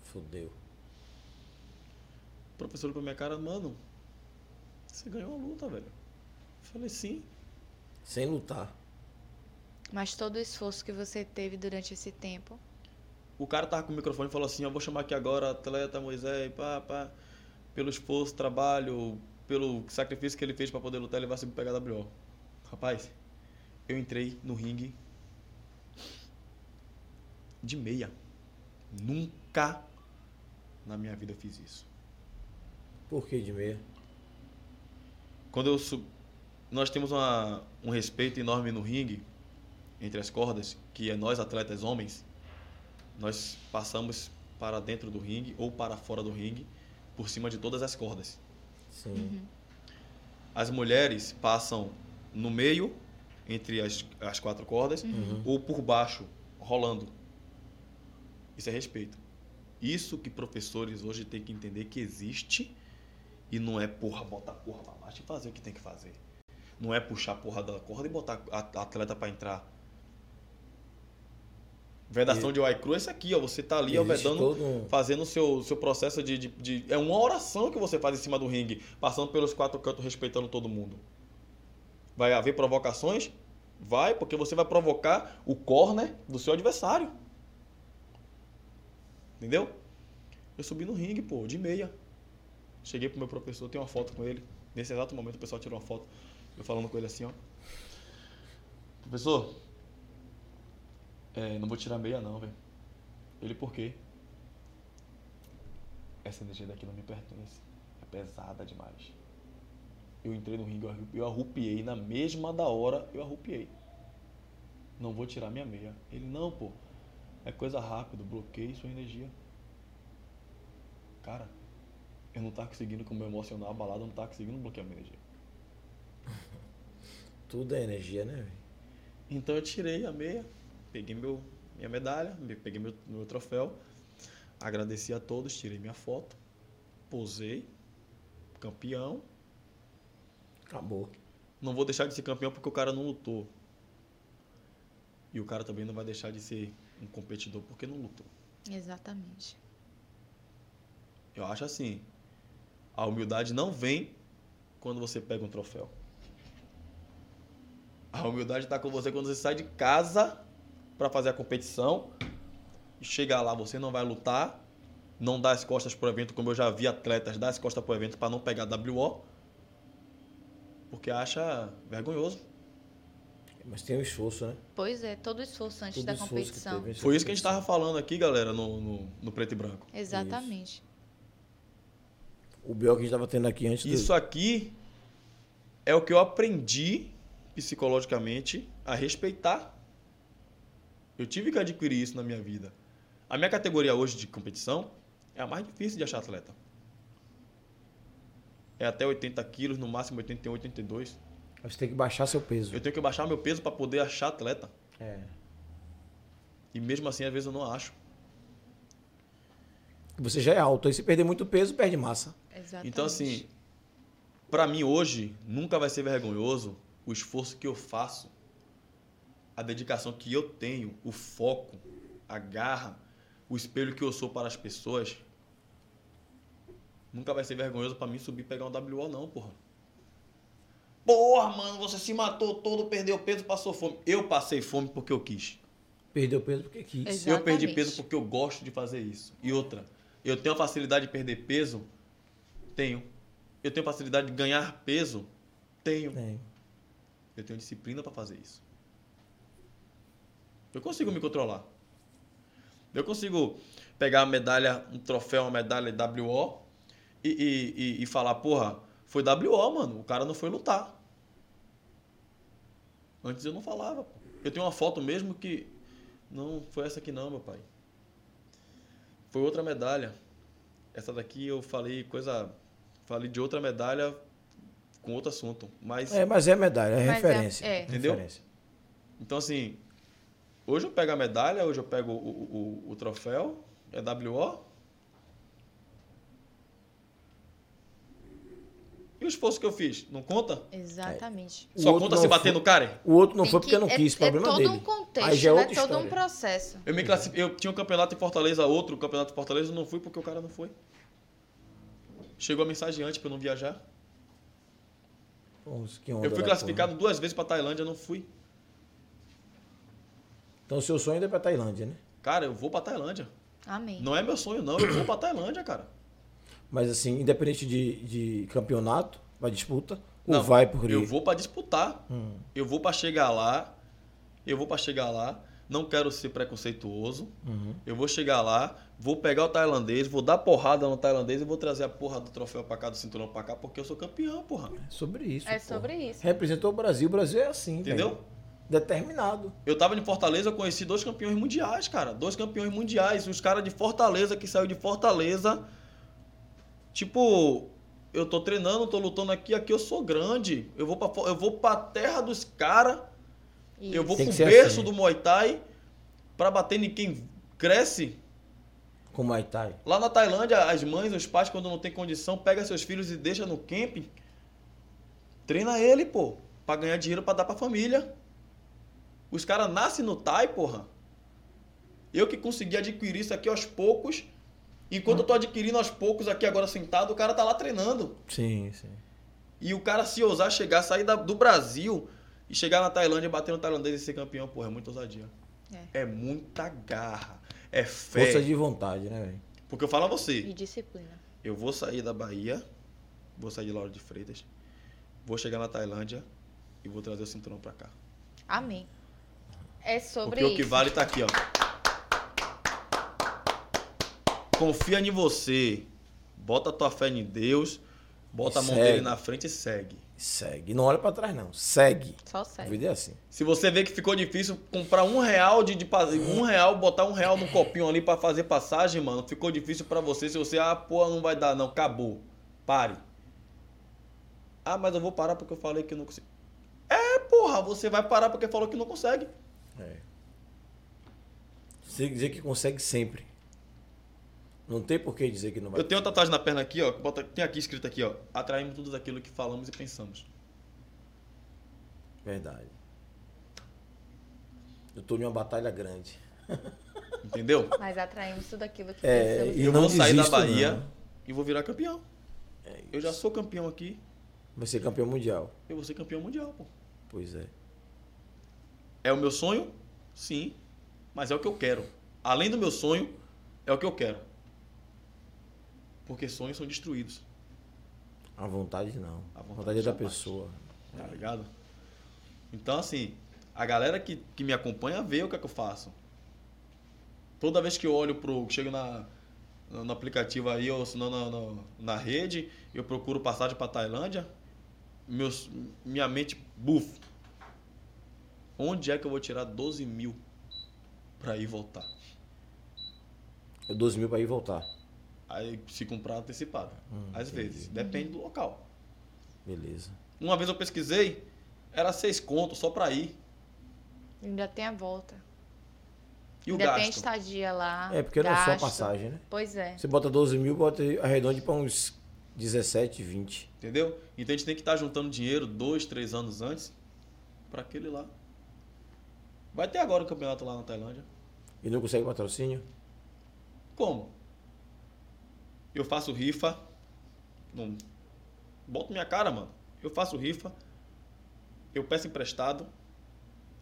Fudeu. O professor olhou pra minha cara, mano, você ganhou a luta, velho. Eu falei, sim. Sem lutar. Mas todo o esforço que você teve durante esse tempo. O cara tava com o microfone e falou assim, eu vou chamar aqui agora atleta Moisés, pá, pá, pelo esforço, trabalho, pelo sacrifício que ele fez pra poder lutar, ele vai subir pegar WO. Rapaz, eu entrei no ringue de meia. Nunca na minha vida eu fiz isso. Por que de meia? Quando eu sub... nós temos uma, um respeito enorme no ringue entre as cordas, que é nós atletas homens, nós passamos para dentro do ringue ou para fora do ringue por cima de todas as cordas. Sim. As mulheres passam no meio entre as, as quatro cordas Uhum. ou por baixo, rolando. Isso é respeito. Isso que professores hoje têm que entender que existe e não é porra, botar porra pra baixo e fazer o que tem que fazer. Não é puxar a porra da corda e botar a atleta pra entrar. Vedação de Waicru é isso aqui, ó. Você tá ali, ó, vedando, todo fazendo o seu, seu processo de, de, de- É uma oração que você faz em cima do ringue, passando pelos quatro cantos, respeitando todo mundo. Vai haver provocações? Vai, porque você vai provocar o corner do seu adversário. Entendeu? Eu subi no ringue, pô, de meia. Cheguei pro meu professor, tenho uma foto com ele. Nesse exato momento o pessoal tirou uma foto. Eu falando com ele assim, ó. Professor, é, não vou tirar meia não, velho. Ele por quê? Essa energia daqui não me pertence. É pesada demais. Eu entrei no ringue, eu arru- eu arrupiei. Na mesma da hora, eu arrupiei. Não vou tirar minha meia. Ele, não, pô. É coisa rápida, bloqueie sua energia. Cara, eu não tava conseguindo com o meu emocional abalado, eu não tava conseguindo bloquear minha energia. Tudo é energia, né, velho? Então eu tirei a meia, peguei meu, minha medalha, me- peguei meu, meu troféu, agradeci a todos, tirei minha foto, posei, campeão. Acabou. Não vou deixar de ser campeão porque o cara não lutou. E o cara também não vai deixar de ser um competidor porque não lutou. Exatamente. Eu acho assim, a humildade não vem quando você pega um troféu. A humildade está com você quando você sai de casa para fazer a competição. E chegar lá, você não vai lutar, não dá as costas pro evento, como eu já vi atletas dar as costas pro evento para não pegar WO, porque acha vergonhoso. Mas tem um esforço, né? Pois é, todo o esforço antes Todo da competição. teve, Foi isso que a gente tava falando aqui, galera, no, no, no preto e branco. Exatamente. O Biel que a gente tava tendo aqui antes do- Isso aqui é o que eu aprendi psicologicamente a respeitar. Eu tive que adquirir isso na minha vida. A minha categoria hoje de competição é a mais difícil de achar atleta. É até 80 quilos, no máximo 81, 82. Você tem que baixar seu peso. Eu tenho que baixar meu peso para poder achar atleta. É. E mesmo assim, às vezes eu não acho. Você já é alto, aí se perder muito peso, perde massa. Exatamente. Então, assim, pra mim hoje, nunca vai ser vergonhoso o esforço que eu faço, a dedicação que eu tenho, o foco, a garra, o espelho que eu sou para as pessoas. Nunca vai ser vergonhoso pra mim subir e pegar um WO, não, porra. Porra, mano, você se matou todo, perdeu peso, passou fome. Eu passei fome porque eu quis. Perdeu peso porque quis. Exato. Eu perdi Exatamente. peso porque eu gosto de fazer isso. E outra, eu tenho a facilidade de perder peso? Tenho. Eu tenho facilidade de ganhar peso? Tenho. Tem. Eu tenho disciplina para fazer isso. Eu consigo me controlar. Eu consigo pegar a medalha, um troféu, uma medalha WO e, e, e, e falar, porra, foi WO, mano. O cara não foi lutar. Antes eu não falava. Eu tenho uma foto mesmo que. Não, foi essa aqui não, meu pai. Foi outra medalha. Essa daqui eu falei coisa. Falei de outra medalha com outro assunto. Mas. É, mas é medalha, é Mas é- referência. é. Entendeu? Referência. Então, assim, hoje eu pego a medalha, hoje eu pego o, o, o, troféu, é WO. E o esforço que eu fiz, não conta? Exatamente. O Só outro conta se bater foi- no cara? O outro não Tem foi porque que- não é- quis, problema é todo dele. um contexto, Aí já é outra todo um história. processo. Eu me classifiquei, eu tinha um campeonato em Fortaleza, outro campeonato em Fortaleza, eu não fui porque o cara não foi. Chegou a mensagem antes pra eu não viajar. Onda Eu fui classificado porra. duas vezes pra Tailândia, não fui. Então o seu sonho ainda é pra Tailândia, né? Cara, eu vou pra Tailândia. Amém. Não é meu sonho, não. Eu vou pra Tailândia, cara. Mas assim, independente de, de campeonato, vai disputa, Não, ou vai por Eu vou pra disputar. Hum. Eu vou pra chegar lá. Eu vou pra chegar lá. Não quero ser preconceituoso. Uhum. Eu vou chegar lá, vou pegar o tailandês, vou dar porrada no tailandês e vou trazer a porra do troféu pra cá, do cinturão pra cá, porque eu sou campeão, porra. É sobre isso. É pô. sobre isso. Representou o Brasil, o Brasil é assim, Entendeu? velho. Determinado. Eu tava em Fortaleza, eu conheci dois campeões mundiais, cara. Dois campeões mundiais. Os caras de Fortaleza, que saiu de Fortaleza. Tipo, eu tô treinando, tô lutando aqui, aqui eu sou grande. Eu vou pra, eu vou pra terra dos caras. Eu vou Tem pro berço assim. do Muay Thai pra bater em quem cresce. Com Muay Thai. Lá na Tailândia, as mães, os pais, quando não tem condição, pega seus filhos e deixa no camping. Treina ele, pô. pra ganhar dinheiro pra dar pra família. Os caras nascem no TAI, porra. Eu que consegui adquirir isso aqui aos poucos. Enquanto eu tô adquirindo aos poucos aqui agora sentado, o cara tá lá treinando. Sim, sim. E o cara se ousar chegar, sair da- do Brasil e chegar na Tailândia, bater no tailandês e ser campeão, porra, é muita ousadia. É, muita garra. É fé. Força de vontade, né, velho? Porque eu falo a você, E disciplina. eu vou sair da Bahia, vou sair de Lauro de Freitas, vou chegar na Tailândia e vou trazer o cinturão pra cá. Amém. É sobre Porque o isso. que vale tá aqui, ó. Confia em você. Bota a tua fé em Deus. Bota E a mão segue. dele na frente e segue. Segue. Não olha pra trás, não. Segue. Só A segue. vida é assim. Se você vê que ficou difícil comprar um real de, de um real, botar um real no copinho ali pra fazer passagem, mano, ficou difícil pra você. Se você, ah, pô, não vai dar, não, acabou. Pare. Ah, mas eu vou parar porque eu falei que não consigo. É, porra, você vai parar porque falou que não consegue. É. Você dizer que consegue sempre. Não tem por que dizer que não vai. Eu tenho uma tatuagem na perna aqui, ó, bota, tem aqui escrito aqui, ó. Atraímos tudo aquilo que falamos e pensamos. Verdade. Eu tô numa batalha grande. Entendeu? Mas atraímos tudo aquilo que É, pensamos. e eu não vou sair da Bahia não. e vou virar campeão. É Eu já sou campeão aqui, Vai ser campeão mundial. eu vou ser campeão mundial, pô. Pois é. É o meu sonho? Sim. Mas é o que eu quero. Além do meu sonho, é o que eu quero. Porque sonhos são destruídos, A vontade não. A A vontade vontade, é da pessoa. tá ligado? Então, assim, a galera que, que me acompanha vê o que é que eu faço. Toda vez que eu olho pro. Chego na, no no aplicativo aí, ou se não na, na, na rede, eu procuro passagem pra Tailândia, meus, minha mente, buf. Onde é que eu vou tirar 12 mil pra ir voltar? Eu 12 mil pra ir voltar. Aí se comprar antecipado. Hum, Às entendi. vezes. Depende do local. Beleza. Uma vez eu pesquisei, era seis contos só pra ir. Ainda tem a volta. E o Ainda tem a gasto? estadia lá. É, porque não é só a gasto. passagem, né? Pois é. Você bota 12 mil, bota arredonde pra uns 17, 20. Entendeu? Então a gente tem que estar juntando dinheiro dois, três anos antes pra aquele lá. Vai ter agora o campeonato lá na Tailândia. E não consegue patrocínio? Como? Eu faço rifa. Não. Boto minha cara, mano. Eu faço rifa. Eu peço emprestado.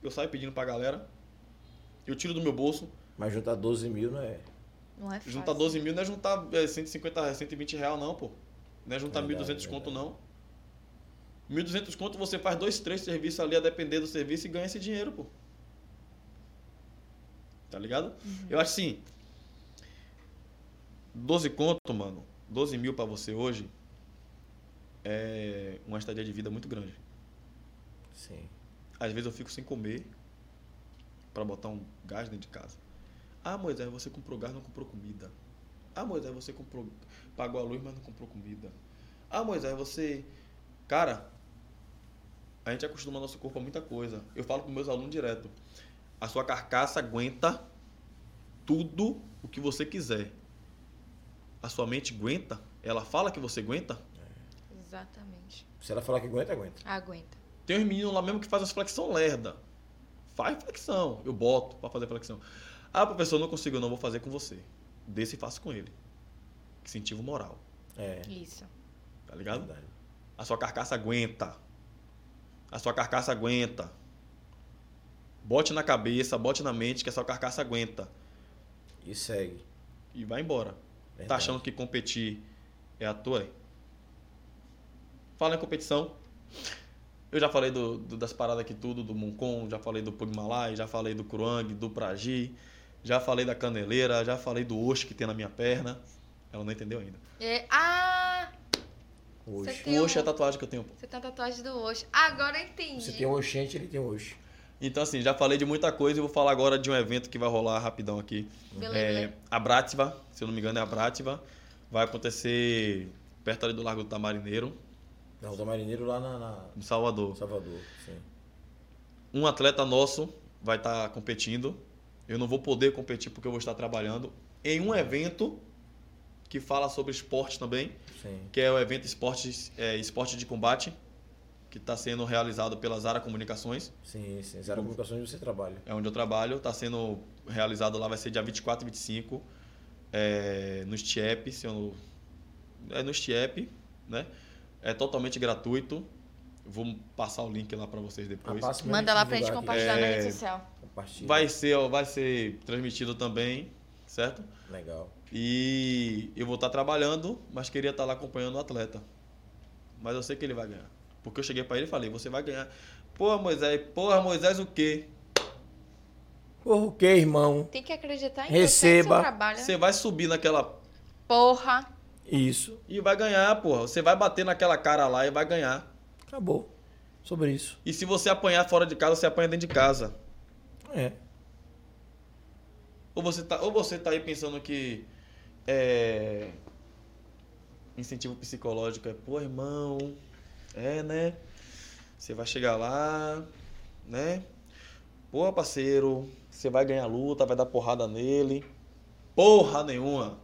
Eu saio pedindo pra galera. Eu tiro do meu bolso. Mas juntar 12 mil não é. Não é fácil. Juntar 12 mil não é juntar é, 150, 120 real, não, pô. Não é juntar Verdade, 1.200 conto, verdade. não. 1.200 conto você faz dois, três serviços ali a depender do serviço e ganha esse dinheiro, pô. Tá ligado? Eu acho assim. 12 conto, mano. 12 mil pra você hoje é uma estadia de vida muito grande. Sim. Às vezes eu fico sem comer pra botar um gás dentro de casa. Ah, Moisés, você comprou gás, não comprou comida. Ah, Moisés, você comprou pagou a luz, mas não comprou comida. Ah, Moisés, você cara, a gente acostuma nosso corpo a muita coisa. Eu falo com meus alunos direto. A sua carcaça aguenta tudo o que você quiser. A sua mente aguenta? Ela fala que você aguenta? Exatamente. Se ela falar que aguenta, aguenta. Aguenta. Tem uns meninos lá mesmo que fazem as flexão lerda. Faz flexão. Eu boto pra fazer flexão. Ah, professor, não consigo, eu não vou fazer com você. Desse e faço com ele. Incentivo moral. É. Isso. Tá ligado? Verdade. A sua carcaça aguenta. A sua carcaça aguenta. Bote na cabeça, bote na mente que a sua carcaça aguenta. E segue. E vai embora. Tá Verdade. achando que competir é à toa? Fala em competição. Eu já falei do, do- das paradas aqui tudo, do Muncon, já falei do Pugmalai, já falei do Kruang, do Pragi, já falei da caneleira, já falei do osso que tem na minha perna. Ela não entendeu ainda. É, ah! Tem O osso é a tatuagem que eu tenho. pô. Você tem a tatuagem do Oxo. Agora eu entendi. Você tem um oxente, ele tem um oxo. Então, assim, já falei de muita coisa e vou falar agora de um evento que vai rolar rapidão aqui. Beleza. É, a Brativa, se eu não me engano, é a Brativa. Vai acontecer perto ali do Largo do Tamarineiro, Rua do Marineiro lá na, na em Salvador. Salvador. Sim. Um atleta nosso vai estar competindo. Eu não vou poder competir porque eu vou estar trabalhando em um evento que fala sobre esporte também, Sim. que é o evento esporte, é, esporte de combate, que está sendo realizado pela Zara Comunicações, Sim, sim. Zero Comunicações você trabalha. é onde eu trabalho. Está sendo realizado lá, vai ser dia 24 e 25, é, no Stiep, se eu é no Stiep, né? É totalmente gratuito. Vou passar o link lá para vocês depois. Ah, Manda lá pra gente divulgar aqui. compartilhar na É. rede social. Vai ser, ó, vai ser transmitido também, certo? Legal. E eu vou estar trabalhando, mas queria estar lá acompanhando o atleta. Mas eu sei que ele vai ganhar. Porque eu cheguei para ele e falei, você vai ganhar. Porra, Moisés, porra, Moisés o quê? Porra, o que, irmão? Tem que acreditar em Receba. você, trabalho. Você vai subir naquela Porra. Isso. e vai ganhar, porra. Você vai bater naquela cara lá e vai ganhar. Acabou. Sobre isso. E se você apanhar fora de casa, você apanha dentro de casa. É. Ou você tá, ou você tá aí pensando que é, incentivo psicológico é, pô, irmão, é, né? Você vai chegar lá, né? Pô, parceiro, você vai ganhar luta, vai dar porrada nele. Porra nenhuma.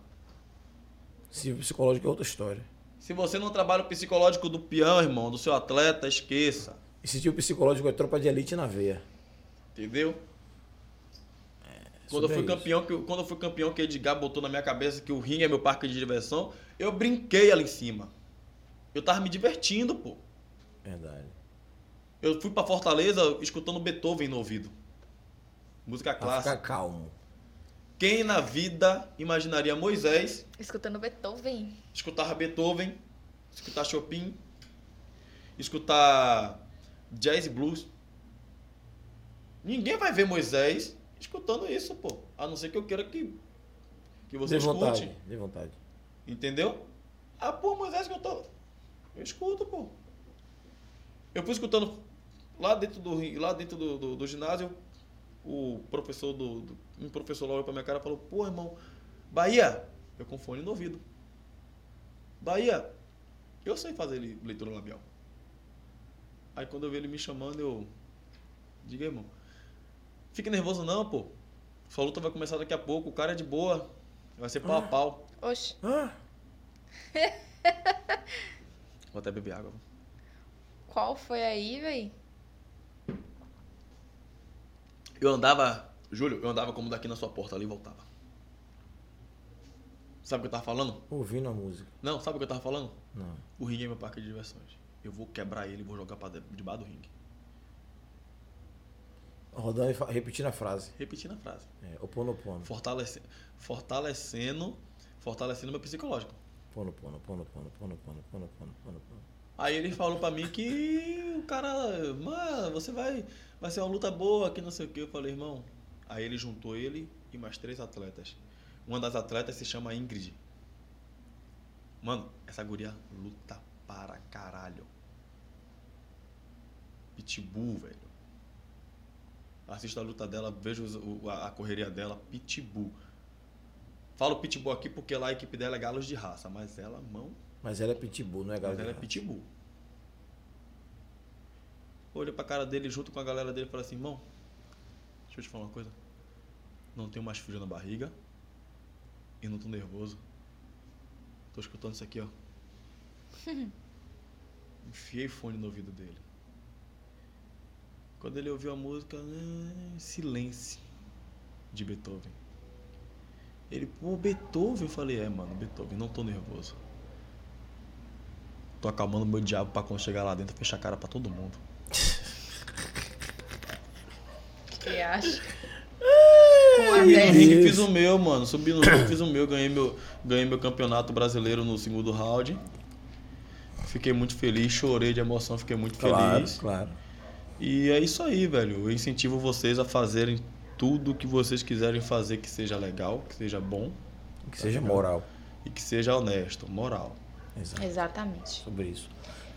Se psicológico é outra história. Se você não trabalha o psicológico do peão, irmão, do seu atleta, esqueça. Esse tipo psicológico é tropa de elite na veia. Entendeu? Quando eu fui isso. campeão, que, quando eu fui campeão, que Edgar botou na minha cabeça que o ringue é meu parque de diversão, eu brinquei ali em cima. Eu tava me divertindo, pô. Verdade. Eu fui pra Fortaleza escutando Beethoven no ouvido. Música clássica. calmo. Quem na vida imaginaria Moisés Escutando Beethoven. escutar Beethoven, escutar Chopin, escutar jazz e blues? Ninguém vai ver Moisés escutando isso, pô. A não ser que eu queira que, que você Dê escute. vontade. Dê vontade. Entendeu? Ah, pô, Moisés que eu tô. Eu escuto, pô. Eu fui escutando lá dentro do, lá dentro do, do, do ginásio, o professor do, do. Um professor lá olhou pra minha cara e falou, pô, irmão, Bahia! Eu com fone no ouvido. Bahia, eu sei fazer leitura labial. Aí quando eu vi ele me chamando, eu. Diga, irmão. Fique nervoso não, pô. Sua luta vai começar daqui a pouco, o cara é de boa. Vai ser pau a pau. Oxe. Ah, Vou até beber água. Qual foi aí, véi? Eu andava, Júlio, eu andava como daqui na sua porta ali e voltava. Sabe o que eu tava falando? ouvindo a música. Não, sabe o que eu tava falando? Não. O ringue é meu parque de diversões. Eu vou quebrar ele e vou jogar pra de- debaixo do ringue. Rodando e repetindo a frase. Repetindo a frase. É, oponopono. Fortalece, fortalecendo, fortalecendo meu psicológico. Pono, pono, pono, pono, pono, pono, pono, pono, pono. Aí ele falou pra mim que o cara, mano, você vai, vai ser uma luta boa, que não sei o que. Eu falei, irmão. Aí ele juntou ele e mais três atletas. Uma das atletas se chama Ingrid. Mano, essa guria luta para caralho. Pitbull, velho. Assisto a luta dela, vejo a correria dela, Pitbull. Falo Pitbull aqui porque lá a equipe dela é galos de raça, mas ela, mão, Mas ela é pitbull, não é mas galera. ela é pitbull. Olhei pra cara dele junto com a galera dele e falei assim, irmão, deixa eu te falar uma coisa. Não tenho mais frio na barriga e não tô nervoso. Tô escutando isso aqui, ó. Enfiei fone no ouvido dele. Quando ele ouviu a música, "Ah, silêncio de Beethoven. Ele, pô, Beethoven? Eu falei, é, mano, Beethoven, não tô nervoso. Tô acalmando meu diabo pra quando chegar lá dentro fechar a cara pra todo mundo. Que acha? Dez. ringue, Isso. fiz o meu, mano. Subi no ringue, fiz o meu, ganhei meu, ganhei meu campeonato brasileiro no segundo round. Fiquei muito feliz, chorei de emoção, fiquei muito Claro, feliz. claro. E é isso aí, velho. Eu incentivo vocês a fazerem tudo que vocês quiserem fazer que seja legal, que seja bom Que seja moral. e que seja honesto, moral. Exato. Exatamente. Sobre isso.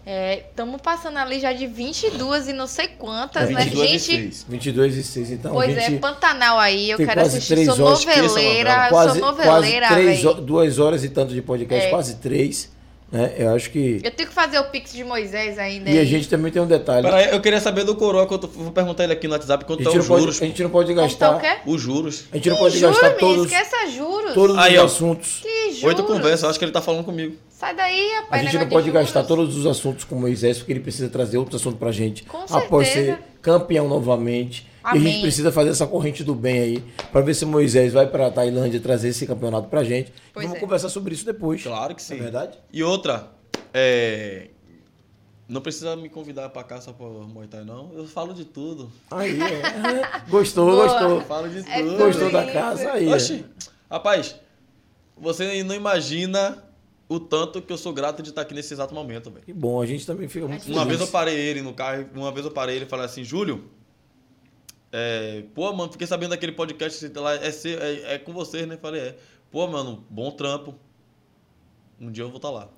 Estamos passando ali já de 22 e não sei quantas, né, 22 e gente? 6. 22 e 6, então. Pois 20, é, Pantanal aí, eu quero quase assistir. três Sou noveleira, novela. eu quase, sou noveleira, quase três, duas horas e tanto de podcast, É. quase três. Né? Eu acho que. Eu tenho que fazer o pix de Moisés ainda. E a aí. gente também tem um detalhe. Peraí, eu queria saber do Coroa, quanto, vou perguntar ele aqui no WhatsApp A quanto gente, é não os pode, juros. a gente não pode tá gastar. Os juros. A gente não pode Juro, gastar me todos, esqueça juros. todos Aí, os ó. assuntos. Que juros? Oi, tu conversa, eu acho que ele tá falando comigo. Sai daí, A rapaz. gente negócio não de pode gastar todos os assuntos com Moisés, porque ele precisa trazer outros assuntos pra gente. Com após certeza. ser campeão novamente. E a Amém. gente precisa fazer essa corrente do bem aí, pra ver se Moisés vai pra Tailândia trazer esse campeonato pra gente. Pois e vamos é. conversar sobre isso depois. Claro que sim. É verdade? E outra, é. Não precisa me convidar pra cá só pra Muay Thai, não. Eu falo de tudo. Aí, é. Gostou, Boa. Eu gostou. falo de É tudo. Gostou da casa aí. é. Oxi, rapaz, você não imagina o tanto que eu sou grato de estar aqui nesse exato momento, velho. Que bom, a gente também fica muito Uma feliz. vez eu parei ele no carro, uma vez eu parei ele e falei assim, Júlio, é, pô, mano, fiquei sabendo daquele podcast que lá é, é, é com vocês, né? Falei, é. Pô, mano, bom trampo. Um dia eu vou estar lá.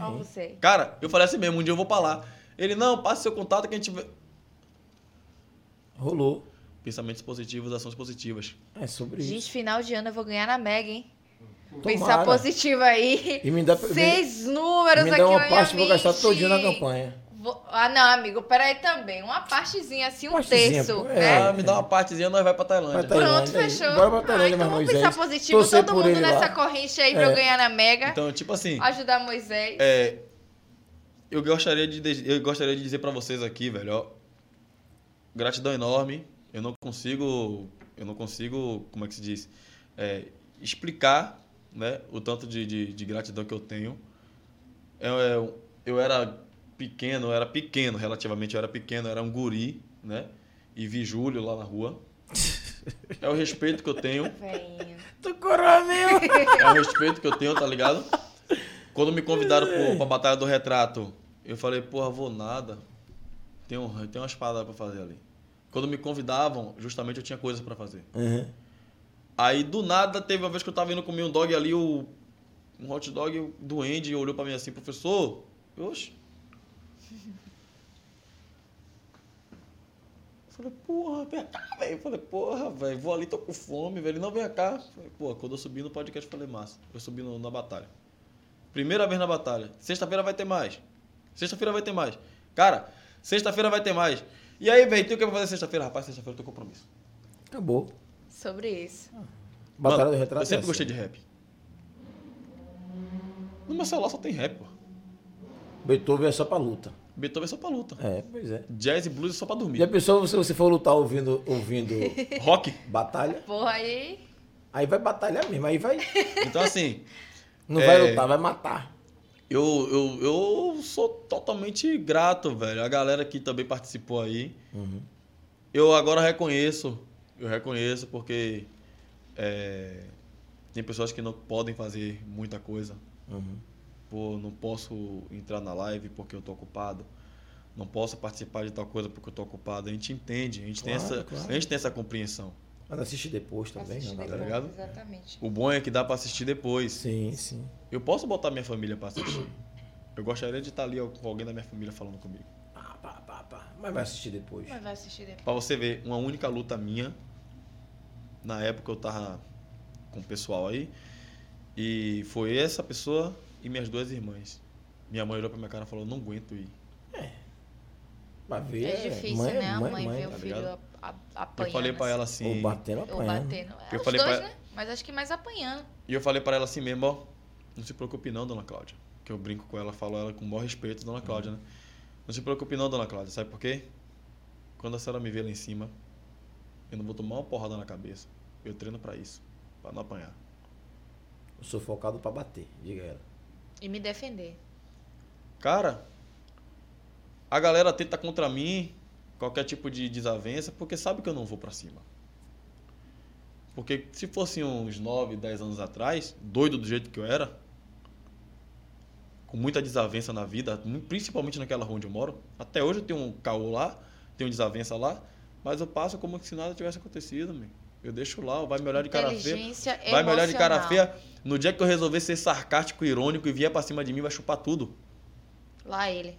Ó, você. Cara, eu falei assim mesmo, um dia eu vou pra lá. Ele, não, passe seu contato que a gente vê. Rolou. Pensamentos positivos, ações positivas. É sobre isso. Gente, final de ano eu vou ganhar na Mega, hein? Tomara. Pensar positivo aí. E me dá, Seis números me aqui dá uma na parte, minha vou gastar todinho na campanha. Vou- Ah, não, amigo, peraí também. Uma partezinha assim, um Partezinha, terço. pô, né? É. ah, me dá uma partezinha, nós vai pra Tailândia. Vai Tailândia. Pronto, aí. fechou. Bora pra Tailândia, ah, então vamos Moisés. pensar positivo. Torcer Todo mundo ele lá. nessa corrente aí pra eu É. ganhar na Mega. Então, tipo assim, Ajudar Moisés. é, eu gostaria de de- eu gostaria de dizer pra vocês aqui, velho, ó, gratidão enorme. Eu não consigo, eu não consigo, como é que se diz, É, explicar, né, o tanto de, de, de gratidão que eu tenho. Eu, eu, eu era pequeno, eu era pequeno, relativamente, eu era pequeno, eu era um guri, né, e vi Júlio lá na rua. É o respeito que eu tenho. Tu corou meu. É o respeito que eu tenho, tá ligado? Quando me convidaram pro, pra Batalha do Retrato, eu falei, porra, vou nada. Tem, um, tem umas paradas pra fazer ali. Quando me convidavam, justamente eu tinha coisas pra fazer. Uhum. Aí, do nada, teve uma vez que eu tava indo comer um dog ali, o, um hot dog do Andy olhou pra mim assim, professor, oxe. Eu Falei, porra, vem cá, velho. Eu Falei, porra, velho, vou ali, tô com fome, velho. Ele, Não, vem cá. Falei, porra, quando eu subi no podcast, eu falei, massa. Eu subi no- na batalha. Primeira vez na batalha. Sexta-feira vai ter mais. Sexta-feira vai ter mais. Cara, sexta-feira vai ter mais. E aí, velho, tem o que eu vou fazer sexta-feira? Rapaz, sexta-feira eu tô com compromisso. Acabou. Sobre isso. Batalha Mano, do retrato. Eu sempre é gostei assim. de rap. No meu celular só tem rap, pô. Beethoven é só pra luta. Beethoven é só pra luta. É, pois é. Jazz e blues é só pra dormir. Já pensou se você for lutar ouvindo, ouvindo Rock. batalha? Porra, aí. Aí vai batalhar mesmo, aí vai. Então, assim, Não É. vai lutar, vai matar. eu, eu, eu sou totalmente grato, velho. A galera que também participou aí. Uhum. Eu agora reconheço. Eu reconheço porque é, tem pessoas que não podem fazer muita coisa. Uhum. Pô, não posso entrar na live porque eu tô ocupado. Não posso participar de tal coisa porque eu tô ocupado. A gente entende, a gente, tem, Claro, essa, claro. a gente tem essa compreensão. Mas assiste depois também, Assistir né, depois, galera? ligado? Exatamente. O bom é que dá pra assistir depois. Sim, sim. Eu posso botar minha família pra assistir. Eu gostaria de estar ali com alguém da minha família falando comigo. Pá, pá, pá, pá. Mas vai assistir depois. Mas vai assistir depois. Pra você ver, uma única luta minha. Na época eu tava com o pessoal aí. E foi essa pessoa e minhas duas irmãs. Minha mãe olhou pra minha cara e falou: Não aguento ir. Vai ver. É difícil, mãe, né? A mãe, mãe, mãe. ver o tá filho a- a- apanhando. Eu falei pra ela assim. Ou assim. batendo, Ou apanhando. batendo. É, Eu os falei dois, pra- né? Mas acho que mais apanhando. E eu falei pra ela assim mesmo: Ó, não se preocupe não, dona Cláudia. Que eu brinco com ela, falo ela com o maior respeito, dona Cláudia, né? Não se preocupe não, dona Cláudia. Sabe por quê? Quando a senhora me vê lá em cima, eu não vou tomar uma porrada na cabeça. Eu treino pra isso, pra não apanhar. Eu sou focado pra bater, diga ela. E me defender. Cara, a galera tenta contra mim qualquer tipo de desavença porque sabe que eu não vou pra cima. Porque se fosse uns 9, 10 anos atrás, doido do jeito que eu era, com muita desavença na vida, principalmente naquela rua onde eu moro, até hoje eu tenho um caô lá, tenho desavença lá, mas eu passo como se nada tivesse acontecido, meu. Eu deixo lá, vai me olhar de cara feia. Vai me olhar de cara feia. No dia que eu resolver ser sarcástico, irônico e vier pra cima de mim, vai chupar tudo. Lá ele.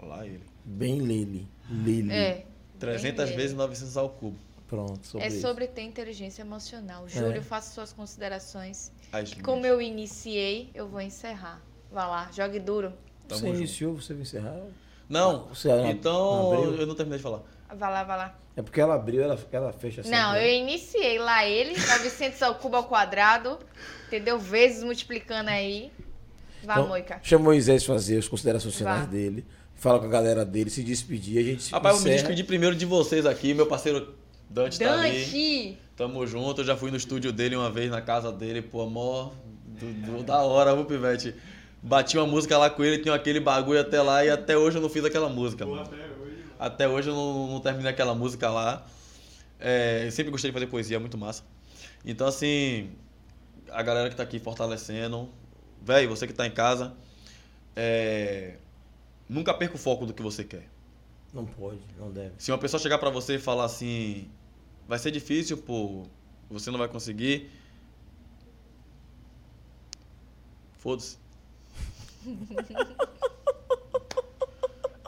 Lá ele. Bem Lele. Lele. É. 300 bem vezes 900 ao cubo. Pronto, sobre É isso. sobre ter inteligência emocional. Júlio, É. faça suas considerações. As Que como eu iniciei, eu vou encerrar. Vá lá, jogue duro. Tamo você junto. iniciou, você vai encerrar. Não, Você não- não então abriu? eu não terminei de falar. Vá lá, vá lá. É porque ela abriu, ela, ela fecha assim. Não, eu iniciei lá ele, 900 ao cubo ao quadrado, entendeu? Vezes multiplicando aí. Vá, Então, Moica. Chama o Moisés fazer as considerações finais dele. Fala com a galera dele, se despedir, a gente se Rapaz, vou me encerra. despedir primeiro de vocês aqui. Meu parceiro Dante, tá ali. Dante! Tamo junto. Eu já fui no estúdio dele uma vez, na casa dele. Pô, amor, do, do- da hora, viu, Pivete? Bati uma música lá com ele, tinha aquele bagulho até lá e até hoje eu não fiz aquela música, mano. Até hoje eu não, não terminei aquela música lá. É, eu sempre gostei de fazer poesia, é muito massa. Então, assim, a galera que tá aqui fortalecendo. Véi, você que tá em casa, é, nunca perca o foco do que você quer. Não pode, não deve. Se uma pessoa chegar pra você e falar assim, vai ser difícil, pô, você não vai conseguir. Foda-se.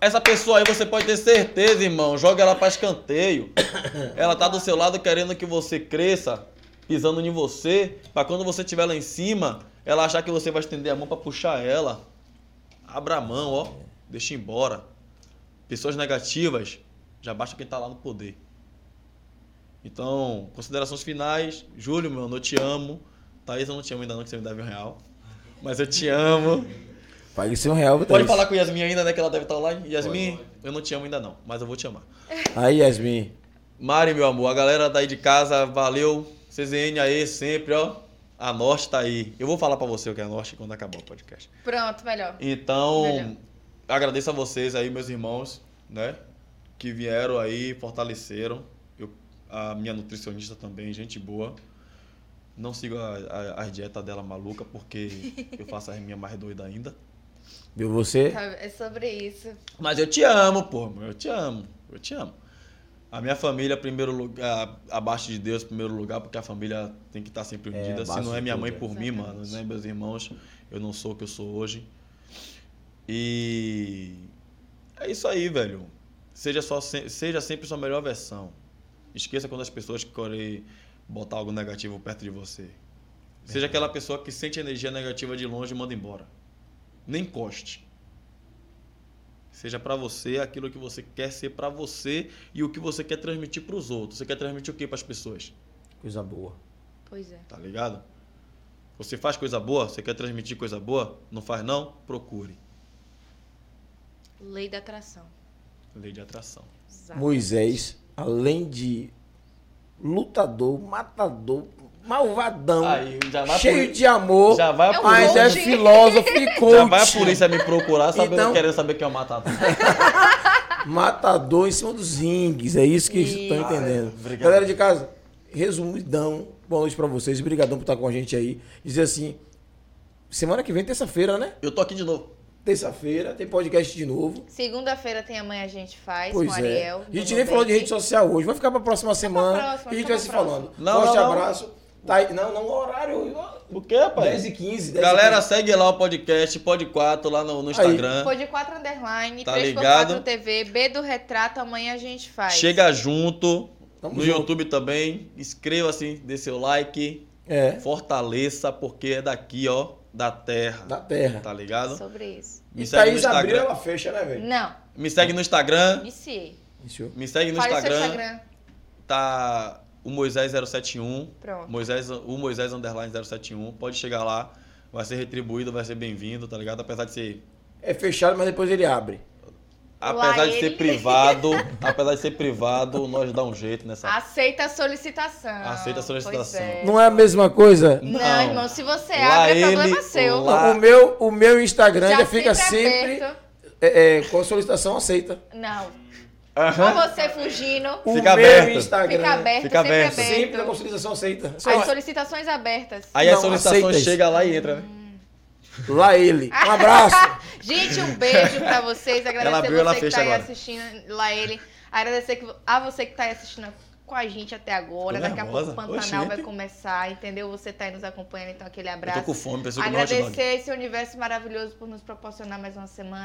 Essa pessoa aí você pode ter certeza, irmão, joga ela pra escanteio. Ela tá do seu lado querendo que você cresça, pisando em você, pra quando você estiver lá em cima, ela achar que você vai estender a mão pra puxar ela. Abra a mão, ó. Deixa embora. Pessoas negativas, já basta quem tá lá no poder. Então, considerações finais. Júlio, meu, eu te amo. Thaís, eu não te amo ainda não, que você me deve um real. Mas eu te amo. Pague seu real, Pode Thaís. falar com Yasmin ainda, né? Que ela deve estar online. Yasmin, eu não te amo ainda não, mas eu vou te amar. Aí, Yasmin. Mari, meu amor, a galera daí de casa, valeu. CZN aí sempre, ó. A Norte tá aí. Eu vou falar pra você o que é a Norte quando acabar o podcast. Pronto, melhor. Então, Melhor. agradeço a vocês aí, meus irmãos, né? Que vieram aí, fortaleceram. Eu, a minha nutricionista também, gente boa. Não sigo a, a, as dietas dela maluca, porque eu faço as minhas mais doidas ainda. Viu você? Tá, É sobre isso. Mas eu te amo, pô. Eu te amo. Eu te amo. A minha família, primeiro lugar, abaixo de Deus, primeiro lugar, porque a família tem que estar sempre unida. Se abaixo não é minha tudo, mãe é. por mim, mano, né, meus irmãos, eu não sou o que eu sou hoje. E é isso aí, velho. Seja, só, se- seja sempre sua melhor versão. Esqueça quando as pessoas querem botar algo negativo perto de você. Seja aquela pessoa que sente energia negativa de longe e manda embora. Nem encoste. Seja pra você aquilo que você quer ser pra você e o que você quer transmitir pros outros. Você quer transmitir o que pras pessoas? Coisa boa. Pois é. Tá ligado? Você faz coisa boa, você quer transmitir coisa boa? Não faz não? Procure. Lei da atração. Lei de atração. Exato. Moisés, além de lutador, matador, malvadão, Aí, já vai cheio por- de amor, Já vai a É ainda é filósofo e coach. Já vai a polícia me procurar sabendo, Então- querendo saber quem é o matador. Matador em cima dos zingues. É isso que Isso. estão entendendo. obrigado. Galera de casa, resumidão. Boa noite pra vocês. Obrigadão por estar com a gente aí. Dizer assim, semana que vem, terça-feira, né? Eu tô aqui de novo. Terça-feira, tem podcast de novo. Segunda-feira tem amanhã a gente faz Pois com o é. Ariel. A gente nem falou de rede social hoje. Vai ficar pra próxima semana. próxima, e a gente vai se falando. Não, Forte não, não. Tá aí. Não, não, horário. O quê, rapaz? 10 e 15. 10 Galera, e 15. segue lá o podcast, Pod 4, lá no, no Instagram. Pode 4 underline, Tá 3x4 ligado? TV, B do retrato, amanhã a gente faz. Chega junto. Tamo no junto. YouTube também. Inscreva-se, dê seu like. É, Fortaleça, porque é daqui, ó, da terra. da terra. Tá ligado? Sobre isso. Me E segue no Thaís abriu, Instagram. ela fecha, né, velho? Não, Me segue no Instagram. iniciei. Isso. Me segue no Fale Instagram. seu Instagram. Tá o Moisés 071. Pronto. Moisés, o Moisés Underline 071. Pode chegar lá. Vai ser retribuído, vai ser bem-vindo, tá ligado? Apesar de ser. É fechado, mas depois ele abre. Apesar de ele. ser privado, apesar de ser privado, nós dá um jeito nessa. Aceita a solicitação. Aceita a solicitação. É. Não é a mesma coisa? Não, Não. irmão, se você Lá abre, é ele, problema seu. lá- o, meu, o meu Instagram Já fica sempre sempre é, é, com a solicitação aceita. Não. Ou você fugindo, O Fica meu aberto. Instagram fica aberto, Fica sempre aberto. aberto. sempre com solicitação aceita. Só As lá- solicitações abertas. Aí a Não, solicitação aceita isso. chega lá e entra, né? Lá ele. Um abraço. Gente, um beijo pra vocês. Agradecer Ela abriu, ela você que fecha tá aí agora. assistindo lá ele. Agradecer que- a você que tá aí assistindo com a gente até agora. Daqui a pouco o nervosa. Pantanal Oxente. vai começar, entendeu? Você tá aí nos acompanhando, então aquele Eu abraço. tô com fome, um dog. Agradecer esse universo maravilhoso por nos proporcionar mais uma semana.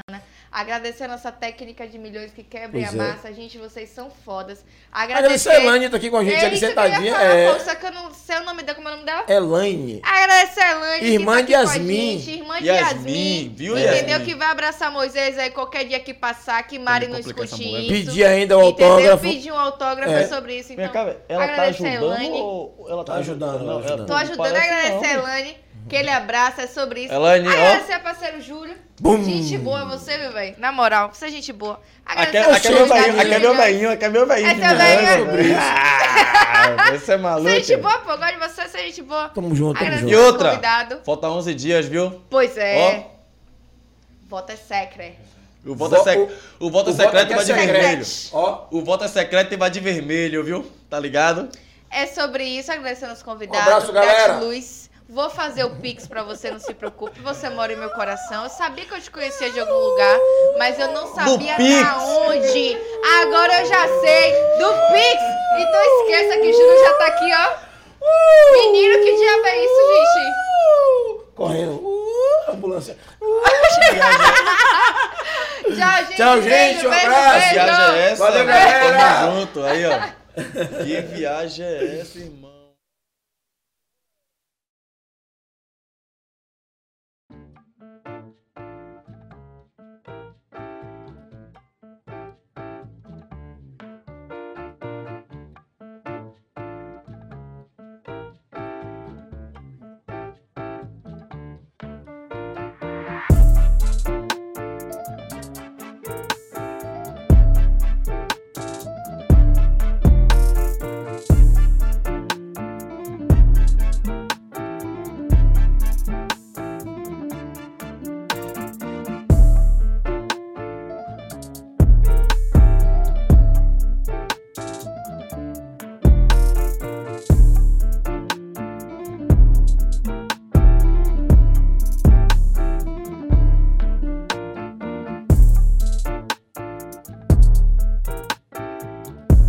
Agradecer a nossa técnica de milhões que quebra Pois é. amassa. Gente, vocês são fodas. Agradecer a Elaine tá aqui com a gente é ali eu sentadinha. falar, É, pô, só que eu não sei o nome dela, como é o nome dela? Elaine. Agradecer a Elaine, Irmã de tá aqui com a Yasmin. irmã de Yasmin, viu, entendeu? Yasmin? Que vai abraçar Moisés aí qualquer dia que passar, que Mari Pra não escute isso. Pedir ainda entendeu? autógrafo. Pedir um autógrafo É. sobre isso, então. cá, velho. Ela tá ajudando ou ela tá, Tá ajudando, Não, ajudando. Tô ajudando a agradecer a não. Elaine, que ele abraça, é sobre isso. Elaine, ó. agradecer a parceiro Júlio. Bum. Gente boa você, meu velho. Na moral, você é gente boa. Aqui Agradecer é, a aqui é meu Gabi velhinho, aqui é meu Milhões. velhinho, aqui é meu velhinho. Esse é velhinho? isso. Ah, Você é maluco. Você é gente boa, pô. Eu gosto de você, você é gente boa. Tamo junto, tamo E junto. ao outra, convidado. falta 11 dias, viu? Pois é. Ó. Voto é secret. O voto, é Vo- sec... o voto é o voto secreto aqui e vai é de vermelho. Ó, O voto é secreto e vai de vermelho, viu? Tá ligado? É sobre isso, agradecendo os convidados. Um abraço, galera. Gratiluz. Vou fazer o Pix pra você, não se preocupe. Você mora em meu coração. Eu sabia que eu te conhecia de algum lugar, mas eu não sabia da onde. Agora eu já sei. Do Pix. Então esqueça que o Júlio já tá aqui, ó. Menino, que diabo é isso, gente? Correndo. Uh, ambulância. Tchau, gente. Tchau, gente, Beijo, um abraço. beijo. Que viagem é essa? Valeu, galera. Tamo junto, aí, ó. Que viagem é essa, irmão?